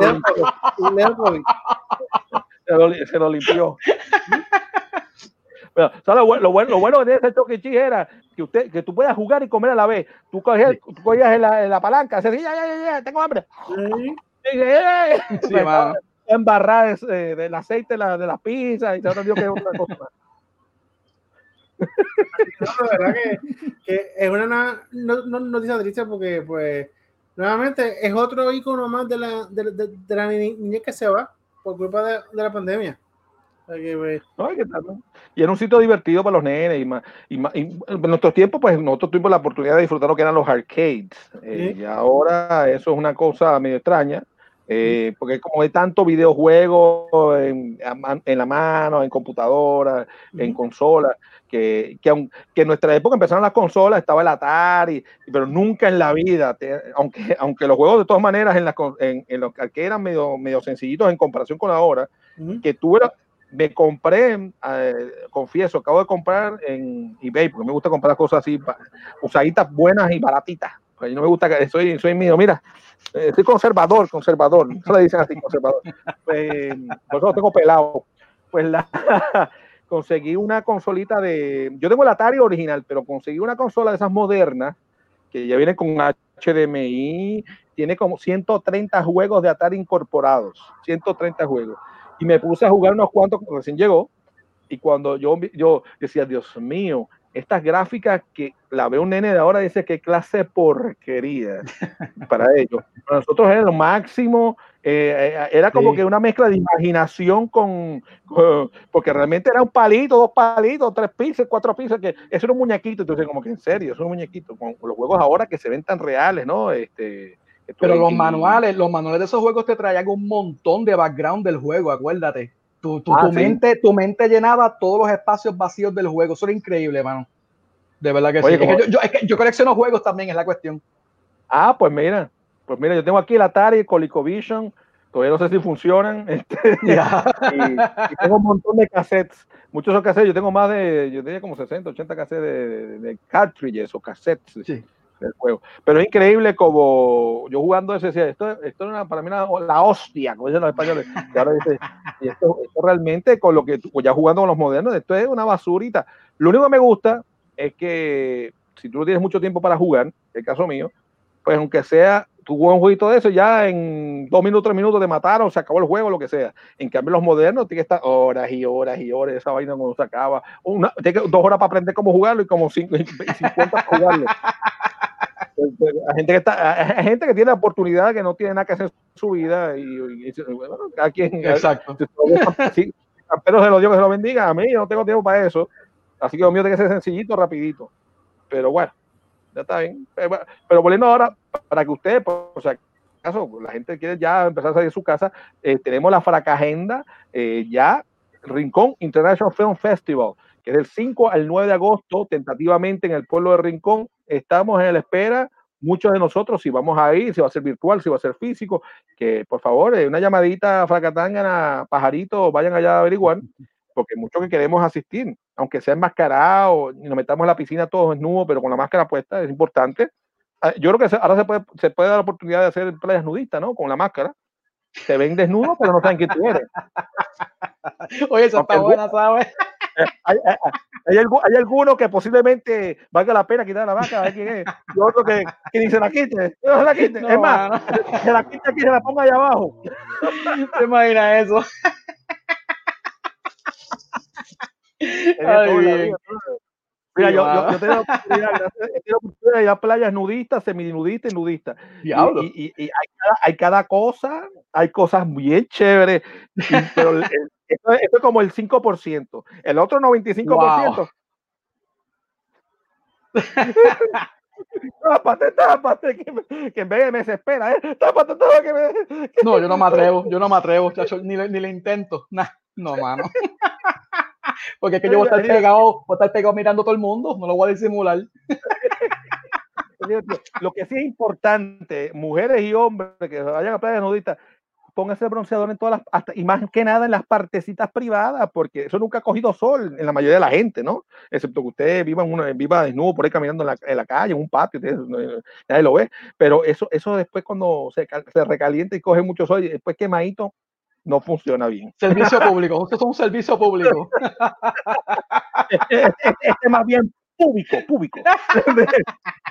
se lo limpió. Pero, ¿sabes? Lo, bueno, lo, bueno, lo bueno de ese Choquichi era que usted, que tú puedas jugar y comer a la vez. Tú cogías, sí. tú cogías en, la, en la palanca, así, ya, ya, ya, ya, tengo hambre. Sí. Y, eh, sí, embarrar eh, del aceite de la, de la pizza y se que otra cosa. No, la verdad que, que es una no, no, noticia triste porque, pues, nuevamente es otro icono más de la, de, de, de la niñez que se va por culpa de, de la pandemia. Pues, no, y era un sitio divertido para los nenes y, más, y, más, y en nuestros tiempos pues nosotros tuvimos la oportunidad de disfrutar lo que eran los arcades eh, ¿Sí? y ahora eso es una cosa medio extraña eh, porque como hay tanto videojuego en, en, la mano, en computadora, en consola, que, que, que, en nuestra época empezaron las consolas, estaba el Atari, pero nunca en la vida, te, aunque, aunque los juegos de todas maneras en, la, en, en los que eran medio, medio sencillitos en comparación con ahora, uh -huh. que tú eras, me compré, eh, confieso, acabo de comprar en eBay, porque me gusta comprar cosas así, usaditas buenas y baratitas. Pues no me gusta que soy, soy mío, mira, eh, soy conservador, conservador, eso le dicen así, conservador. Pues, por eso lo tengo pelado. Pues la, conseguí una consolita de, yo tengo el Atari original, pero conseguí una consola de esas modernas, que ya viene con HDMI, tiene como 130 juegos de Atari incorporados, 130 juegos. Y me puse a jugar unos cuantos, recién llegó, y cuando yo, yo decía, Dios mío, estas gráficas que la ve un nene de ahora dice qué clase de porquería para ellos. Para nosotros era lo máximo, eh, era como sí. que una mezcla de imaginación con, con, porque realmente era un palito, dos palitos, tres pisos, cuatro pisos, que eso era un muñequito, entonces como que en serio, eso es un muñequito, con, los juegos ahora que se ven tan reales, ¿no? Este, pero los manuales, los manuales de esos juegos te traían un montón de background del juego, acuérdate. Tu, tu, ah, tu, sí. mente, tu mente llenaba todos los espacios vacíos del juego. Eso era increíble, mano. De verdad que Oye, sí. Es que yo, yo, es que yo, colecciono juegos también, es la cuestión. Ah, pues mira. Pues mira, yo tengo aquí el Atari, el ColecoVision. Todavía no sé si funcionan. Este, yeah. y, y, tengo un montón de cassettes. Muchos son cassettes. Yo tengo más de, yo tenía como 60, 80 cassettes de, de, de cartridges o cassettes. Sí del juego. Pero es increíble como yo jugando ese decía, esto, esto es una, para mí una, la hostia, como dicen los españoles. Y ahora dice, Y esto, esto realmente, con lo que tú- ya jugando con los modernos, esto es una basurita. Lo único que me gusta es que si tú no tienes mucho tiempo para jugar, el caso mío, pues aunque sea, juegas un jueguito de eso, ya en dos minutos, tres minutos te mataron, se acabó el juego, lo que sea. En cambio, los modernos tienen que estar horas y horas y horas, esa vaina cuando se acaba. Una, tiene que- dos horas para aprender cómo jugarlo y como cinco, y 50 para jugarlo. Hay gente, que está, hay gente que tiene la oportunidad que no tiene nada que hacer en su vida y, y- y- bueno, cada quien Exacto. sí, pero se lo digo que se lo bendiga a mí yo no tengo tiempo para eso así que lo mío tiene que ser sencillito rapidito pero bueno ya está bien. Eh, pero volviendo ahora para que ustedes si acaso la gente quiere ya empezar a salir de su casa eh, tenemos la fracagenda eh, ya Rincón International Film Festival que es del 5 al 9 de agosto tentativamente en el pueblo de Rincón. Estamos en la espera. Muchos de nosotros si vamos a ir si va a ser virtual si va a ser físico que por favor, eh, una llamadita a Fracatangana, pajarito, vayan allá a averiguar, porque muchos que queremos asistir, aunque sea enmascarado y nos metamos en la piscina todos desnudos, pero con la máscara puesta, es importante. Ah, Yo creo que se- ahora se puede, se puede dar la oportunidad de hacer playas nudistas, ¿no? Con la máscara. Te ven desnudo, pero no saben quién tú eres. Oye, esa Aunque está buena, ¿sabes? Hay, hay, hay, algu- hay algunos que posiblemente valga la pena quitar la máscara, a ver quién es. Y otro que, que se la quite, no se la quite. No, es más, mano. se la quite aquí se la ponga allá abajo. ¿Te imaginas eso? Ay. Mira, Sí, yo, yo, yo tengo la oportunidad, de ir a playas nudistas, semidistas y nudistas. Y, Diablo. y- y- y hay, cada, hay cada cosa, hay cosas bien chéveres, pero el- el- esto, es- esto es como el 5%. El otro 95%. Tápate, tápate, que, me- que en vez de me desespera, ¿eh? Tápate todo que me. que- No, yo no me atrevo, yo no me atrevo, chacho, ni, le- ni le intento. Nah, no, mano. Porque es que yo voy a estar pegado, voy a estar pegado mirando a todo el mundo, no lo voy a disimular. Lo que sí es importante, mujeres y hombres que vayan a playas nudistas, pónganse bronceador en todas las, hasta, y más que nada en las partecitas privadas, porque eso nunca ha cogido sol en la mayoría de la gente, ¿no? Excepto que usted viva, en una, viva desnudo por ahí caminando en la, calle, en un patio, usted, nadie lo ve, pero eso, eso después cuando se, se recalienta y coge mucho sol, y después quemadito, no funciona bien. Servicio público, esto es un servicio público. este, este más bien público, público.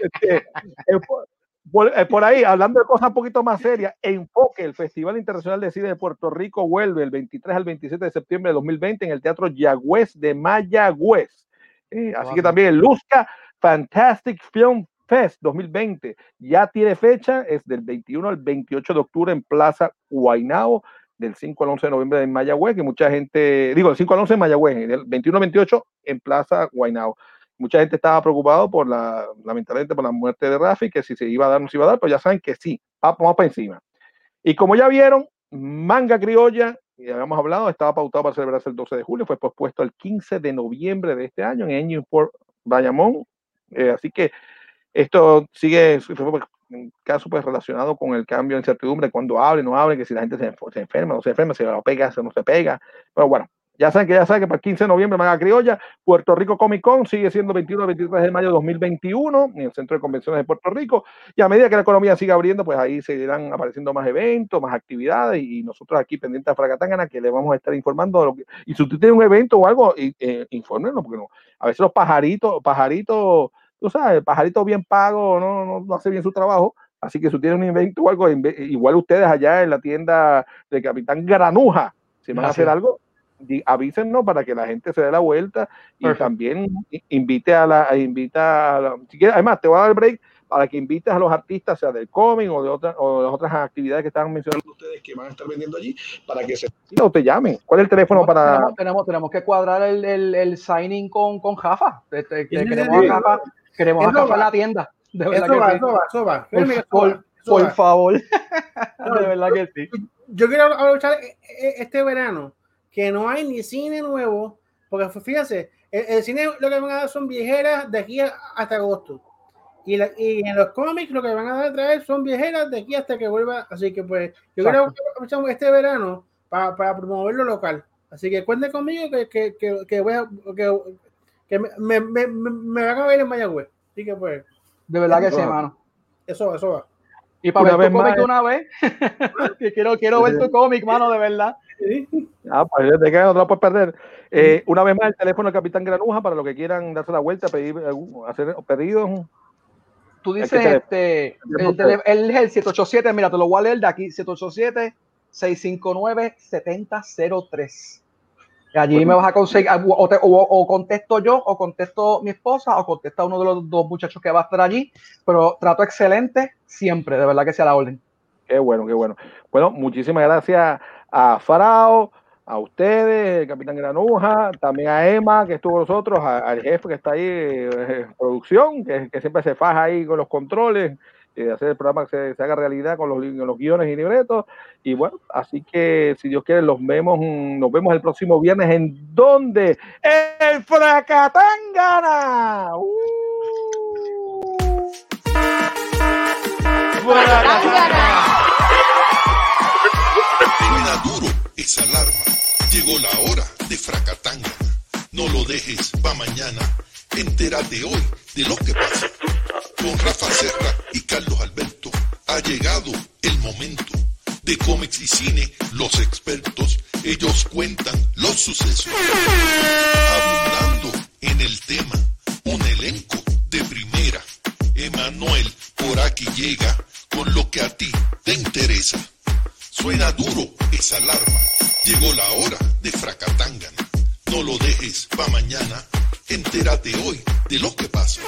Este, eh, por, por- eh, por ahí, hablando de cosas un poquito más serias, Enfoque, el Festival Internacional de Cine de Puerto Rico, vuelve el 23 al 27 de septiembre de 2020 en el Teatro Yagüez de Mayagüez. Eh, así que también el Luzca Fantastic Film Fest 2020 ya tiene fecha, es del 21 al 28 de octubre en Plaza Guaynabo, del 5 al 11 de noviembre en Mayagüez, que mucha gente, digo, del 5 al 11 en Mayagüez, del 21 al 28 en Plaza Guaynabo. Mucha gente estaba preocupado por la, lamentablemente, por la muerte de Rafi, que si se iba a dar no se iba a dar, pero ya saben que sí, va- vamos para encima. Y como ya vieron, Manga Criolla, ya habíamos hablado, estaba pautado para celebrarse el 12 de julio, fue pospuesto al 15 de noviembre de este año en Engine por Bayamón. Eh, así que esto sigue, en caso pues relacionado con el cambio de incertidumbre, cuando abre, no abre, que si la gente se, se enferma, no se enferma, si lo pega, si no se pega. Pero bueno, ya saben que ya saben que para el 15 de noviembre Manga Criolla, Puerto Rico Comic Con sigue siendo 21 al 23 de mayo de 2021 en el Centro de Convenciones de Puerto Rico. Y a medida que la economía siga abriendo, pues ahí seguirán apareciendo más eventos, más actividades y nosotros aquí pendientes a Fragatángana que le vamos a estar informando de lo que... Y si usted tiene un evento o algo, eh, infórmenos, porque no, a veces los pajaritos, pajaritos, tú sabes, el pajarito bien pago no, no, no hace bien su trabajo. Así que si usted tiene un evento o algo, igual ustedes allá en la tienda de Capitán Granuja, si van a hacer algo, avísennos para que la gente se dé la vuelta y también invite a la, invita a la, si quieres, además te voy a dar el break para que invites a los artistas, sea del cómic o de otras o de las otras actividades que están mencionando ustedes que van a estar vendiendo allí, para que se o te llamen. ¿Cuál es el teléfono No, para tenemos, tenemos, tenemos que cuadrar el, el, el signing con, con Jafa. Este, queremos a Jafa, queremos Eso en la tienda. De verdad Eso que va, sí. eso va, eso va. Por, que eso por- va, por favor. de verdad que sí. Yo quiero aprovechar e- e- este verano que no hay ni cine nuevo, porque fíjense, el, el cine lo que van a dar son viejeras de aquí hasta agosto. Y, la- y en los cómics lo que van a dar traer son viejeras de aquí hasta que vuelva. Así que pues yo quiero aprovechar este verano para, para promover lo local. Así que cuenten conmigo que, que, que, que voy a, que, me, me, me, me- van a ver en Mayagüez. Así que pues, De verdad que sí, hermano. eso va, eso va. Y para Una ver vez tu cómic una vez, que quiero, quiero ver tu cómic, mano, de verdad. Ah, pues de que no te lo puedes perder. Eh, una vez más, el teléfono del Capitán Granuja para los que quieran darse la vuelta, pedir, hacer pedidos. Tú ¿A dices, este, el, tele- el, el 787, mira, te lo voy a leer de aquí, 787-659-7003. Allí me vas a conseguir, o, te- o- o contesto yo, o contesto mi esposa, o contesta uno de los dos muchachos que va a estar allí, pero trato excelente siempre, de verdad que sea la orden. Qué bueno, qué bueno. Bueno, muchísimas gracias a Farao, a ustedes, el Capitán Granuja, también a Emma, que estuvo con nosotros, al jefe que está ahí eh, en producción, que, que siempre se faja ahí con los controles, eh, hacer el programa que se, se haga realidad con los, los guiones y libretos. Y bueno, así que si Dios quiere, los vemos, mm, nos vemos el próximo viernes. ¿En dónde? ¡En Fracatangana! ¡Uh! Suena duro esa alarma. Llegó la hora de Fracatangana. No lo dejes pa' mañana. Entérate hoy de lo que pasa. Con Rafa Serra y Carlos Alberto ha llegado el momento. De cómics y cine, los expertos, ellos cuentan los sucesos. Abundando en el tema, un elenco de primera. Emanuel por aquí llega con lo que a ti te interesa. Suena duro esa alarma. Llegó la hora de Fracatangana. No lo dejes pa' mañana. Entérate hoy de lo que pasa.